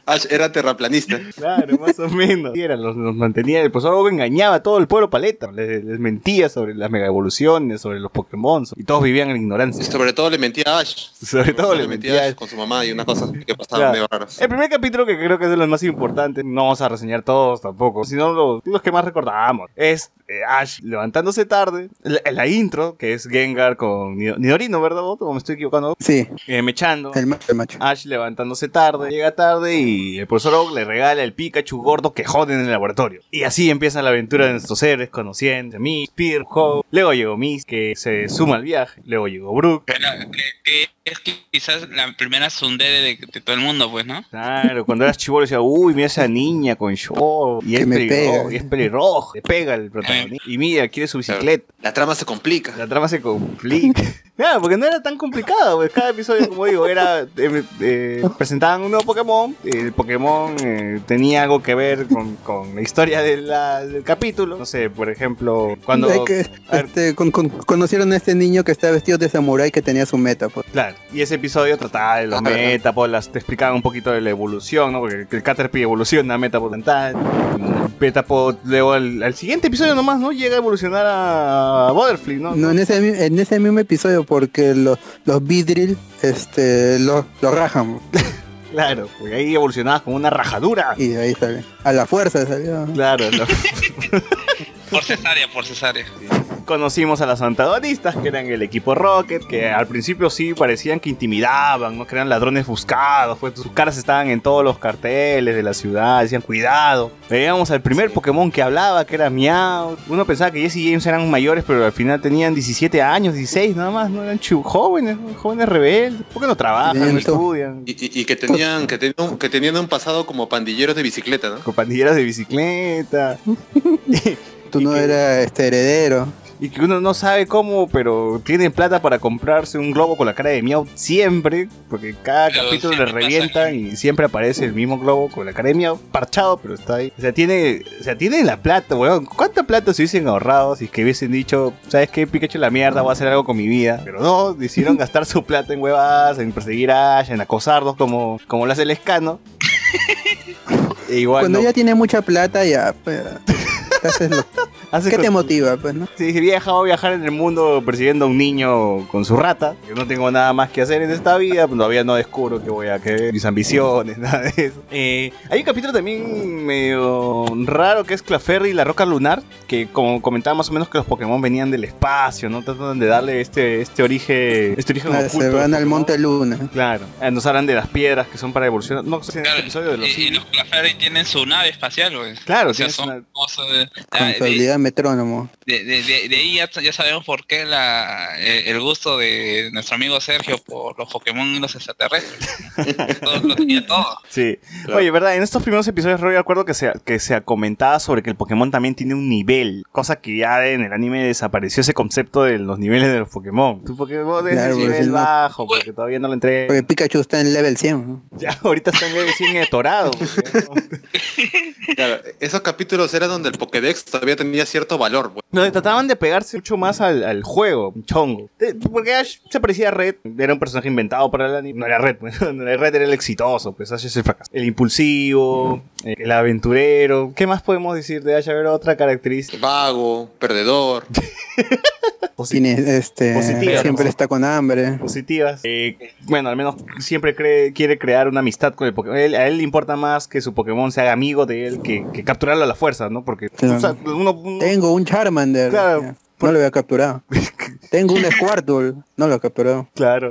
Ash era terraplanista. Claro, más o menos. Y era, los, los mantenía, el profesor engañaba a todo el pueblo paleta, les, les mentía sobre las mega evoluciones, sobre los Pokémon, y todos vivían en ignorancia. Y sobre todo le mentía a Ash. Sobre todo le mentía a Ash. con su mamá y unas cosas que pasaban Claro. medio raras. El primer capítulo que creo que es de los más importantes, no vamos a reseñar todos tampoco, sino los, los que más recordamos, es eh, Ash levantándose tarde, la, la intro, que es Gengar con Nido- Nidorino, ¿verdad? ¿O me estoy equivocando? Sí, Eh, mechando. el macho, el macho. Ash levantándose tarde, llega tarde y el profesor Oak le regala el Pikachu gordo que joden en el laboratorio. Y así empieza la aventura de nuestros héroes, conociendo a Miss, Spear, Ho. Luego llegó Miss, que se suma al viaje. Luego llegó Brook. Que, era- que- que es quizás la primera sundere de, de todo el mundo, pues, ¿no? Claro, cuando eras chivolo decía, uy, mira esa niña con show. Y es, pelirrojo, pega. y es pelirrojo, le pega el protagonista. Y mira, quiere su bicicleta. La trama se complica. La trama se complica. Claro, porque no era tan complicado, pues cada episodio, como digo, era eh, eh, presentaban un nuevo Pokémon, el Pokémon eh, tenía algo que ver con, con la historia de la- del capítulo, no sé, por ejemplo, cuando... Hay que- a ver, este, con- con- conocieron a este niño que está vestido de samurái que tenía su meta. Pues. Claro, y ese episodio trataba de los Ah, ¿verdad? Metapod, las, te explicaban un poquito de la evolución, ¿no? Porque el Caterpie evoluciona a Metapod dental. Metapod, luego al, al siguiente episodio nomás, ¿no? Llega a evolucionar a Butterfly, ¿no? No, en ese, en ese mismo episodio, porque los, los Vidril este, los los rajan. Claro, porque ahí evolucionabas como una rajadura. Y de ahí sale. A la fuerza salió. Claro, lo- Por cesárea, por cesárea. Conocimos a los antagonistas, que eran el equipo Rocket, que al principio sí parecían que intimidaban, ¿no? Que eran ladrones buscados, pues sus caras estaban en todos los carteles de la ciudad, decían cuidado. Veíamos al primer Pokémon que hablaba, que era Meow. Uno pensaba que Jesse y James eran mayores, pero al final tenían 17 años, 16 nada más, no eran chu- jóvenes, jóvenes rebeldes. ¿Por qué no trabajan, no estudian? Y, y- y que tenían que tenían, un- que tenían un pasado como pandilleros de bicicleta, ¿no? Con pandilleras de bicicleta. Tú no eras este heredero. Y que uno no sabe cómo, pero tienen plata para comprarse un globo con la cara de Miau siempre, porque cada Pero capítulo le pasa. revientan y siempre aparece el mismo globo con la cara de Miau, parchado, pero está ahí. O sea, tiene, o sea, tiene la plata, weón. ¿Cuánta plata se hubiesen ahorrado si es que hubiesen dicho, ¿sabes qué? Pikachu la mierda, voy a hacer algo con mi vida? Pero no, decidieron gastar su plata en huevas, en perseguir a Ash, en acosarlos como, como lo hace el escano. E igual Cuando no, ya tiene mucha plata, ya. Pues, te haces lo- hace ¿Qué con te motiva? Pues, ¿no? Sí, vieja, voy a viajar en el mundo persiguiendo a un niño con su rata. Yo no tengo nada más que hacer en esta vida, pues todavía no descubro que voy a querer, mis ambiciones, nada de eso. Eh, hay un capítulo también medio raro que es Claferry y la roca lunar, que como comentaba más o menos que los Pokémon venían del espacio, ¿no? Tratan de darle este, este origen, este origen Ah, oculto se van al. Monte Luna. Claro, Eh, nos hablan de las piedras que son para evolucionar. No sé si en Claro, este episodio de los y, y los Clefairy tienen su nave espacial, güey. Claro, o sea, son una- cosas de, Metrónomo. de, de- de- de ahí ya, ya sabemos por qué la, eh, el gusto de nuestro amigo Sergio por los Pokémon y los extraterrestres. todo, lo tenía todo. Sí. Oye, ¿verdad? En estos primeros episodios Roy acuerdo que se, que se comentaba sobre que el Pokémon también tiene un nivel, cosa que ya en el anime desapareció ese concepto de los niveles de los Pokémon. Tu Pokémon es Claro, nivel si no- bajo, porque todavía no lo entré. Porque Pikachu está en level 100. ¿no? Ya, ahorita está en level 100 atorado. Claro, esos capítulos eran donde el Pokédex todavía tenía cierto valor, pues. Donde trataban de pegarse mucho más al, juego, chongo. Porque Ash se parecía a Red, era un personaje inventado para el anime. No era Red, no era Red era el exitoso, pues Ash es el fracaso. El impulsivo, el aventurero. ¿Qué más podemos decir de Ash? A ver, otra característica. Vago, perdedor. Tiene, este, Positiva, siempre ¿no? está con hambre. positivas. Eh, bueno, al menos siempre cree- quiere crear una amistad con el Pokémon. Él- a él le importa más que su Pokémon se haga amigo de él que, que capturarlo a la fuerza, ¿no? Porque Claro. o sea, uno, uno- Tengo un Charmander. Claro. No lo había capturado. Tengo un Squirtle. No lo he capturado. Claro.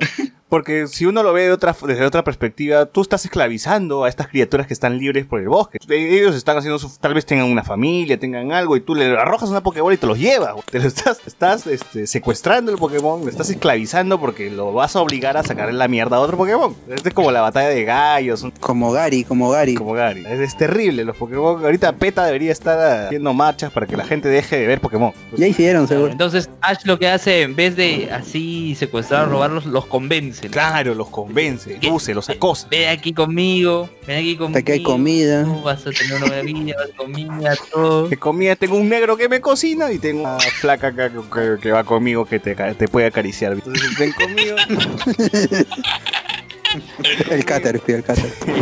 Porque si uno lo ve de otra, desde otra perspectiva, tú estás esclavizando a estas criaturas que están libres por el bosque. Ellos están haciendo su, tal vez tengan una familia, tengan algo, y tú le arrojas una Pokébola y te los llevas. Te lo estás, estás este, secuestrando el Pokémon, lo estás esclavizando porque lo vas a obligar a sacarle la mierda a otro Pokémon. Este es como la batalla de gallos, Como Gary, como Gary. como Gary. Es, es terrible los Pokémon. Ahorita PETA debería estar haciendo marchas para que la gente deje de ver Pokémon. Ya hicieron, seguro. Entonces Ash lo que hace, en vez de así secuestrar, robarlos, los convence. Claro, los convence, luce, los acosa. Ven aquí conmigo, ven aquí conmigo. Que hay comida. Tú vas a tener una buena vida, vas a comida, todo. que comía, tengo un negro que me cocina y tengo una flaca acá que, que- que va conmigo que te, te puede acariciar. Entonces ven conmigo. El Caterpie, el Caterpie.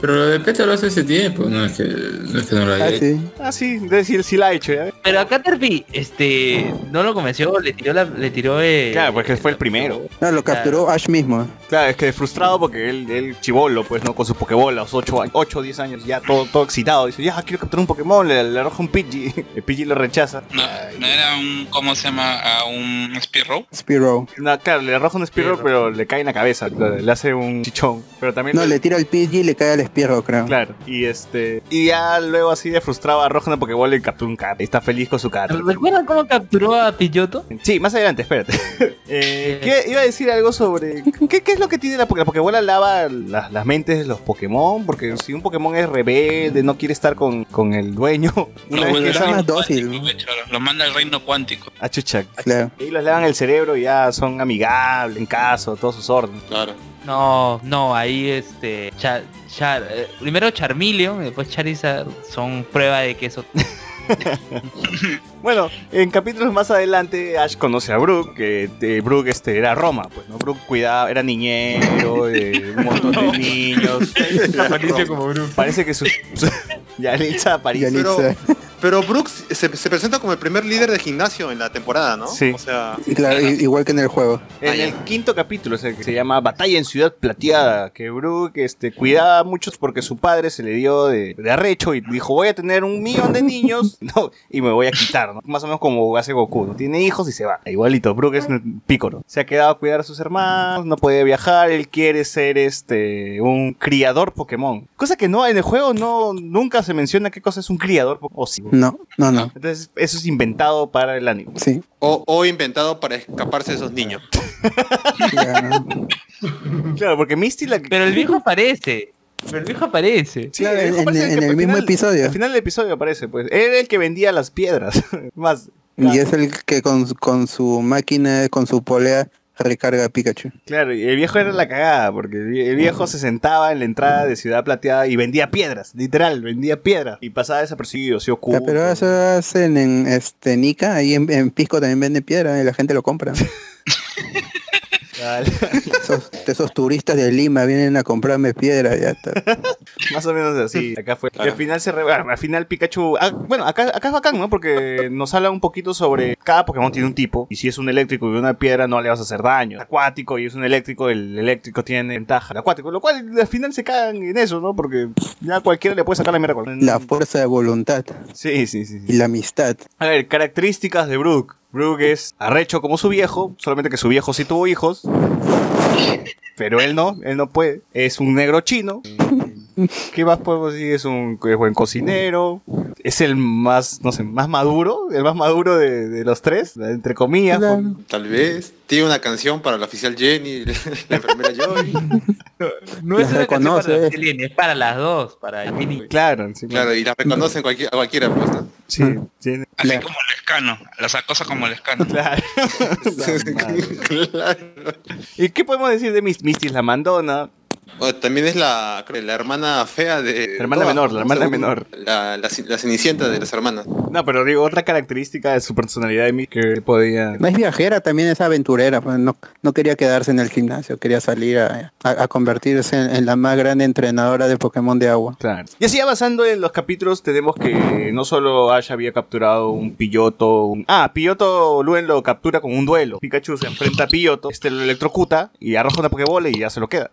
Pero lo de Petra lo hace hace tiempo, no es que no, es que no lo haya Ah, hecho. sí. ah, sí, entonces sí, sí la ha hecho, ¿ya? Pero a Caterpie, este, no lo convenció, le tiró la, le tiró eh, Claro, porque fue el primero. No, lo capturó Ash mismo. Claro, es que frustrado porque él, él chivolo, pues, ¿no? Con su Pokébola, a los 8 8 o 10 años, ya todo, todo excitado. Dice, ya, quiero capturar un Pokémon, le, le arroja un Pidgey. El Pidgey lo rechaza. No, no era un, ¿cómo se llama? A un Spearow. Spearow. No, claro, le arroja un Spearow, Spearow. pero le cae en la cabeza. Le le hace un chichón. Pero también No, le tira el PG y le cae al espierro, creo. Claro, y este. Y ya luego así de frustrado arroja una Pokéball y captura un cat. Y está feliz con su cat. ¿Recuerdan cómo capturó a Pilloto? Sí, más adelante, espérate. Eh, ¿qué- iba a decir algo sobre. ¿Qué, qué es lo que tiene la Pokéball? La Pokéball lava las, las mentes de los Pokémon. Porque si un Pokémon es rebelde, no quiere estar con, con el dueño. Una vez que es sabe- más dócil. ¿no? Lo manda al reino cuántico. Ah, chucha. Claro. Y los lavan el cerebro y ya son amigables, en caso, todos sus órdenes. Claro. No, no, ahí este. Char, Char- eh, primero Charmeleon y después Charizard son prueba de que eso. Bueno, en capítulos más adelante Ash conoce a Brooke, que de Brooke este, era Roma, pues, ¿no? Brooke cuidaba, era niñero de un montón de niños. Aparece como Brooke. Parece que su... su Yalitza. Yalitza. Pero, pero Brooks se, se presenta como el primer líder de gimnasio en la temporada, ¿no? Sí. O sea, Y claro, i- igual que en el juego. En Ah, ya. el quinto capítulo, es el que se llama Batalla en Ciudad Plateada, que Brooke este, cuidaba a muchos porque su padre se le dio de, de arrecho y dijo, voy a tener un millón de niños no, y me voy a quitar, ¿no? Más o menos como hace Goku, ¿no? Tiene hijos y se va. Igualito, Brooke es pícoro. Se ha quedado a cuidar a sus hermanos, no puede viajar, él quiere ser este un criador Pokémon. Cosa que no, en el juego no nunca se menciona qué cosa es un criador Pokémon. O sí. No, no, no. Entonces, eso es inventado para el anime. Sí. o, o inventado para escaparse de esos niños. Claro, porque Misty la Pero el viejo aparece. Pero el viejo aparece. Sí, Claro, el en- viejo aparece en- el al mismo episodio. Al final del episodio aparece, pues. Era el que vendía las piedras. Más. Y es el que con, con su máquina, con su polea, recarga a Pikachu. Claro, y el viejo era la cagada, porque el vie- el viejo se sentaba en la entrada de Ciudad Plateada y vendía piedras, literal, vendía piedras. Y pasaba desapercibido, se Ya, oculto. pero eso hacen en este Nika, ahí en, en Pisco también venden piedra y la gente lo compra. Esos, esos turistas de Lima vienen a comprarme piedra ya está. Más o menos así. Acá fue. Y al final se re- bueno, al final Pikachu. ah, bueno, acá, acá es bacán, ¿no? Porque nos habla un poquito sobre. Cada Pokémon tiene un tipo. Y si es un eléctrico y una piedra, no le vas a hacer daño. Acuático y es un eléctrico, el eléctrico tiene ventaja. El acuático. Lo cual al final se cagan en eso, ¿no? Porque ya cualquiera le puede sacar la mierda. La fuerza de voluntad Sí, sí, sí. sí. y la amistad. A ver, características de Brooke. Brooke es arrecho como su viejo, solamente que su viejo sí tuvo hijos. Pero él no, él no puede. Es un negro chino. ¿Qué más podemos decir? Es un es buen cocinero. Es el más, no sé, más maduro. El más maduro de, de los tres, entre comillas. Claro. Tal vez. Tiene una canción para la oficial Jenny, la enfermera Joy. No es una canción reconoce. para la Celine, es para las dos, para el mini. Claro, sí. Claro, y la reconocen a cualquiera, pues, ¿no? Sí, tiene- Así Claro. como el escano. Las cosas como el escano. claro. claro. ¿Y qué podemos decir de es la mandona. Bueno, también es la, creo, la hermana fea de... La hermana todas, menor, la ¿no? hermana Según menor. La, la, la cenicienta de las hermanas. No, pero digo, otra característica de su personalidad de Misty que podía... No es viajera, también es aventurera. pues, no, no quería quedarse en el gimnasio, quería salir a, a- a convertirse en, en la más grande entrenadora de Pokémon de agua. Claro. Y así avanzando en los capítulos tenemos que no solo Ash había capturado un Pilloto, un... ah, Pilloto Luen lo captura con un duelo. Pikachu se enfrenta a Pilloto, este lo electrocuta y arroja una Pokébola y ya se lo queda.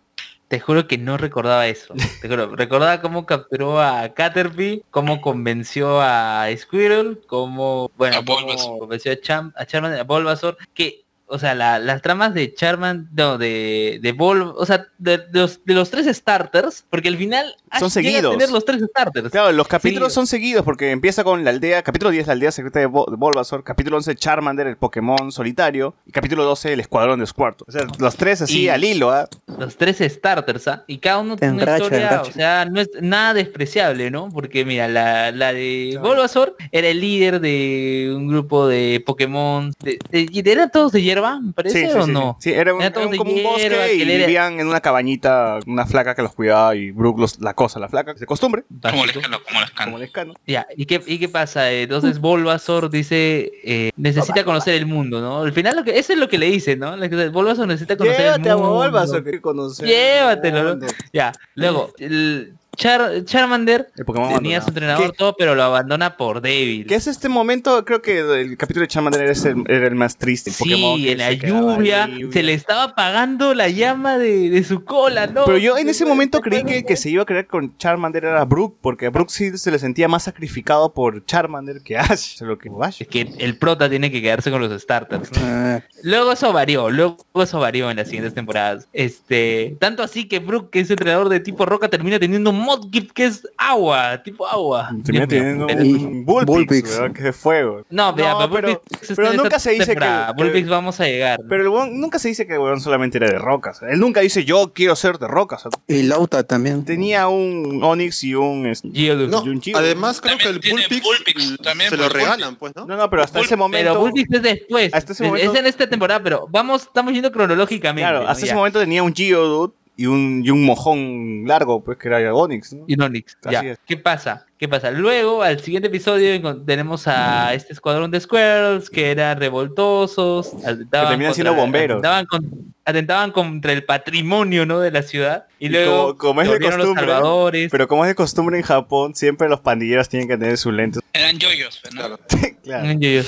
Te juro que no recordaba eso. Te juro, recordaba cómo capturó a Caterpie, cómo convenció a Squirrel, cómo, bueno, A cómo convenció a, Cham, a Charmander, a Bulbasaur, que, o sea, la- las tramas de Charman, no, de, de Bol, o sea, de, de los, de los tres starters, porque al final Son Ash llega a seguidos. tener los tres starters. Claro, los capítulos son seguidos porque empieza con la aldea, capítulo 10 la aldea secreta de, de Bulbasaur, capítulo 11 Charmander, el Pokémon solitario, y capítulo 12 el escuadrón de Squirtle. O sea, los tres así Y- al hilo, ¿ah? los tres starters, ¿ah? Y cada uno tiene una Enracha, historia, o sea, no es nada despreciable, ¿no? Porque mira, la, la de Bulbasaur era el líder de un grupo de Pokémon. De, de- y ¿Eran todos de hierba, me parece, o no? Sí, era, un, Eran todos era un- como un bosque hierba, y era- vivían en una cabañita, una flaca que los cuidaba y Brook los, la cosa, la flaca, de costumbre, Como el Básico. escano, como el escano. como el escano. Ya, ¿y qué, ¿y qué pasa? Entonces Bulbasaur dice, eh, necesita conocer el mundo, ¿no? Al final lo que, eso es lo que le dice, ¿no? Bulbasaur necesita conocer Llévate el a mundo. Bulbasaur, que conocer. Llévatelo. Ya, luego, el- Char- Charmander El Pokémon tenía su entrenador todo, pero lo abandona por débil. Que es este momento, creo que el capítulo de Charmander era el, era el más triste. El Pokémon Sí, que en la lluvia, ahí, se le estaba apagando la llama de, de su cola, ¿no? Pero yo en ese momento creí que el que se iba a creer con Charmander era Brook, porque a Brook sí se le sentía más sacrificado por Charmander que Ash. Lo que Ash. Es que el prota tiene que quedarse con los starters. Ah, Luego eso varió, luego eso varió en las siguientes temporadas. Este, tanto así que Brook, que es entrenador de tipo roca, termina teniendo un Modgift que es agua, tipo agua. Termina teniendo un Bullpix, que es de fuego. No, vea, No, pero, pero- pero nunca se dice que- temporada. que- Bullpix vamos a llegar. Pero el weón nunca se dice que el weón solamente era de rocas. Él nunca dice yo quiero ser de rocas. y Lauta también. Tenía un Onix y un... Geodude. No, y un además creo que el Bullpix Bullpix, también, se lo regalan, pues, ¿no? No, no, pero hasta ese momento... Pero Bullpix es después. Hasta ese Es- momento- Es en esta temporada, pero vamos, estamos yendo cronológicamente. Claro, ¿no? hasta ese Ya. momento tenía un Geodude y un, y un mojón largo, pues que era Onix, ¿no? Y Onix. Así Ya. es. ¿Qué pasa? ¿Qué pasa? Luego, al siguiente episodio, tenemos a este escuadrón de Squirrels que eran revoltosos, atentaban, terminan siendo contra- bomberos. atentaban, con- atentaban contra el patrimonio ¿no? de la ciudad. Y Y luego como- como es de costumbre, salvadores. Pero como es de costumbre en Japón, siempre los pandilleros tienen que tener sus lentes. Eran yoyos, ¿no? Claro, claro. Mm, yo- yo.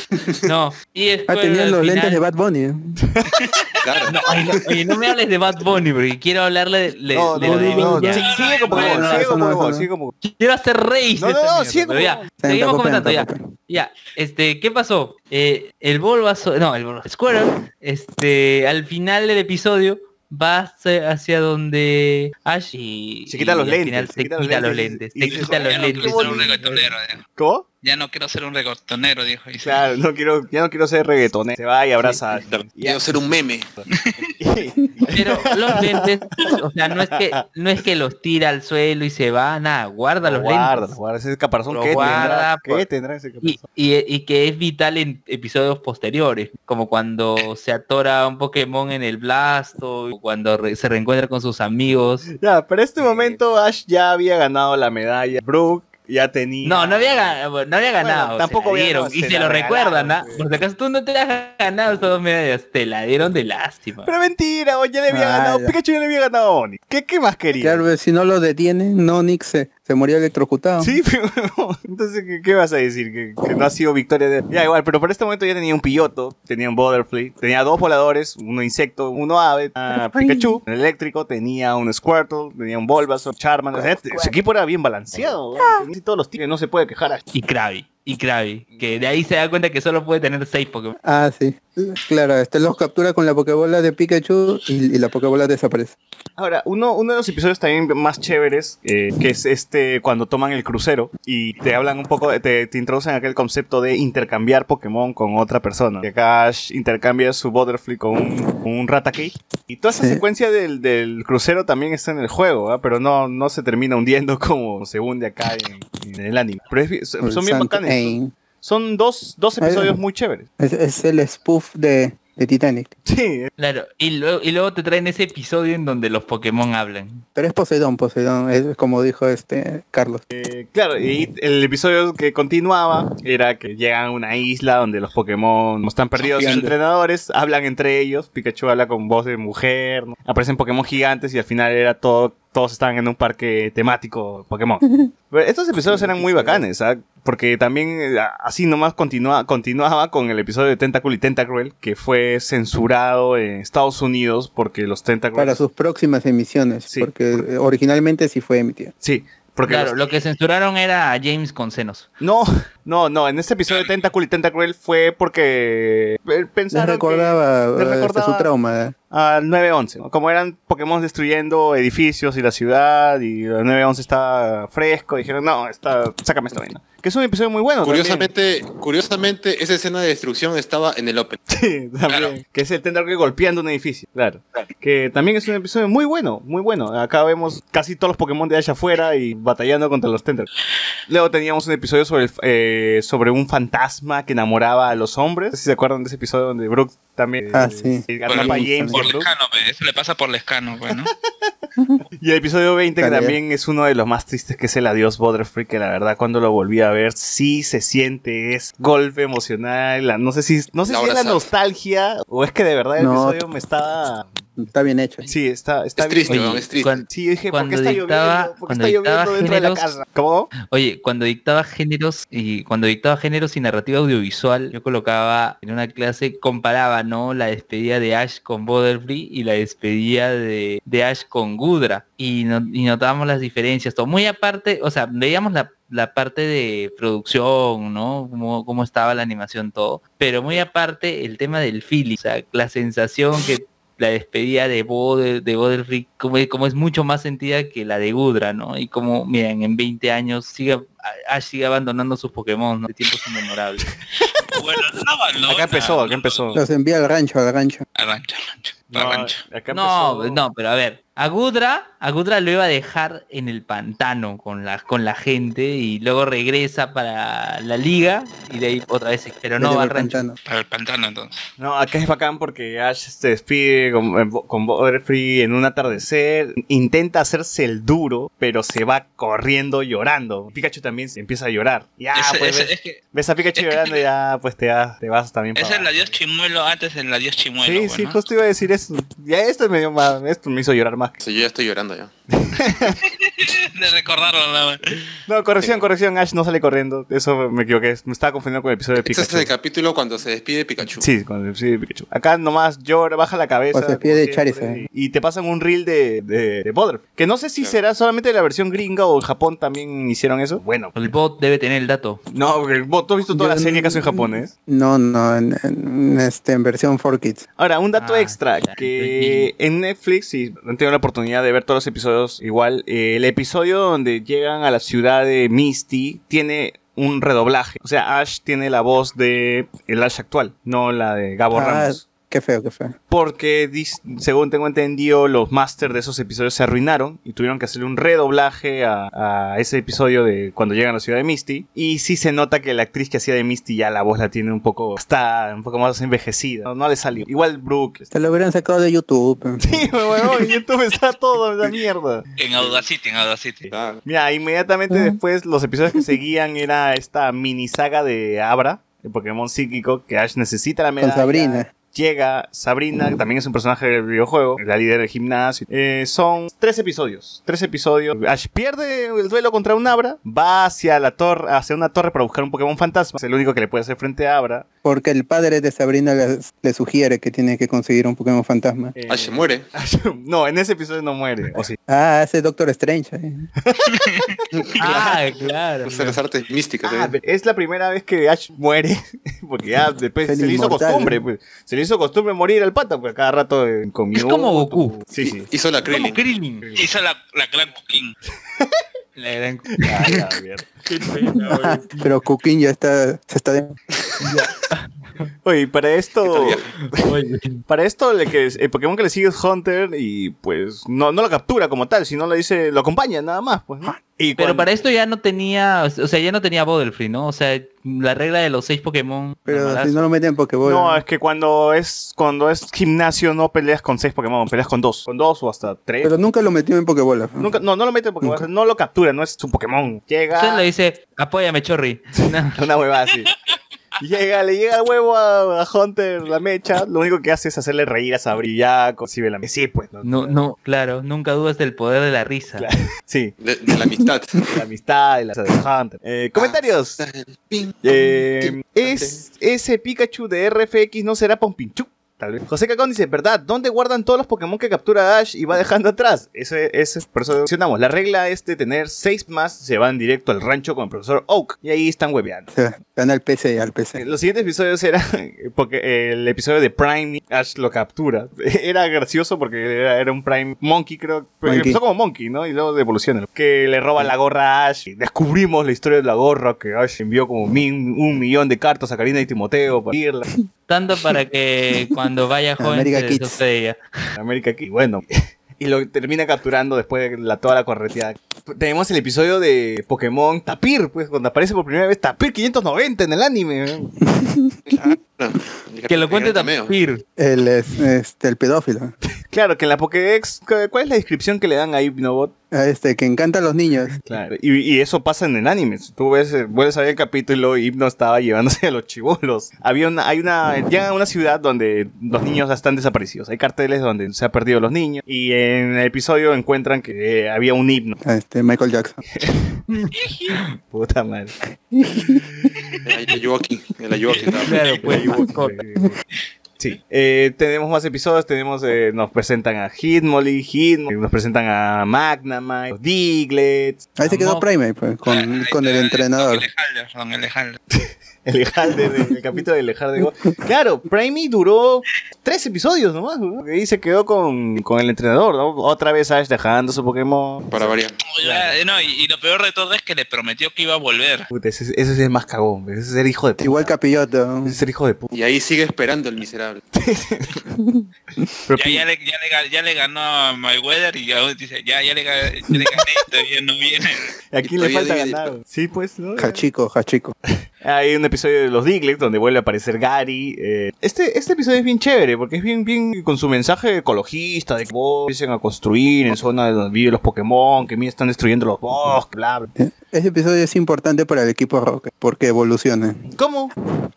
No, y Ah, tenían los final- lentes de Bad Bunny. ¿eh? claro. No, oye, no, oye, no me hables de Bad Bunny porque quiero hablarle de, de- No, de no, de sigue no, sigue no. sigue Pokémon. Quiero hacer rey. No, no, no, sigue pero ya, bien, seguimos está comentando ya. Ya, este, ¿qué pasó? Eh, el Bulbasaur, no, el Bulbasaur, Squirtle, este, al final del episodio va hacia, hacia donde Ash y Se quita y los lentes, se se quita los lentes se quita los lentes. ya. ¿Cómo? Ya no quiero ser un reggaetonero, dijo. Claro, no quiero, ya no quiero ser reggaetonero. Se va y abraza. Quiero ser un meme. Pero los lentes, o sea, no es que no es que los tira al suelo y se va, nada, guarda los guarda, lentes. guarda ese caparazón Lo que tendrá, guarda, ¿qué pues. tendrá ese Y, caparazón? y, y que es vital en episodios posteriores, como cuando se atora un Pokémon en el Blasto, o cuando re- se reencuentra con sus amigos. Ya, pero este momento Ash ya había ganado la medalla. Brooke ya tenía. No, no había, ga- no había ganado. tampoco se dieron, no, y se lo recuerdan, ¿ah? Por si acaso tú no te has ganado estas dos medallas, te la dieron de lástima. Pero mentira, ya le había Ah, ganado. ya. Pikachu ya le había ganado a Onix. ¿Qué, ¿Qué más quería? Claro, si no lo detienen, Nonix se, se moría electrocutado. Sí, pero entonces, ¿qué, qué vas a decir? Que, que no ha sido victoria de... Ya, igual, pero por este momento ya tenía un Piyoto, tenía un Butterfly, tenía dos voladores, uno insecto, uno ave, a Pikachu, el eléctrico, tenía un Squirtle, tenía un Bulbasaur, Charmander, o sea, este- su equipo era bien balanceado, ¿no? Tenía todos los tiros, no se puede quejar a Y Krabi, y Krabi, que de ahí se da cuenta que solo puede tener seis Pokémon. Ah, sí. Claro, este los captura con la Pokébola de Pikachu y, y la Pokébola desaparece. Ahora, uno, uno de los episodios también más chéveres, eh, que es este cuando toman el crucero y te hablan un poco, te, te introducen aquel concepto de intercambiar Pokémon con otra persona. Que acá Ash intercambia su Butterfly con un, un. Y toda esa Sí. secuencia del, del crucero también está en el juego, ¿ah? pero no, no se termina hundiendo como se hunde acá en, en el anime. Pero es son, bien bacanes. Son dos, dos episodios muy chéveres. Es, es el spoof de, de Titanic. Sí, Claro, y luego, y luego te traen ese episodio en donde los Pokémon hablan. Pero es Poseidón, Poseidón, es como dijo este Carlos. Eh, claro, y el episodio que continuaba era que llegan a una isla donde los Pokémon están perdidos sus entrenadores, hablan entre ellos, Pikachu habla con voz de mujer, ¿no? aparecen Pokémon gigantes y al final era todo, todos estaban en un parque temático Pokémon. Pero estos episodios eran muy bacanes, ¿ah? porque también eh, así nomás continua, continuaba con el episodio de Tentacle y Tentacruel, que fue censurado en Estados Unidos porque los Tentacruel... Para sus próximas emisiones, Sí. porque eh, originalmente sí fue emitido. Sí, porque claro, los- lo que censuraron era a James con senos. No, no, no. En este episodio de Tentacle y Tentacruel fue porque eh, Les pensaron recordaba, que- les recordaba su trauma. ¿eh? al 911. ¿no? Como eran Pokémon destruyendo edificios y la ciudad y el 911 estaba fresco, dijeron, no, está, sácame esta vaina. Que es un episodio muy bueno. también. Curiosamente, curiosamente, esa escena de destrucción estaba en el Open. Sí, también. Que es el Tentacle golpeando un edificio. Claro. Que también es un episodio muy bueno, muy bueno. Acá vemos casi todos los Pokémon de allá afuera y batallando contra los Tentacles. Luego teníamos un episodio sobre, el- eh, sobre un fantasma que enamoraba a los hombres. No sé si se acuerdan de ese episodio donde Brooke también. Ah, sí. eh, Por, James por. Lescano, eso le pasa por Lescano, pues, ¿no? Y el episodio 20 que también es uno de los más tristes que es el adiós Butterfree que la verdad cuando lo volví a ver sí se siente es golpe emocional la- no sé si no sé La si es la nostalgia o es que de verdad el No. episodio me estaba Está bien hecho. sí está está Es bien. triste, Oye, weón, es triste. cuan- sí dije ¿por qué cuando está dictaba- lloviendo? ¿por qué cuando está lloviendo dictaba dentro de la casa? ¿cómo? Oye, cuando dictaba géneros y cuando dictaba géneros y narrativa audiovisual, yo colocaba en una clase, comparaba, ¿no? La despedida de Ash con Butterfree y la despedida de, de Ash con Gudra. Y, no- y notábamos las diferencias, todo. Muy aparte, o sea, veíamos la, la parte de producción, ¿no? Cómo, cómo estaba la animación, todo. Pero muy aparte, el tema del feeling, o sea, la sensación que la despedida de Boder, de Butterfree, como, como es mucho más sentida que la de Gudra, ¿no? Y como, miren, en 20 años sigue, Ash sigue abandonando sus Pokémon, ¿no? De tiempos inmemorables. Bueno, no acá empezó acá no, empezó Los envía al rancho, al rancho. Arrancha, no, arrancha. acá No, empezó- no, pero a ver, a Gudra, a Gudra lo iba a dejar en el pantano con la, con la gente y luego regresa para la liga y de ahí otra vez, pero no va al rancho. pantano. Para el pantano, entonces. No, acá es bacán porque Ash se despide con, con Butterfree en un atardecer, intenta hacerse el duro, pero se va corriendo llorando. Pikachu también se empieza a llorar. Ya, Ese- pues ese- ves, es que ves a Pikachu que- llorando y ya, pues te, vas- te vas también es para el adiós chimuelo antes del adiós chimuelo. Sí, pues, sí, justo iba a decir eso. Ya esto me dio más, esto me hizo llorar más. Sea, yo ya estoy llorando ya. de recordarlo nada más. No, corrección, corrección, Ash no sale corriendo. Eso me equivoqué. Me estaba confundiendo con el episodio de Este Pikachu. es el capítulo cuando se despide Pikachu. Sí, con el episodio de Pikachu. Acá nomás llora, baja la cabeza. O se despide de Charizard. Y te pasan un reel de, de, de Butterfree. Que no sé si Claro. será solamente la versión gringa o en Japón también hicieron eso. Bueno. El bot debe tener el dato. No, porque el bot- tú has visto toda Yo la serie que hace en japonés. No, no, en, en- este, en versión 4Kids. Ahora, un dato Ah, extra, ya, que en Netflix, si han tenido la oportunidad de ver todos los episodios igual, eh, el episodio donde llegan a la ciudad de Misty tiene un redoblaje. O sea, Ash tiene la voz de el Ash actual, no la de Gabo Ah, Ramos. Qué feo, qué feo. Porque, según tengo entendido, los masters de esos episodios se arruinaron y tuvieron que hacerle un redoblaje a, a ese episodio de cuando llegan a la ciudad de Misty. Y sí se nota que la actriz que hacía de Misty ya la voz la tiene un poco, está un poco más envejecida. No, no le salió. Igual Brooke. Se lo hubieran sacado de YouTube. Sí, huevón, en YouTube está todo la mierda. En Audacity, en Audacity. Claro. Mira, inmediatamente Ah. después los episodios que seguían era esta mini saga de Abra, el Pokémon psíquico, que Ash necesita la medalla. Con Sabrina. Llega Sabrina, que también es un personaje del videojuego, la líder del gimnasio. Eh, son tres episodios. Tres episodios. Ash pierde el duelo contra un Abra, va hacia la torre, hacia una torre para buscar un Pokémon fantasma. Es el único que le puede hacer frente a Abra. Porque el padre de Sabrina le, le sugiere que tiene que conseguir un Pokémon fantasma. Eh, Ash se muere. no, en ese episodio no muere. O sí. Ah, ese Doctor Strange. eh. Ah, claro. Usa las artes místicas. Ah, ¿eh? es la primera vez que Ash muere, porque ya después se le hizo costumbre, ¿no? pues. Se le hizo costumbre morir al pata, pues cada rato eh, con Es como Goku. Sí, sí. Hizo la Como Krillin. Hizo la, la cooking. Gran- Ah, Pero Kukin ya está, se está de- Oye, para esto, para esto el, que, el Pokémon que le sigue es Hunter y pues no, no lo captura como tal, sino le dice, lo acompaña nada más, pues. ¿no? Y Pero cuando- para esto ya no tenía, o sea, ya no tenía Butterfree, ¿no? O sea, la regla de los seis Pokémon. Pero si no lo meten en Pokéball. No, es que cuando es cuando es gimnasio no peleas con seis Pokémon, peleas con dos, con dos o hasta tres. Pero nunca lo metió en Pokéball. ¿no? Nunca, no, no lo mete en Pokémon, no lo captura, no es su Pokémon. Llega. Entonces le dice, apóyame, Chorri. No. Una huevada así. Llega, le llega el huevo a, a Hunter, la mecha. Lo único que hace es hacerle reír a Sabri. Ya concibe la Sí, pues. No, No, no, claro, nunca dudas del poder de la risa. Claro. Sí, De, de la amistad. la amistad y la de Hunter. Eh, comentarios. Eh, ¿Es ese Pikachu de RFX no será Pompinchu? Tal vez. José Cacón dice, ¿verdad? ¿Dónde guardan todos los Pokémon que captura Ash y va dejando atrás? Eso es, eso es- por eso mencionamos. La regla es de tener seis más, se van directo al rancho con el profesor Oak. Y ahí están hueveando. Van al PC, al Eh, PC. Los siguientes episodios eran porque el episodio de Prime Ash lo captura. Era gracioso porque era, era un Prime Monkey, creo. Pero Monkey. Empezó como Monkey, ¿no? Y luego evoluciona. Que le roba la gorra a Ash. Y descubrimos la historia de la gorra que Ash envió como min- un millón de cartas a Karina y Timoteo para irla Tanto para que cuando vaya joven América se Kids. América aquí. Bueno. Y lo termina capturando después de la, toda la correteada. tenemos el episodio de Pokémon Tapir, pues cuando aparece por primera vez Tapir 590 en el anime. Que lo cuente. Tapir. El, es- este, el pedófilo. Claro, que en la Pokédex, ¿cu- ¿cuál es la descripción que le dan a Hypnobot? Este, que encanta a los niños. Claro, y, y eso pasa en el anime. Tú ves, eh, vuelves a ver el capítulo y Hypno estaba llevándose a los chivolos. Había una, hay una, llega a una ciudad donde los niños están desaparecidos. Hay carteles donde se han perdido los niños. Y en el episodio encuentran que eh, había un himno. Este, Michael Jackson. Puta madre. El Ayuwoki. El estaba. Claro, pues. Sí, eh, tenemos más episodios, tenemos, eh, nos presentan a Hitmonlee, Hitmonlee, nos presentan a Magnamite, los Diglets, Ahí se quedó. Prime, pues, con, con el entrenador. Alejandro. el el capítulo del Ejalder. Claro, Primey duró tres episodios nomás, ¿no? y se quedó con, con el entrenador, ¿no? Otra vez Ash dejando su Pokémon. Para variar. Eh, no, y, y lo peor de todo es que le prometió que iba a volver. Puta, ese, ese es el más cagón, ese es el hijo de puta. Igual Capilloto. Ese es el hijo de puta. Y ahí sigue esperando el miserable. Pero Ya, le, ya, le, ya le ganó a Mayweather y ya dice, ya, ya le, ya le gané y todavía no viene. ¿A quién le falta ganar? Sí, pues, ¿no? Hachico, Hachico. Hay un episodio de los Diglets donde vuelve a aparecer Gary. eh, Este, este episodio es bien chévere porque es bien, bien con su mensaje ecologista de que empiecen a construir en zona donde viven los Pokémon, que mira están destruyendo los bosques, bla, bla. Ese episodio es importante para el equipo Rocket, porque evoluciona. ¿Cómo?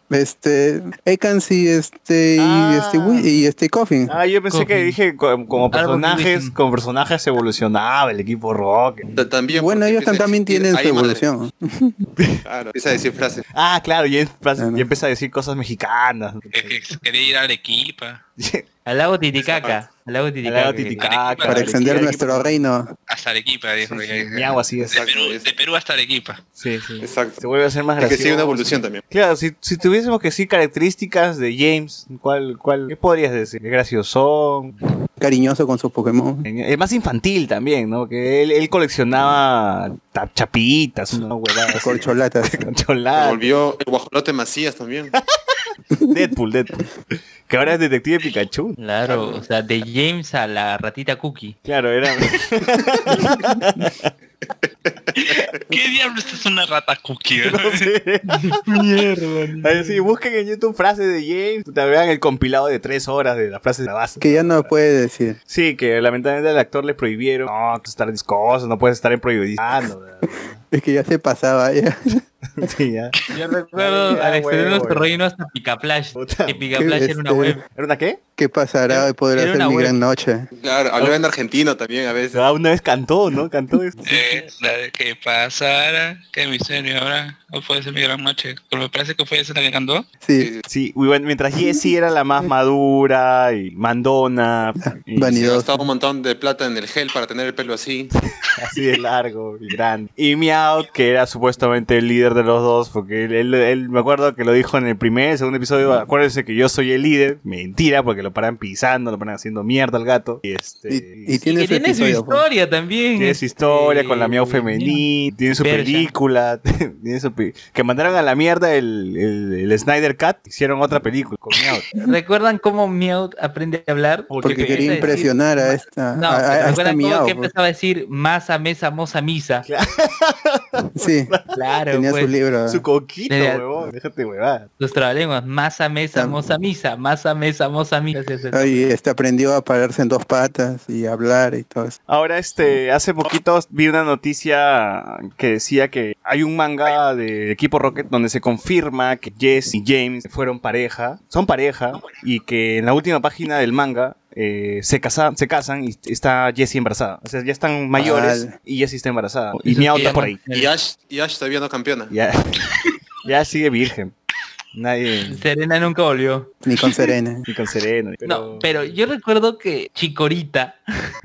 Este, Ekans y este, y Ah. este, y este Coffin. Ah, yo pensé que dije co- como personajes, como personajes evolucionaba el equipo Rocket. Ta- También Bueno, ellos a también tienen su evolución. Claro, empieza a decir frases. Ah, claro, y, empieza- a decir cosas mexicanas. Que, que quería ir al equipo. Al lago Titicaca. Al lago Titicaca. lago Titicaca. Para extender nuestro reino. Hasta Arequipa, dijo. Sí, que- sí, miau, así es. de, Perú, de Perú hasta Arequipa. Sí, sí. Exacto. Se vuelve a ser más Es que gracioso. sigue una evolución también. Claro, si, si tuviésemos que decir características de James, ¿cuál, cuál, ¿qué podrías decir? Es gracioso, Cariñoso con sus Pokémon. es más infantil también, ¿no? Que él, él coleccionaba ta- chapitas, una huevada. Corcholatas. Se Concholadas. volvió el guajolote Macías también. Deadpool, Deadpool. Que ahora es detective Pikachu. Claro, o sea, de James a la ratita Cookie. Claro, era. ¿Qué diablos es una rata cookie? no sé. Mierda. Ahí sí, busquen en YouTube frases de James. Puta, vean el compilado de tres horas de las frases de la base. Que ya no puede decir. Sí, que lamentablemente al actor le prohibieron. No, estar discoso, no puedes estar en prohibidando. Es que ya se pasaba ya. sí, ya. Yo recuerdo Ah, al exterior de nuestro reino hasta Picaplash. Que Picaplash era una web. ¿Era una qué? ¿Qué pasará de poder hacer mi web. gran noche? Claro, hablaba en argentino también a veces. Ah, una vez cantó, ¿no? Cantó esto. Eh, la de que pasara, qué misterio ahora, o puede ser mi gran noche. Pero me parece que fue esa la que cantó. Sí, Sí, bueno, mientras Jessie era la más madura y mandona. Y gastaba un montón de plata en el gel para tener el pelo así. así de largo y grande. Y Que era supuestamente el líder de los dos, porque él, él- él- me acuerdo que lo dijo en el primer, segundo episodio, acuérdense que yo soy el líder. Mentira, porque lo paran pisando, lo paran haciendo mierda al gato. Y este... Y, tiene su tiene su episodio. pues. historia también. Tiene su historia con la Miau femenina, tiene su película, tiene su pe- que mandaron a la mierda el, el, el Snyder Cut, hicieron otra película con Meowth. ¿Recuerdan cómo Meowth aprende a hablar? Porque empieza quería decir- impresionar a esta, No, a, a- a esta ¿recuerdan cómo Miau, que pues. empezaba a decir masa, mesa, moza, misa? Sí, Claro, tenía pues. su libro. Su coquito, huevón, déjate huevada. Los trabalenguas, masa, mesa, moza, misa, masa, mesa, moza, misa. Y este aprendió a pararse en dos patas y hablar y todo eso. Ahora, este, hace poquito vi una noticia que decía que hay un manga de Equipo Rocket donde se confirma que Jess y James fueron pareja, son pareja, y que en la última página del manga eh, se, casa, se casan y está Jessie embarazada. O sea, ya están mayores Al- y Jessie está embarazada. Y Miau que está por ahí. Y Ash, y Ash todavía no campeona. Ya, ya sigue virgen. Nadie, Serena nunca volvió. Ni con Serena. ni con Sereno. No, pero yo recuerdo que Chicorita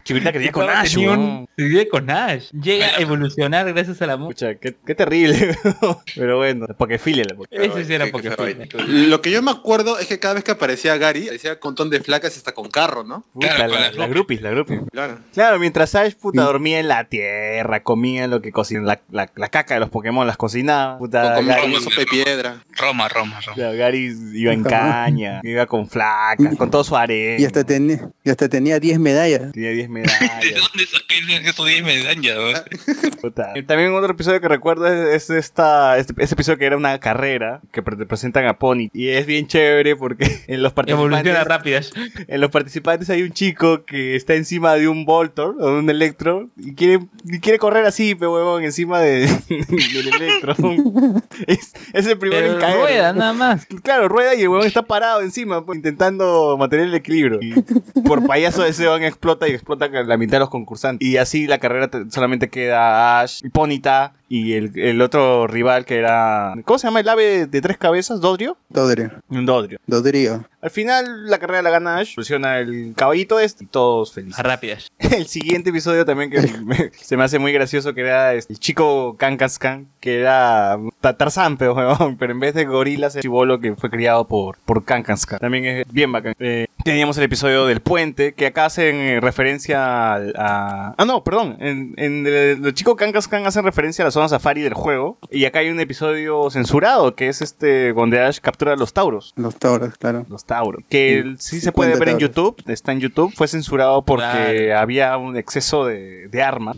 Chiquita quería con tenía Ash, un- con Ash. Llega a evolucionar gracias al amor. Pucha, qué, qué terrible. pero bueno, porque filia la Ese sí era vaina. Lo que yo me acuerdo es que cada vez que aparecía Gary, aparecía con un montón de flacas y hasta con carro, ¿no? Claro, la, las la groupies, la groupies. Claro. Claro, mientras Ash puta dormía en la tierra, comía lo que cocinaba, la, la, la caca de los Pokémon las cocinaba, puta, Con, con, Gary- con sopa de piedra. Roma, Roma. Marrón. Claro, Gary iba en caña, iba con flacas, con todo su arena. Y hasta, tenía y hasta tenía 10 medallas. Tenía 10 ¿De medallas. dónde saqué esos 10 medallas? También otro episodio que recuerdo es, es esta, este, este episodio que era una carrera que pre- presentan a Pony. Y es bien chévere porque en los participantes, rápidas. en los participantes hay un chico que está encima de un Voltor o de un Electro y quiere, y quiere correr así, pe huevón, encima de, del Electro. es, es el primero en Pero caer. rueda, nada más. Claro, rueda y el huevón está parado encima, pues, intentando mantener el equilibrio. Y por payaso ese huevón explota y explota la mitad de los concursantes. Y así la carrera te- solamente queda Ash, Ponita y el, el otro rival que era... ¿Cómo se llama el ave de tres cabezas? ¿Dodrio? Dodrio. Un Dodrio. Dodrio. Al final la carrera la gana Ash, presiona el caballito este y todos felices. Rápidas. El siguiente episodio también que me- se me hace muy gracioso que era este, el chico Kankaskan, que era Ta- Tarzán, pero, pero en vez de gorilas, el chivolo que fue criado por, por Kankaskan. También es bien bacán. Eh, teníamos el episodio del puente, que acá hacen eh, referencia al- a... Ah, no, perdón. En, en el, el chico Kankaskan hacen referencia a la zona safari del juego. Y acá hay un episodio censurado, que es este donde Ash captura a los tauros. Los tauros, claro. Los Tauros. Que Sí, sí se puede 50 ver en. YouTube. Está en YouTube. Fue censurado porque Claro. había un exceso de, de armas.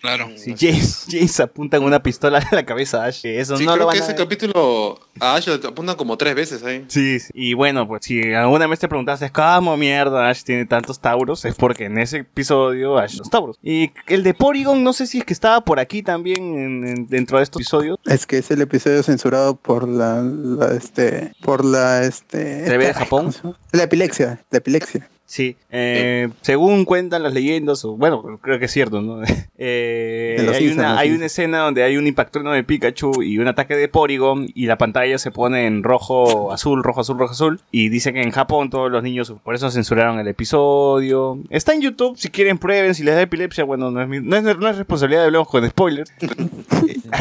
Claro. Si James, James apunta con una pistola a la cabeza a Ash, que eso Sí, no lo creo van que a ese ver. capítulo a Ash lo apuntan como tres veces ahí. Sí, sí. y bueno, pues si alguna vez te preguntaste cómo mierda Ash tiene tantos Tauros, es porque en ese episodio Ash los Tauros. Y el de Porygon, no sé si es que estaba por aquí también en- en- dentro de estos episodios. Es que es el episodio censurado por la, la, este por la este ¿TV de Japón? La epilepsia, la epilepsia. Sí, eh, según cuentan las leyendas, o bueno, creo que es cierto, ¿no? Eh, hay, una, hay una escena donde hay un impactrueno de Pikachu y un ataque de Porygon y la pantalla se pone en rojo, azul, rojo, azul, rojo, azul. Y dicen que en Japón todos los niños, por eso censuraron el episodio. Está en YouTube, si quieren prueben, si les da epilepsia, bueno, no es, mi- no es, no es responsabilidad de Blanco con spoilers.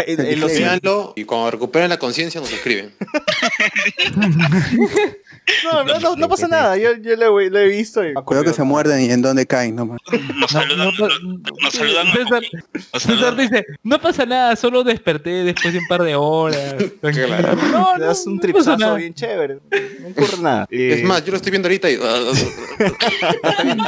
Eh, en- en los Simpsons- Véanlo y cuando recuperen la conciencia nos escriben. no, no, no, no pasa nada, yo, yo lo, he- lo he visto. y- Cuidado que se muerden y en dónde caen nomás. Nos saludan, no, nos, saludan, César, nos César saludan. dice, no pasa nada, solo desperté después de un par de horas. Claro. No, Te das un nada. bien chévere. No ocurre nada. Es más, yo lo estoy viendo ahorita y... está bien,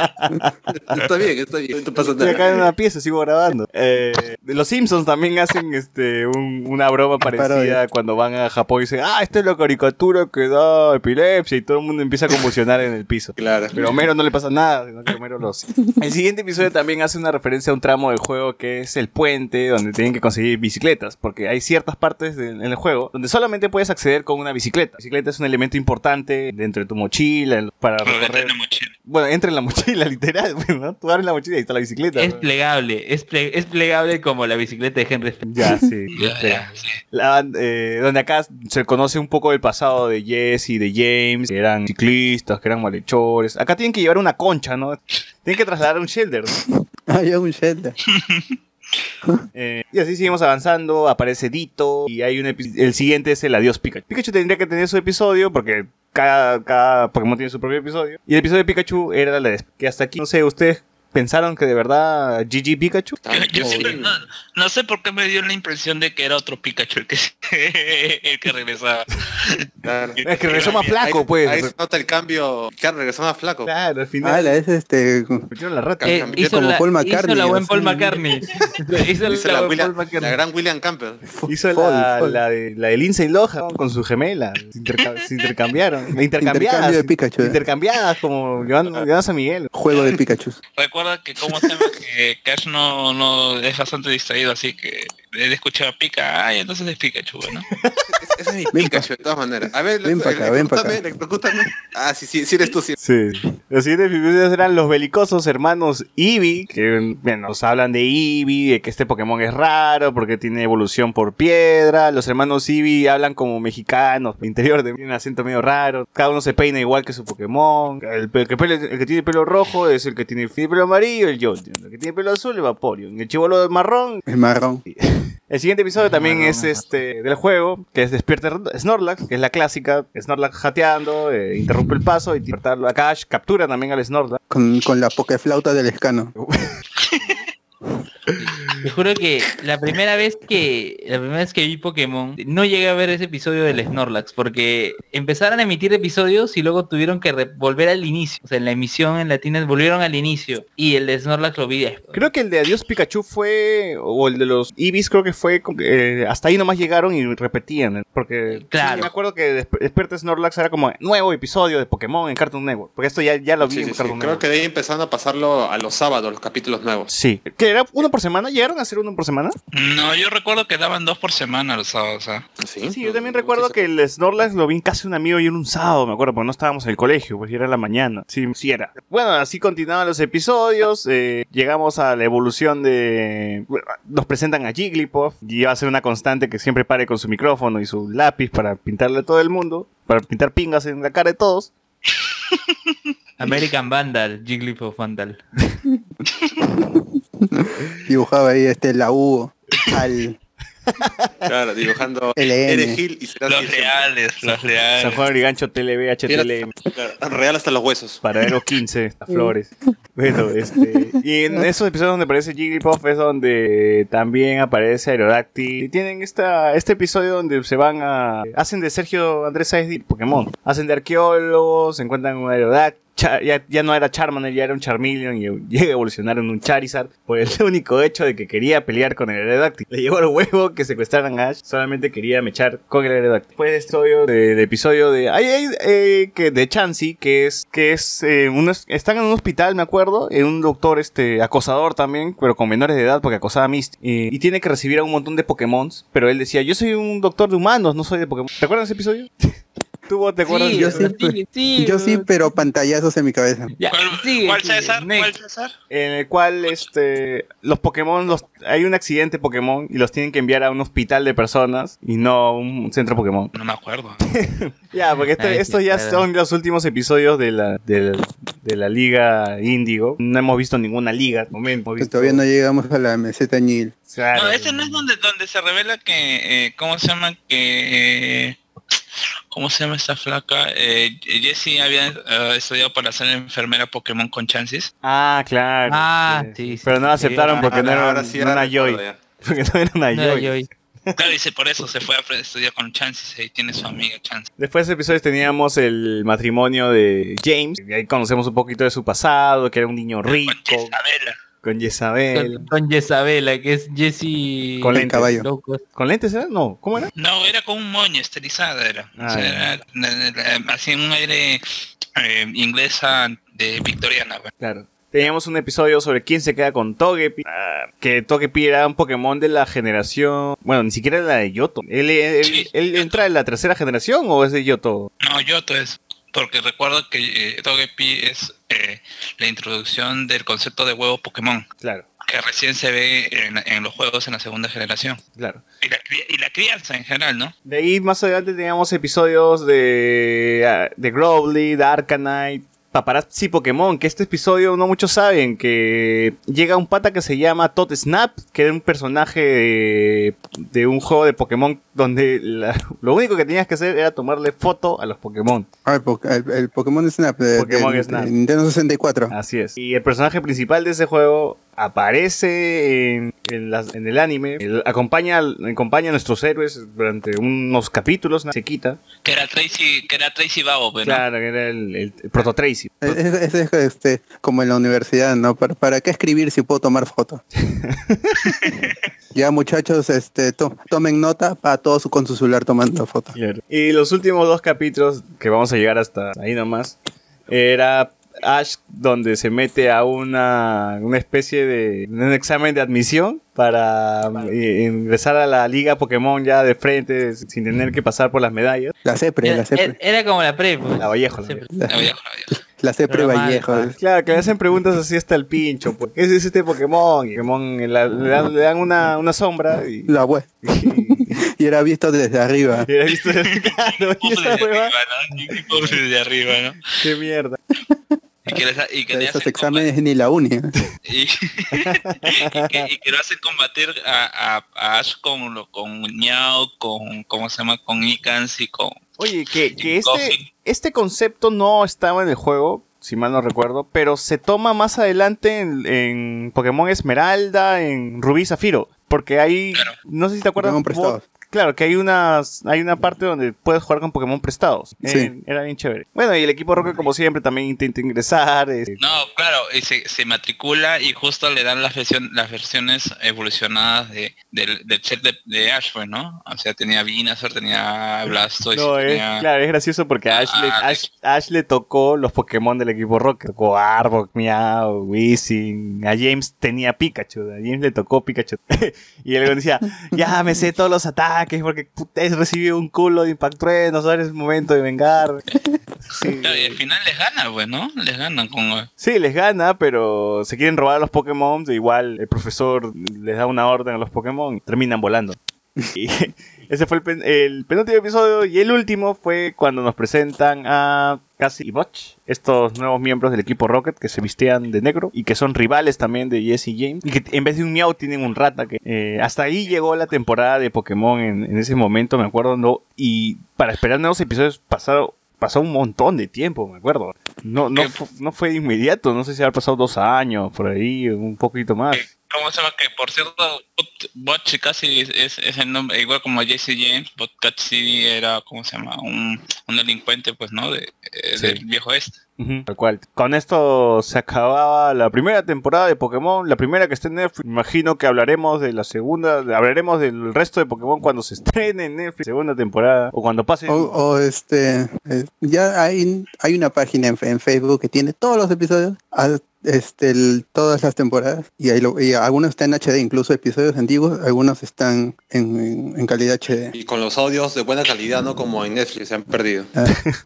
está bien, está bien, no pasa Estoy acá en nada. una pieza, sigo grabando. Eh, los Simpsons también hacen este un- una broma parecida cuando van a Japón y dicen, ah, esta es la caricatura que da epilepsia y todo el mundo empieza a convulsionar en el piso. Claro. Pero a Homero no le pasa nada, sino que Homero lo hace. El siguiente episodio también hace una referencia a un tramo del juego que es el puente, donde tienen que conseguir bicicletas, porque hay ciertas partes de- en el juego donde solamente puedes acceder con una bicicleta. La bicicleta es un elemento importante dentro de tu mochila para recorrer. en mochila. Bueno, entra en la mochila, literal, pues, ¿no? Tú abres la mochila y ahí está la bicicleta. Es plegable, es, ple- es plegable como la bicicleta de Henry. Ya, sí. Ya, sí. La- eh, donde acá se conoce un poco del pasado de Jesse y de James, que eran ciclistas, que eran malhechores. Acá tienen que llevar una concha, ¿no? Tienen que trasladar un shelter. ¿no? Hay un shelter. Eh, y así seguimos avanzando, aparece Dito y hay un el siguiente es el Adiós Pikachu. Pikachu tendría que tener su episodio porque cada, cada Pokémon tiene su propio episodio. Y el episodio de Pikachu era la de que hasta aquí, no sé, ustedes pensaron que de verdad GG Pikachu. Ah, Yo, yo no, no, no sé por qué me dio la impresión de que era otro Pikachu el que, el que regresaba. Claro. Es que regresó más Ahí- flaco, pues. Ahí se nota el cambio. Claro, regresó más flaco. Claro, al Ah, final la es este la rata. Eh, hizo, como la, Paul hizo McCartney, la buen. Paul McCartney. hizo la, la, William- Paul McCartney. la gran William Campbell. Hizo Paul, la, Paul. la de, la de Lindsay Lohan con su gemela. Se, interca- se intercambiaron. Intercambiadas. Intercambio de Pikachu, ¿eh? Intercambiadas como llevando, llevando a San Miguel. juego de Pikachu. Recuerda que como llama que Cash no, no es bastante distraído, así que él escucha Pika, ay, entonces es Pikachu, ¿no? Ese, es mi Ven Pikachu, de todas maneras. A ver, Ven pa' acá, ven acá. Ah, sí, sí, sí eres tú, sí. Sí. Los siguientes episodios eran los belicosos hermanos Eevee, que bueno, nos hablan de Eevee, de que este Pokémon es raro porque tiene evolución por piedra. Los hermanos Eevee hablan como mexicanos, interior de un acento medio raro. Cada uno se peina igual que su Pokémon. El, pe- el que, pele- el que tiene pelo rojo es el que tiene el pelo amarillo, el Jolteon. El que tiene pelo azul, el Vaporeon. El chivolo marrón, El marrón. el siguiente episodio también es este del juego, que es Despierta Snorlax, que es la clásica, Snorlax jateando, eh, interrumpe el paso y despertarlo. Acá Ash captura también al Snorlax. Con, con la pokeflauta del escano. Te juro que la primera vez que la primera vez que vi Pokémon no llegué a ver ese episodio del Snorlax porque empezaron a emitir episodios y luego tuvieron que volver al inicio. O sea, en la emisión en latina volvieron al inicio y el de Snorlax lo vi después. Creo que el de Adiós Pikachu fue, o el de los Eevees creo que fue, eh, hasta ahí nomás llegaron y repetían, ¿eh? porque Claro. sí, me acuerdo que Desp- Desperta Snorlax era como nuevo episodio de Pokémon en Cartoon Network, porque esto ya, ya lo vi Sí, en sí, sí. Cartoon Creo Network. que de ahí empezaron a pasarlo a los sábados, los capítulos nuevos. Sí, que era uno por semana, ¿llegaron a hacer uno por semana? No, yo recuerdo que daban dos por semana los sábados. ¿ah? Sí, Sí, yo también recuerdo que el Snorlax lo vi en casi un amigo y en un sábado, me acuerdo, porque no estábamos en el colegio, pues era la mañana. Sí, sí era. Bueno, así continuaban los episodios, eh, llegamos a la evolución de... bueno, Nos presentan a Jigglypuff, y va a ser una constante que siempre pare con su micrófono y su lápiz para pintarle a todo el mundo, para pintar pingas en la cara de todos. American Vandal, Jigglypuff Vandal. Dibujaba ahí este la U al Claro, dibujando Gil y Los Gil reales, los San reales. Juan Brigancho, TLB, HTLM, Claro, real hasta los huesos. Paradero 15, a Flores. Bueno, este... Y en esos episodios donde aparece Jigglypuff es donde también aparece Aerodactyl. Y tienen esta, este episodio donde se van a... Hacen de Sergio Andrés Sáez de Pokémon. Hacen de arqueólogos, se encuentran un Aerodactyl. Ya, ya no era Charmander, ya era un Charmeleon y llega a evolucionar en un Charizard por el único hecho de que quería pelear con el Aerodactyl. Le llegó el huevo que secuestraran a Ash, solamente quería mechar con el Aerodactyl. Después de episodio de, de episodio de hay, hay, eh, que de Chansey, que es que es eh, unos- están en un hospital, me acuerdo, en un doctor este acosador también, pero con menores de edad porque acosaba a Misty eh, y tiene que recibir a un montón de Pokémon, pero él decía, "Yo soy un doctor de humanos, no soy de Pokémon." ¿Te acuerdas ese episodio? ¿Tú vos te acuerdas? Sí, yo sea, sí, sí, yo sí, pero pantallazos en mi cabeza. Ya, ¿Cuál, sigue, cuál sigue, César? next. ¿Cuál César? en el cual este los Pokémon los hay un accidente Pokémon y los tienen que enviar a un hospital de personas y no a un centro Pokémon. No me acuerdo. Ya, porque este- Ay, estos sí, ya claro. son los últimos episodios de la, de, la- de la Liga Índigo. No hemos visto ninguna liga. no hemos visto- Todavía no llegamos a la meseta Nil. Claro. No, ese no es donde, donde se revela que, eh, ¿cómo se llama? Que, eh, ¿cómo se llama esta flaca? Eh, Jessie había eh, estudiado para ser enfermera Pokémon con chances. Ah, claro. Ah, sí, sí, Pero no la sí. aceptaron porque no era, Ahora sí, no ahora era Joy. Porque no era una No Joy. Joy. Claro, dice, por eso se fue a estudiar con chances y tiene su amiga Chance. Después de ese episodio teníamos el matrimonio de James. Y ahí conocemos un poquito de su pasado, que era un niño rico, Con Isabela. Con Jezabel. Con, con Jezabela, que es Jessie Con lentes. caballo. Locos. ¿Con lentes era? No, ¿cómo era? No, era con un moño, estilizada era. Ah, O sea, era, así un aire eh, inglesa de victoriana. pues. Claro. Teníamos un episodio sobre quién se queda con Togepi. ah, que Togepi era un Pokémon de la generación. Bueno, ni siquiera era la de Yoto. ¿Él, él- Sí, él Yoto. entra en la tercera generación o es de Yoto? No, Yoto es, porque recuerdo que eh, Togepi es eh, la introducción del concepto de huevo Pokémon, Claro, que recién se ve en, en los juegos en la segunda generación. claro. Y la, cri- y la crianza en general, ¿no? De ahí más adelante teníamos episodios de, ah, de Growly, de Arcanine, Paparazzi Pokémon, que este episodio no muchos saben, que llega un pata que se llama Tot Snap, que era un personaje de, de un juego de Pokémon donde la- lo único que tenías que hacer era tomarle foto a los Pokémon. Ah, el, po- el- el Pokémon Snap de, Pokémon de- de Snap. Nintendo 64. Así es. Y el personaje principal de ese juego aparece en, en las- en el anime, acompaña, acompaña a nuestros héroes durante unos capítulos, se quita. Que era Tracy, que era Tracy Babo, ¿no? Claro, que era el, el, el Proto Tracy. Es, es- es, este, como en la universidad, ¿no? ¿Para, para qué escribir si puedo tomar fotos? ya muchachos, este, to- tomen nota para todos con su celular tomando fotos. Y los últimos dos capítulos, que vamos a llegar hasta ahí nomás, era Ash donde se mete a una, una especie de un examen de admisión para eh, ingresar a la liga Pokémon ya de frente sin tener que pasar por las medallas. La CEPRE, Era, la CEPRE. era- como la pre. pues. La Vallejo. la Siempre. La, CEPRE Vallejo. mal. Claro, que le hacen preguntas así hasta el pincho. pues, ¿Qué es este Pokémon? Y Pokémon le, dan- le dan, le dan una, una sombra y, La web. y, Y era visto desde arriba. y era visto claro, y esa arriba, ¿no? Y- y Pobre de arriba, ¿no? qué mierda. Y que, les- y que Esos exámenes ni la uni. y, y que, y que lo hacen combatir a, a, a Ash con, lo- con Ñao, con, ¿cómo se llama? Con Icans y con... Oye, que, que este, este concepto no estaba en el juego. si mal no recuerdo, pero se toma más adelante en, en Pokémon Esmeralda, en Rubí Zafiro, porque hay, no sé si te acuerdas, vos-. Claro, que hay unas hay una parte donde puedes jugar con Pokémon prestados. Sí. Eh, era bien chévere. Bueno, y el equipo Rocket, como siempre, también intenta ingresar. eh, No, claro, y se, se matricula y justo le dan las, versión, las versiones evolucionadas de, del, del set de, de Ash, pues, ¿no? O sea, tenía Venusaur, tenía Blastoise, No, es, tenía... claro, es gracioso porque a Ash, le, Ah, Ash, Ash le tocó los Pokémon del equipo Rocket. Tocó Arbok, Meow, Weezing. A James tenía Pikachu. A James le tocó Pikachu. y él decía, ya me sé todos los ataques porque puta, he recibido un culo de Impact Truenos. Ahora es el momento de vengar. Sí, Claro, y al final les gana, pues, ¿no? Les ganan con... sí, les gana, pero se quieren robar a los Pokémon. Igual el profesor les da una orden a los Pokémon y terminan volando. Y ese fue el, pen- el penúltimo episodio. Y el último fue cuando nos presentan a Cassie y Butch, estos nuevos miembros del equipo Rocket que se vistían de negro y que son rivales también de Jesse y James. Y que en vez de un miau tienen un rata. Que, eh, hasta ahí llegó la temporada de Pokémon en, ese momento, me acuerdo. no Y para esperar nuevos episodios pasaron. Pasó un montón de tiempo, me acuerdo. No, no, fu- no fue de inmediato, no sé si habrá pasado dos años, por ahí, un poquito más. ¿Cómo se llama? Que por cierto, Bot- Botch casi es, es- el nombre, igual como Jesse James, Bot Cassidy era, ¿cómo se llama? Un, un delincuente, pues, ¿no? De, eh, Sí. Del viejo este. Tal cual. Con esto se acababa la primera temporada de Pokémon, la primera que está en Netflix. Imagino que hablaremos de la segunda, hablaremos del resto de Pokémon cuando se estrene en Netflix, segunda temporada, o cuando pase. O, o, este, eh, ya hay, hay una página en, en Facebook que tiene todos los episodios, a- este, el- todas las temporadas, y, ahí lo- y algunos están en HD, incluso episodios antiguos, algunos están en, en- en calidad HD. Y con los audios de buena calidad, no como en Netflix, se han perdido. Ah,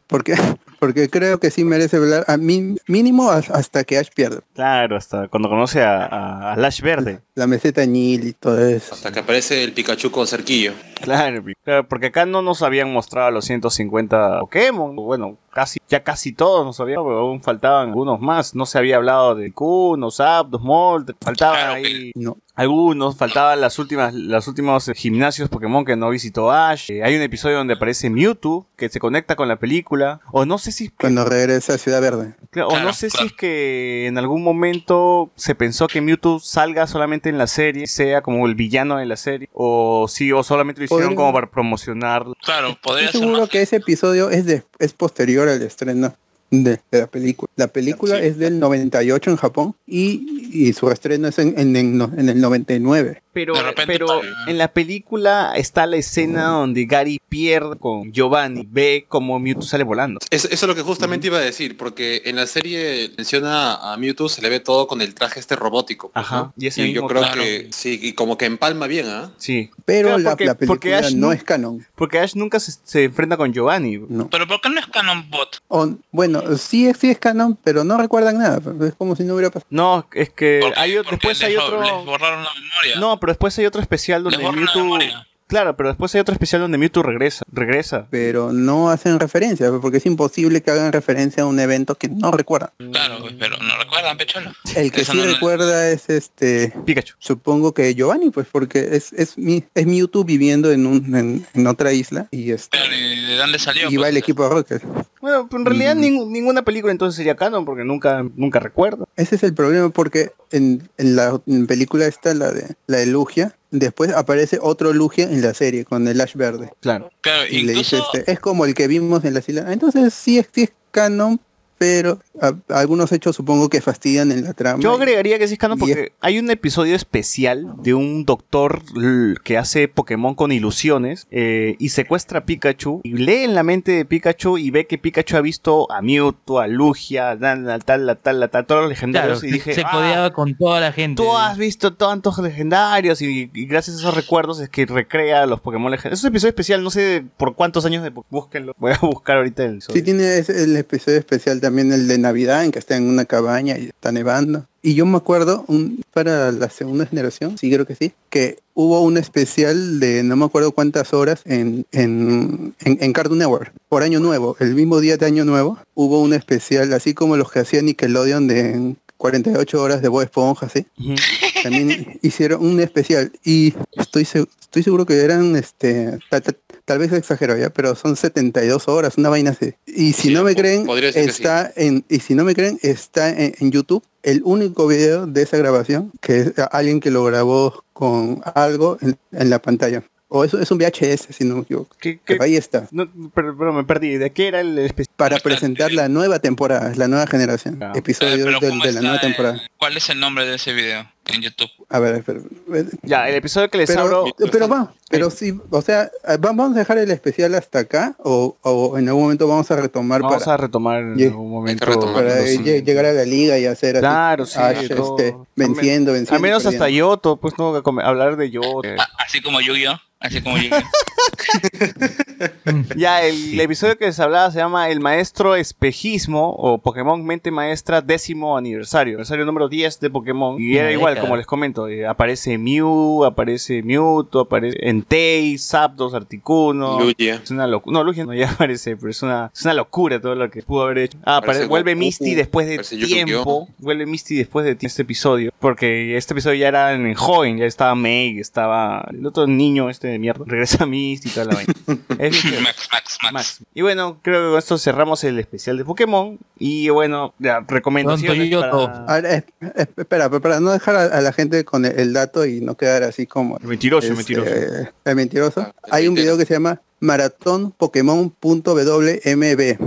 porque, porque creo que sí merece hablar, a mí, mínimo as- hasta que Ash pierda. Claro, hasta cuando conoce a, a, a Lash Verde. La meseta Nil y todo eso. Hasta que aparece el Pikachu con cerquillo. Claro, porque acá no nos habían mostrado los 150 Pokémon. Bueno, casi, ya casi todos nos habían, pero aún faltaban algunos más. No se había hablado de Kuno, Zapdos, Molt, faltaban Claro, ahí. No. Algunos, faltaban las últimas, los últimos gimnasios Pokémon que no visitó Ash. Eh, hay un episodio donde aparece Mewtwo que se conecta con la película. O no sé si es que- Cuando regresa a Ciudad Verde. claro, o no sé si es que en algún momento se pensó que Mewtwo salga solamente en la serie, sea como el villano de la serie, o sí, o solamente lo hicieron Podría- como para promocionar. Claro, podría Estoy ser seguro más. que ese episodio es, de, es posterior al estreno de, de la película. La película Sí. es del 98 en Japón y, y su estreno es en, en, en el 99. Pero, De repente pero en la película está la escena donde Gary pierde con Giovanni, ve como Mewtwo sale volando. Eso, eso es lo que justamente iba a decir, porque en la serie menciona a Mewtwo, se le ve todo con el traje este robótico. Ajá, ¿no? y ese Y yo mismo creo claro. que sí, y como que empalma bien, ¿ah? Sí. Pero Claro, la, porque- la porque película Ash no no- es canon. Porque Ash nunca se, se enfrenta con Giovanni. No. Pero ¿por qué no es Canon Bot? O- bueno, sí, es- sí es canon, pero no recuerdan nada. Es como si no hubiera pasado. No, es que Porque- hay, después les hay otro... Les borraron la memoria. No, pero después hay otro especial donde Mewtwo... Claro, pero después hay otro especial donde Mewtwo regresa. Regresa. Pero no hacen referencia, porque es imposible que hagan referencia a un evento que no recuerdan. Claro, pero no recuerdan, Pecholo. El que Eso sí no- no- recuerda es este Pikachu. Supongo que Giovanni, pues porque es, es, mi, es Mewtwo viviendo en, un, en, en otra isla y, este, Pero, ¿y ¿de dónde salió? y va pues? el equipo de Rocket. Bueno, pero en realidad Mm. ninguna película entonces sería canon porque nunca, nunca recuerdo. Ese es el problema porque en, en la en película esta, la de la de Lugia, después aparece otro Lugia en la serie con el Ash verde. Claro. Claro, Y le dice, este, es como el que vimos en la isla. Entonces sí es, sí es canon, pero a- algunos hechos supongo que fastidian en la trama. Yo agregaría que sí y porque hay un episodio especial de un doctor que hace Pokémon con ilusiones eh, y secuestra a Pikachu y lee en la mente de Pikachu y ve que Pikachu ha visto a Mewtwo, a Lugia, a tal, a tal, a tal, a tal, todos los legendarios Claro, y dije, se "Ah, codeaba con toda la gente. Tú has visto tantos legendarios y, y gracias a esos recuerdos es que recrea los Pokémon legendarios. Es un episodio especial, no sé por cuántos años de búsquenlo. Voy a buscar ahorita el episodio. Sí tiene el episodio especial también el de Navidad en que está en una cabaña y está nevando. Y yo me acuerdo un, para la segunda generación, sí creo que sí, que hubo un especial de no me acuerdo cuántas horas en, en, en, en Cartoon Network por Año Nuevo. El mismo día de Año Nuevo hubo un especial así como los que hacía Nickelodeon de 48 horas de Bob Esponja, ¿sí? Ujú. También hicieron un especial y estoy, estoy seguro que eran este tal vez exagero ya, pero son 72 horas, una vaina así. Y si Sí, no me creen, está en, y si no me creen, está en, en YouTube el único video de esa grabación, que es alguien que lo grabó con algo en, en la pantalla. O eso es un VHS, si no me equivoco. ¿Qué- ahí está. No, pero, pero me perdí. ¿De qué era el especial? Para presentar la nueva temporada, la nueva generación. Eh, Episodio de, ¿cómo de la nueva temporada. ¿Cuál es el nombre de ese video en YouTube? A ver, espera, espera. Ya, el episodio que les pero, abro. pero va, pero sí, o sea, eh, va- vamos a dejar el especial hasta acá o, o en algún momento vamos a retomar Vamos para, a retomar en algún momento. para sí. llegar a la liga y hacer así, Claro, sí. Ash, todo. este, venciendo, venciendo. Al menos hasta. Yoto, pues no hablar de Yoto. Ah, Así como Yu-Gi-Oh! Así como Yu-Gi-Oh! Ya, el episodio que les hablaba se llama El Maestro Espejismo o Pokémon Mente Maestra décimo aniversario. Aniversario número 10 de Pokémon. Y era igual, como les comento. eh, aparece Mew, aparece Mewtwo, aparece Entei, Zapdos, Articuno. Lugia. Es una locura. No, Lugia no ya aparece, pero es una, es una locura todo lo que pudo haber hecho. Ah, Aparece apare- vuelve Goku, Misty después de tiempo. Vuelve Misty después de este episodio. Porque este episodio ya era en joven, ya estaba Meg, estaba el otro niño este de mierda. Regresa Misty y toda la vaina. Es bien chévere. Max, Max, Max. Max. Y bueno, creo que con esto cerramos el especial de Pokémon. Y bueno, ya, recomendaciones para... A ver, es- es- espera, pero para no dejar a, a la gente con el, el dato y no quedar así como Mentiroso, este, mentiroso. el mentiroso, Ah, el hay un video que se llama Maratón Pokémon.wmb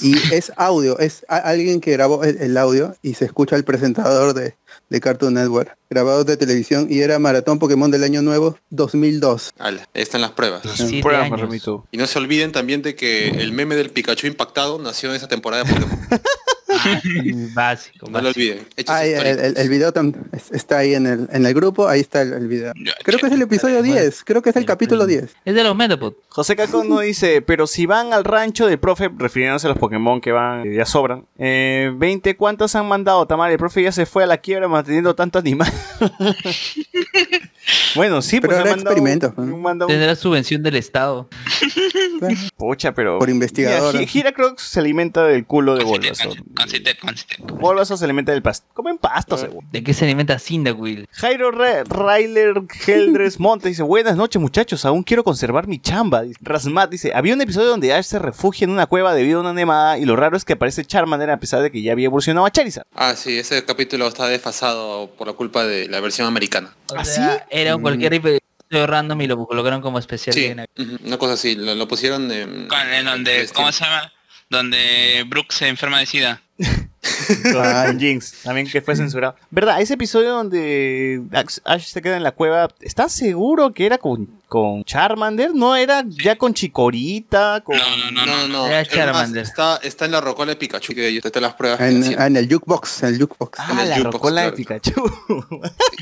y es audio, es alguien que grabó el, el audio y se escucha el presentador de, de Cartoon Network, grabado de televisión y era Maratón Pokémon del año nuevo 2002. Ala, ahí están las pruebas. Siete Prueba, me remito. Y no se olviden también de que el meme del Pikachu impactado nació en esa temporada de Pokémon. Básico, No lo olviden. Ah, el, el- el video está ahí en el, en el grupo, ahí está el, el video. Creo que es el episodio 10, creo que es el capítulo 10. Es de los Metapod. José Cacón nos dice, pero si van al rancho del profe, refiriéndose a los Pokémon que van, que ya sobran, eh, 20, ¿cuántos han mandado? Tamar, el profe ya se fue a la quiebra manteniendo tanto animal. bueno, sí, Pero pues ¿no? han mandado- Tendrá subvención del Estado. Pocha, pero... Por investigador. Mira, Gi- Giracrox se alimenta del culo de Bulbasaur. Bulbasaur se alimenta del pasto. Comen pasto, seguro. ¿De qué se alimenta Cyndaquil? Jairo Re- Ryler Heldres Monte dice, buenas noches muchachos, aún quiero conservar mi chamba. Rasmat dice, había un episodio donde Ash se refugia en una cueva debido a una nemada y lo raro es que aparece Charmander a pesar de que ya había evolucionado a Charizard. Ah, sí, ese capítulo está desfasado por la culpa de la versión americana. O ¿Ah, Era cualquier episodio random y lo colocaron como especial. Sí, de una cosa así, lo, lo pusieron en... Con- en donde, este- ¿cómo se llama? Donde Brooke se enferma de sida. Con, Jinx, también que fue censurado. ¿Verdad? Ese episodio donde Ash se queda en la cueva, ¿estás seguro que era con, con Charmander? ¿No era ya con Chikorita? Con... No, no, no, No, no, no. Era es más, Charmander. está, está en la rocola de Pikachu, que yo te las pruebas. En, el jukebox, en el jukebox. Ah, en el la jukebox, rocola de. Pikachu.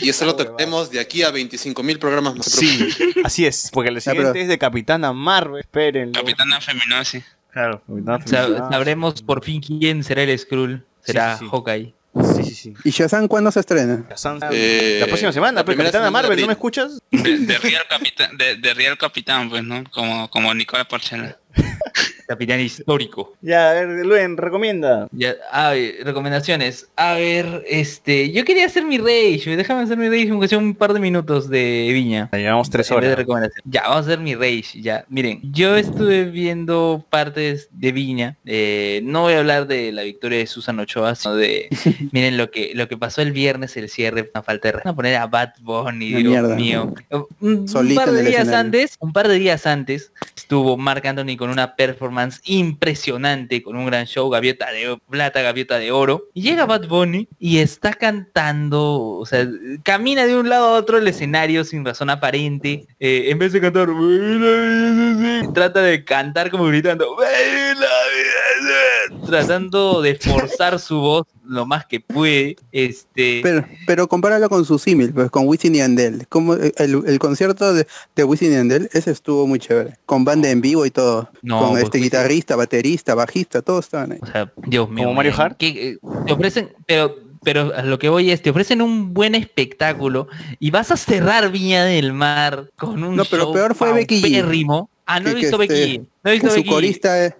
Y eso lo traemos de aquí a 25.000 programas más. sí, así es, porque el Ya, pero- siguiente es de Capitana Marvel, espérenlo. Capitana Feminosi. Claro, Capitana sabremos por fin quién será el Skrull. Será Sí, sí. Hawkeye. Sí, sí, sí. ¿Y Shazam cuándo se estrena? Eh, la próxima semana, la pero primera Capitana semana de Marvel, ¿no me escuchas? De, de Real Capitán, de, de Real Capitán, pues, ¿no? Como, como Nicola Porchela. Capitán histórico. Ya, a ver, Luen, recomienda. Ya, a ver, recomendaciones. A ver, este, yo quería hacer mi rage. Déjame hacer mi rage, aunque sea un par de minutos de viña. Llevamos tres de horas. recomendación. Ya, vamos a hacer mi rage. Ya, miren, yo estuve viendo partes de Viña. eh, no voy a hablar de la victoria de Susan Ochoa, sino de, miren lo que lo que pasó el viernes, el cierre, una falta de respeto. A poner a Bad Bunny, Dios mierda. mío. Un, un par de días escenario. antes, un par de días antes, estuvo Mark Anthony con una performance impresionante, con un gran show, gaviota de plata, gaviota de oro. Y llega Bad Bunny y está cantando, o sea, camina de un lado a otro el escenario sin razón aparente. eh, en vez de cantar, trata de cantar como gritando, tratando de forzar su voz lo más que puede. Este, Pero, pero compáralo con su símil, pues con Wisin y Andel. Como el, el concierto de, de Wisin y Andel, ese estuvo muy chévere. Con banda en vivo y todo. No, con pues, este Wisin- guitarrista, baterista, bajista, todos estaban ahí. O sea, Dios mío. ¿Como Mario Hart? que, eh, te ofrecen, pero, pero a lo que voy es, te ofrecen un buen espectáculo y vas a cerrar Viña del Mar con un No, pero show peor fue Becky G. Ah, no he Que- visto que este- Becky G. No he Que visto su Becky G. corista,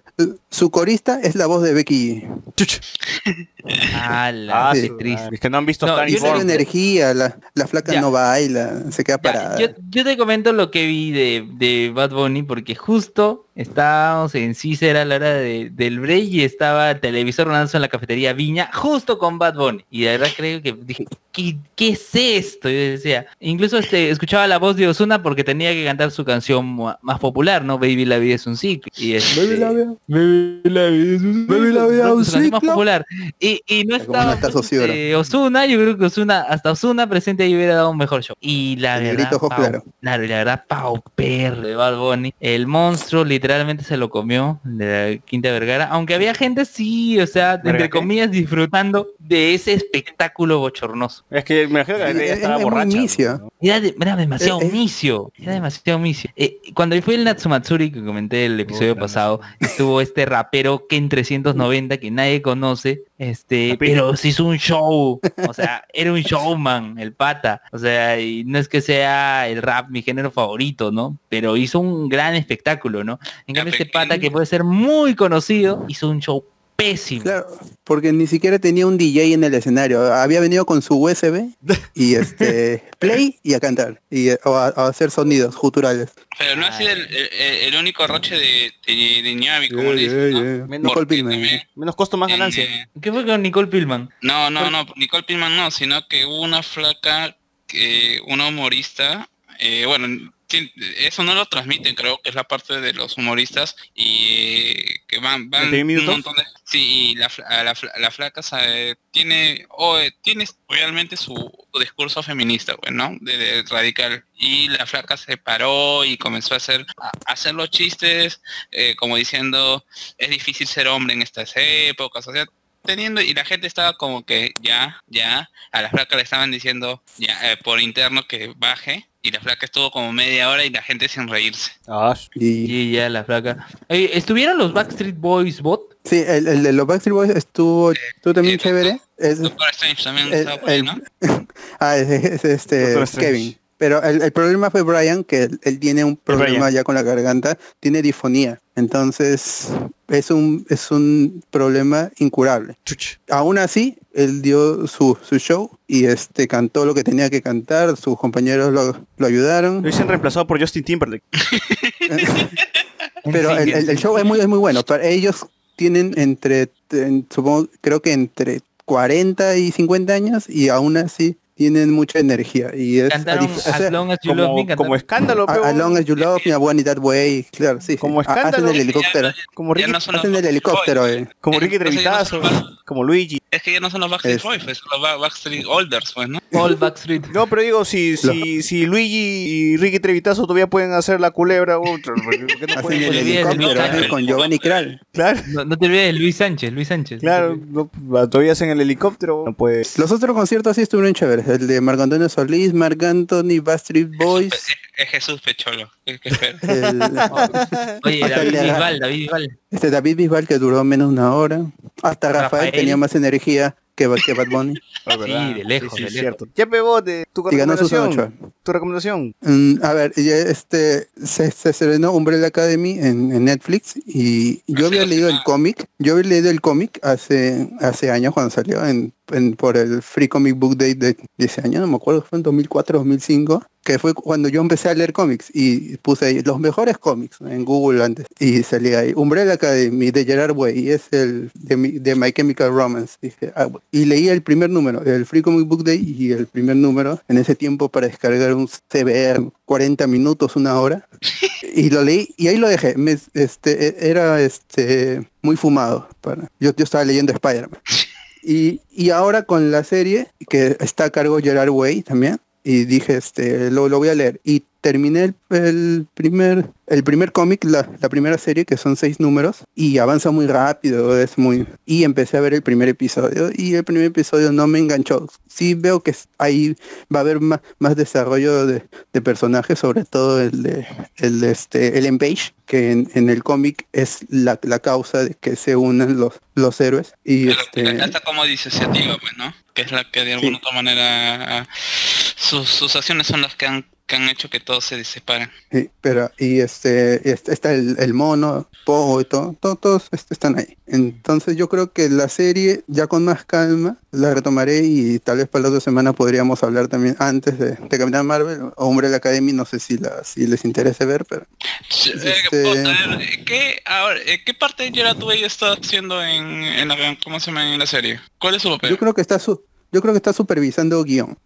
su corista es la voz de Becky. Ah, qué sí. triste. Es que no han visto No, yo energía, la, la flaca Ya. no baila, se queda parada. yo, yo te comento lo que vi de, de Bad Bunny porque justo estábamos en Cícera a la hora de- del break y estaba el televisor rodándose en la cafetería Viña justo con Bad Bunny. Y de verdad creo que dije, ¿qué, qué es esto? Yo decía, incluso este, escuchaba la voz de Osuna porque tenía que cantar su canción más popular, ¿no? Baby la vida es un ciclo. Y este, Baby la vida. Baby la vida es un Baby la vida es un canción más ciclo. popular. Y, y no estaba no está socio, Ozuna, yo creo que Osuna, hasta Osuna presente ahí hubiera dado un mejor show. Y la El verdad, pau- claro, y la verdad, Pau Perro de Bad Bunny. El monstruo literalmente se lo comió de la Quinta Vergara. Aunque había gente, sí, o sea, ¿Verga entre qué? comillas, disfrutando de ese espectáculo bochornoso. Es que me imagino que Es- estaba es borracha. Era, de- era demasiado Eh, eh. misio, era demasiado misio. Eh, cuando fue el Natsumatsuri que comenté el episodio pasado, estuvo este rapero Ken 390 que nadie conoce, este, pero se hizo un show, o sea, era un showman, el pata, o sea, y no es que sea el rap mi género favorito, ¿no? Pero hizo un gran espectáculo, ¿no? En cambio este pata que puede ser muy conocido, hizo un show pésimo. Claro, porque ni siquiera tenía un DJ en el escenario. Había venido con su USB y este play y a cantar y eh, o a, a hacer sonidos guturales. Pero no ha sido el, el- el único roche de, de, de Ñavi, como le dicen, yeah, ¿no? yeah. Menos- Nicole también, Menos costo, más eh, ganancia. ¿Qué fue con Nicole Pillman? No, no, no, Nicole Pillman no, sino que hubo una flaca, que una humorista, eh, bueno, sí, eso no lo transmiten, creo que es la parte de los humoristas y eh, que van, van ¿20 un montón de... Sí, y la, la, la flaca sabe, tiene, o, eh, tiene realmente su, su discurso feminista, güey, ¿no? De, de radical. Y la flaca se paró y comenzó a hacer, a hacer los chistes, eh, como diciendo, es difícil ser hombre en estas épocas, o sea, teniendo y la gente estaba como que ya, ya, a la flaca le estaban diciendo ya eh, por interno que baje y la flaca estuvo como media hora y la gente sin reírse. Ah, Y Y ya la flaca. ¿Estuvieron los Backstreet Boys bot? sí, el, el de los Backstreet Boys estuvo, estuvo también eh, chévere. Es, Doctor Strange también el- estaba por ahí, el- ¿no? ah, es, es este. Kevin. Pero el, el problema fue Brian, que él, él tiene un problema ya con la garganta, tiene difonía. Entonces es un es un problema incurable. chuch. Aún así, él dio su, su show y este cantó lo que tenía que cantar, sus compañeros lo, lo Lo ayudaron. dicen reemplazado por Justin Timberlake. Pero el, el- el show es muy, es muy bueno. Para ellos tienen entre, en- supongo, creo que entre 40 y 50 años y aún así tienen mucha energía. Y es a Cantaron dif- o As sea, Long As You Love Me. Como, escándalo, a- pero As long as you love me, that way. Claro, sí. sí. Como Hacen escándalo. el helicóptero. como Ya Ricky, no son los Hacen el helicóptero, eh. como Ricky Trevitazo, como Luigi. Es que ya no son los Backstreet Es- Boys, pues, son los Ba- Backstreet Olders, pues, ¿no? All Backstreet. No, pero digo, si, si, si Luigi y Ricky Trevitazo todavía pueden hacer la culebra, otro, ¿por qué no pueden el olvides con Giovanni Kral. Claro, No, no te olvides de Luis Sánchez, Luis Sánchez. claro, no, todavía hacen el helicóptero, no pues. Los otros conciertos sí estuvieron chéveres. El de Marco Antonio Solís, Marc Anthony, Backstreet Boys. Es, es Jesús Pecholo. Oye, Hasta David Bisbal, David Bisbal. Este David Bisbal que duró menos de una hora. Hasta Rafael, Rafael. tenía más energía que, que Bad Bunny. ¿verdad? de lejos, Sí, sí, de lejos. cierto. Ya pegó de tu recomendación. Tu recomendación. Mm, a ver, y, este se, se estrenó Umbrella Academy en, en Netflix y yo había leído el cómic. Yo había leído el cómic hace hace años cuando salió en, en- por el Free Comic Book Day de, de ese año, no me acuerdo, fue en 2004, 2005, que fue cuando yo empecé a leer cómics y puse ahí los mejores cómics en Google antes y salía ahí Umbrella Academy de Gerard Way y es el de, mi- de My Chemical Romance. Dije, ah, y leí el primer número, el Free Comic Book Day y el primer número en ese tiempo para descargar un CBR 40 minutos, una hora y lo leí y ahí lo dejé. Me- este e- era este muy fumado para yo, yo estaba leyendo Spider-Man. Y, y ahora con la serie, que está a cargo Gerard Way también, y dije, este, lo, lo voy a leer. Y terminé el, el primer, el primer cómic, la, la primera serie, que son seis números, y avanza muy rápido, es muy... Y empecé a ver el primer episodio, y el primer episodio no me enganchó. Sí veo que ahí va a haber más, más desarrollo de, de personajes, sobre todo el de, el de este, Ellen Page, que en, en el cómic es la, la causa de que se unan los, los héroes. Y Pero este... como disociativa, pues, ¿no? Que es la que de alguna otra manera sus, sus acciones son las que han que han hecho que todos se separen. Sí, pero y este este- está el, el mono, Pogo y todo, todo- todos est- están ahí. Entonces yo creo que la serie ya con más calma la retomaré y tal vez para la otra semana podríamos hablar también antes de, de Capitán Marvel o Hombre de la Academy, no sé si la si les interese ver, pero Eh, Este- puta, a ver, ¿qué, ahora, eh, ¿qué parte de Gerard Way está haciendo en, en la, ¿cómo se llama en la serie? ¿Cuál es su papel? yo creo que está su yo creo que está supervisando guion,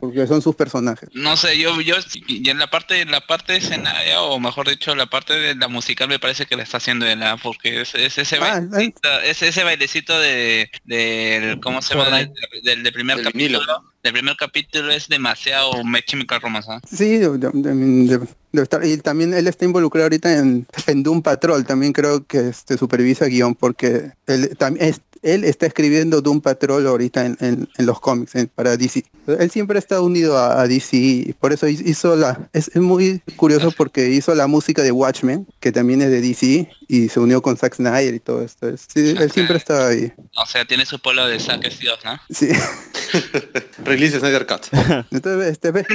porque son sus personajes. No sé, yo, yo, y en la parte, la parte escenaria, o mejor dicho, la parte de la musical me parece que la está haciendo él, ¿ah? porque es, es ese Ah, bailecito, es ese bailecito de, del, ¿cómo se llama? Del, del- del primer Del capítulo. Del primer capítulo es demasiado My Chemical Romance, ¿ah? Sí, de- de- de- debe estar. Y también él está involucrado ahorita en, en Doom Patrol, también creo que este, supervisa guion, porque él, también es- él está escribiendo Doom Patrol ahorita en, en- en los cómics en- para DC. Él siempre está unido a, a DC, y por eso hi- hizo la... Es, es muy curioso porque hizo la música de Watchmen, que también es de DC, y se unió con Zack Snyder y todo esto. Es- sí, él siempre está ahí. O sea, tiene su pueblo de saques Dios, ¿no? Sí. Release Snyder Cut. Entonces, este, ve-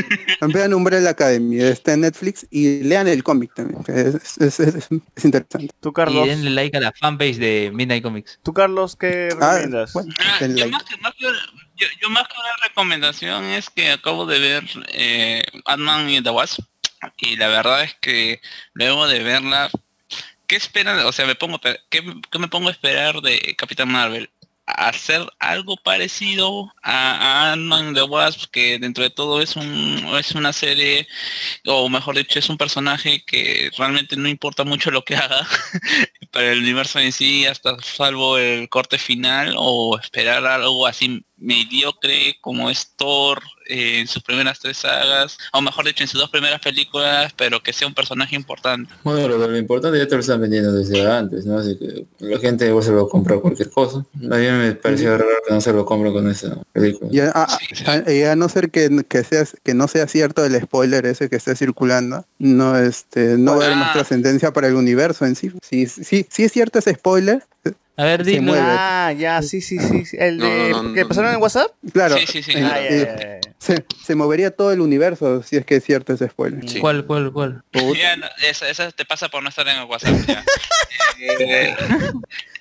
vean Umbrella Academy, está en Netflix y lean el cómic también. que Es, es- es- es interesante. Tú, Y Carlos, denle like a la fanpage de Midnight Comics. tú, Carlos, ¿qué Ah, recomiendas? bueno, Ah, den yo, más que, más que- yo, yo más que una recomendación es que acabo de ver eh, Ant-Man y The Wasp y la verdad es que luego de verla, ¿qué esperan? O sea, me pongo, ¿qué, qué me pongo a esperar de Capitán Marvel? Hacer algo parecido a, Ant-Man Wasp que dentro de todo es un es una serie o mejor dicho es un personaje que realmente no importa mucho lo que haga para el universo en sí hasta salvo el corte final o esperar algo así mediocre como es Thor eh, en sus primeras tres sagas o mejor dicho en sus dos primeras películas pero que sea un personaje importante Bueno, lo, lo importante ya te lo están vendiendo desde antes, ¿no? Así que la gente igual se lo compra cualquier cosa. A mí me pareció raro que no se lo compre con esa película. Y a, a- Sí, sí. a- y a no ser que, que sea que no sea cierto el spoiler ese que esté circulando, no este no va a haber más Ah. trascendencia para el universo en sí. Si sí, sí es cierto ese spoiler, A ver, dilo. Ah, ya, sí, sí, sí. El No, de... no, no, ¿Que no. pasaron en WhatsApp? claro, Sí, sí, sí. Ah, ya, eh, ya, ya, ya. se, se movería todo el universo si es que es cierto ese spoiler. Sí. ¿Cuál, cuál, cuál? Ya, no, esa, esa te pasa por no estar en el WhatsApp ya. Eh,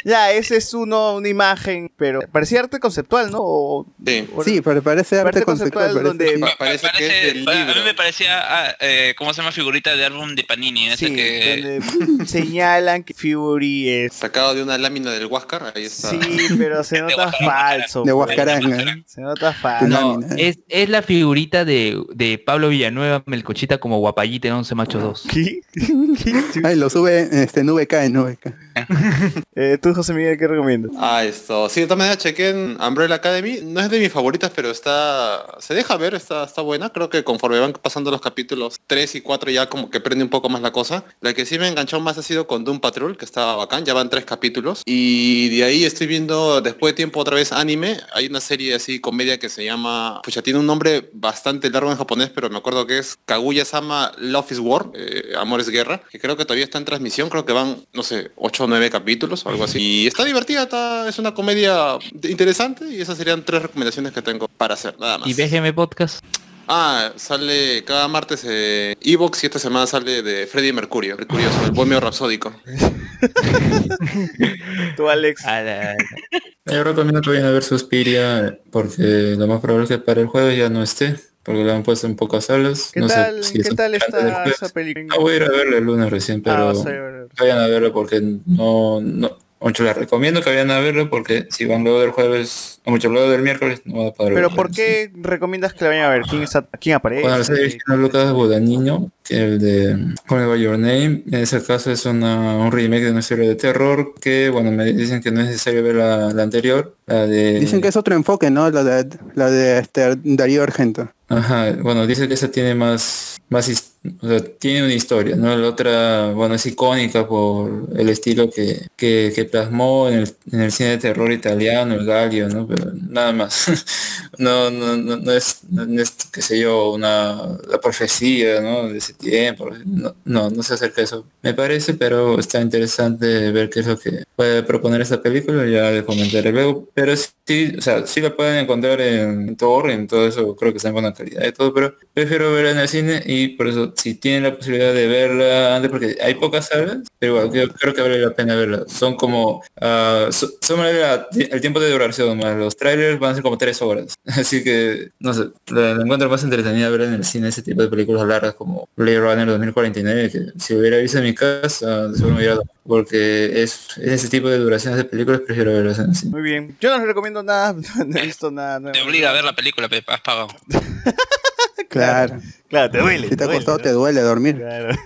Ya, ese es uno, una imagen, pero parecía arte conceptual, ¿no? O- Sí. o- Sí, pero parece arte Arte conceptual, conceptual parece, donde- sí. Pa- parece que es del pa- A mí libro. me parecía, ah, eh, ¿cómo se llama? Figurita de álbum de Panini, ese Sí, que... donde señalan que Fury es... Sacado de una lámina del Huáscar, ahí está. Sí, pero se De nota Huascarán. falso. de pues. Huascarán. Se nota falso. No, es, es la figurita de, de Pablo Villanueva, Melcochita como guapayita en 11 machos 2. ¿Qué? Ay, lo sube este, en VK, en VK. Eh, Tú, José Miguel, ¿qué recomiendas? Ah, esto. Sí, de todas maneras chequé en Umbrella Academy. No es de mis favoritas, pero está. Se deja ver, está, está buena. Creo que conforme van pasando los capítulos 3 y 4 ya como que prende un poco más la cosa. La que sí me enganchó más ha sido con Doom Patrol, que estaba bacán. Ya van tres capítulos. Y de ahí estoy viendo después de tiempo otra vez anime. Hay una serie así, comedia que se llama. Pucha, tiene un nombre bastante largo en japonés, pero me acuerdo que es Kaguya-sama Love is War. eh, Amor es Guerra. Que creo que todavía está en transmisión. Creo que van, no sé, 8 o 9 capítulos o algo así. Y está divertida, está, es una comedia interesante. Y esas serían tres recomendaciones que tengo para hacer, nada más. ¿Y BGM Podcast? Ah, sale cada martes eh, Evox y esta semana sale de Freddie Mercurio. El curioso, el bohemio rapsódico. Tú, Alex. A la- Yo recomiendo que vayan a ver Suspiria porque lo más probable es que para el jueves ya no esté, porque lo han puesto en pocas salas. ¿Qué no sé tal, si ¿qué es tal está esa película? Ah, voy a ir a verla el lunes recién, Ah, pero a vayan a verlo porque no, no, mucho les recomiendo que vayan a verlo porque si van luego del jueves, o mucho luego del miércoles, no van a poder Pero verlo. ¿por qué recomiendas que la vayan a ver? ¿Quién, está, quién aparece? Bueno, original Lucas Guadagnino, que el de Call Your Name, en ese caso es una, un remake de una serie de terror que, bueno, me dicen que no es necesario ver la, la anterior, la de... Dicen que es otro enfoque, ¿no? La de, la de este, Darío Argento. Ajá, bueno, dice que esa tiene más, más, his- o sea, tiene una historia, ¿no? La otra, bueno, es icónica por el estilo que, que, plasmó en el, en el cine de terror italiano, el Galio, ¿no? Pero nada más. no, no, no, no es, no es, qué sé yo, una la profecía, ¿no? De ese tiempo. No, no, no se acerca a eso. Me parece, pero está interesante ver qué es lo que puede proponer esta película, ya le comentaré luego. Pero sí, o sea, sí la pueden encontrar en Torrent, todo eso creo que está en buena calidad y todo, pero prefiero verla en el cine y por eso si tienen la posibilidad de verla antes, porque hay pocas salas, pero igual yo creo que vale la pena verla. Son como, so- son la- el tiempo de duración, más los trailers van a ser como tres horas. Así que, no sé, la, la encuentro más entretenida ver en el cine ese tipo de películas largas como Blade Runner 2049, que si hubiera visto en mi casa, seguro me hubiera dado, porque es, es ese tipo de duraciones de películas, prefiero verlas en el cine. Muy bien. Yo no les recomiendo nada, no he visto nada nuevo. Te obliga a ver la película, Pepe, has pagado. Claro. Claro, te duele. Si te ha duele, costado, ¿no? te duele dormir. Claro.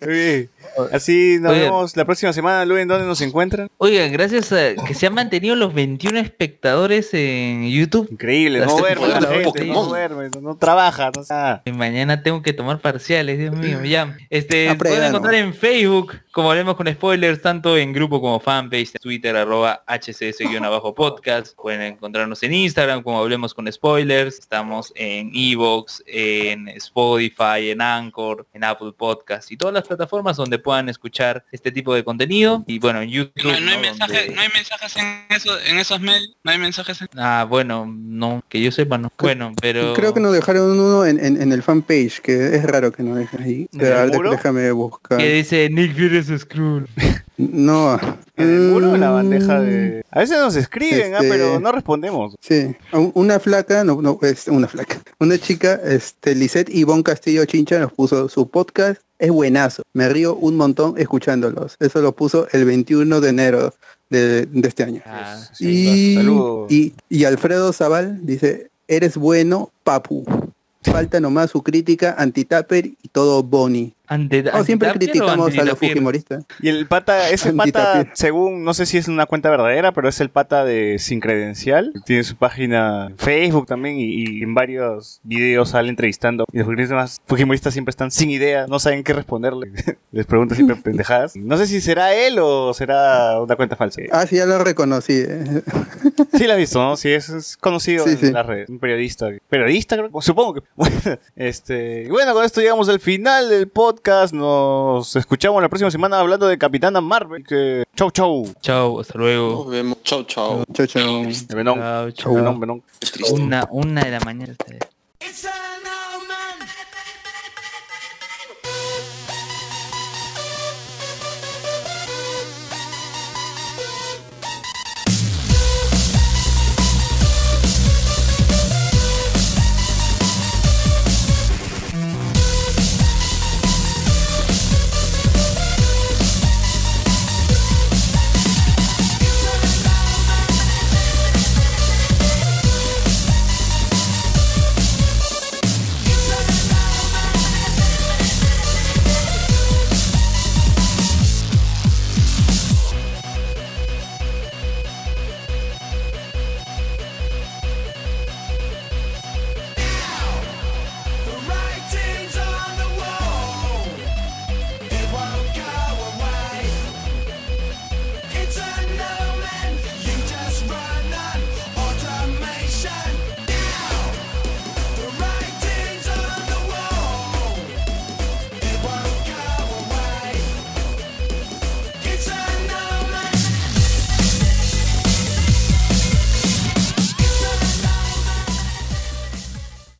Bien. Así nos Oigan. vemos la próxima semana, Luis, ¿en dónde nos encuentran? Oigan, gracias a que se han mantenido los 21 espectadores en YouTube. Increíble, no duerme la gente, no duerme, no, no trabaja, no nada. Y Mañana tengo que tomar parciales, Dios mío, ya. Este, Ah, pueden encontrar ¿no? en Facebook, como hablemos con spoilers, tanto en grupo como fanpage, en Twitter, arroba hcs-podcast. Pueden encontrarnos en Instagram, como hablemos con spoilers. Estamos en Evox, en Spotify, en Anchor, en Apple Podcast y todas las plataformas donde puedan escuchar este tipo de contenido. Y bueno, en YouTube. No, no hay ¿no? mensajes, Donde- no hay mensajes en, eso, en esos medios, no hay mensajes en... Ah, bueno, no, que yo sepa, no. Bueno, pero... Creo que nos dejaron uno en, en, en el fanpage, que es raro que nos dejen ahí. Déjame buscar. Que dice Nick Fury es Skrull. No. En el muro, en la Mm, bandeja de... A veces nos escriben, ah, Este- pero no respondemos. Sí, Un- una flaca, no, no, es una flaca. Una chica, este, Lisette Ivonne Castillo Chincha nos puso su podcast, es buenazo. Me río un montón escuchándolos. Eso lo puso el 21 de enero de, de este año. Ah, Y, Saludos. y, y Alfredo Zaval dice, eres bueno, papu. Falta nomás su crítica anti-Tapper y todo Bonnie. Ante, Oh, siempre criticamos a los fujimoristas. Y el pata, ese pata, según, no sé si es una cuenta verdadera, pero es el pata de Sin Credencial. Tiene su página en Facebook también y, y en varios videos sale entrevistando. Y los fujimoristas, fujimoristas siempre están sin idea, no saben qué responderle. Les preguntan siempre pendejadas. No sé si será él o será una cuenta falsa. Ah, sí, ya lo reconocí. eh. Sí la has visto, ¿no? Sí, es, es conocido Sí, en sí. las redes. Un periodista. ¿Periodista? Creo. Supongo que. Bueno, este, y bueno, con esto llegamos al final del podcast. Nos escuchamos la próxima semana hablando de Capitana Marvel. Que... Chau, chau. Chao, hasta luego. Nos vemos. Chau, chau. Chau, chau. Venón. Venón, Venón. Una, una de la mañana.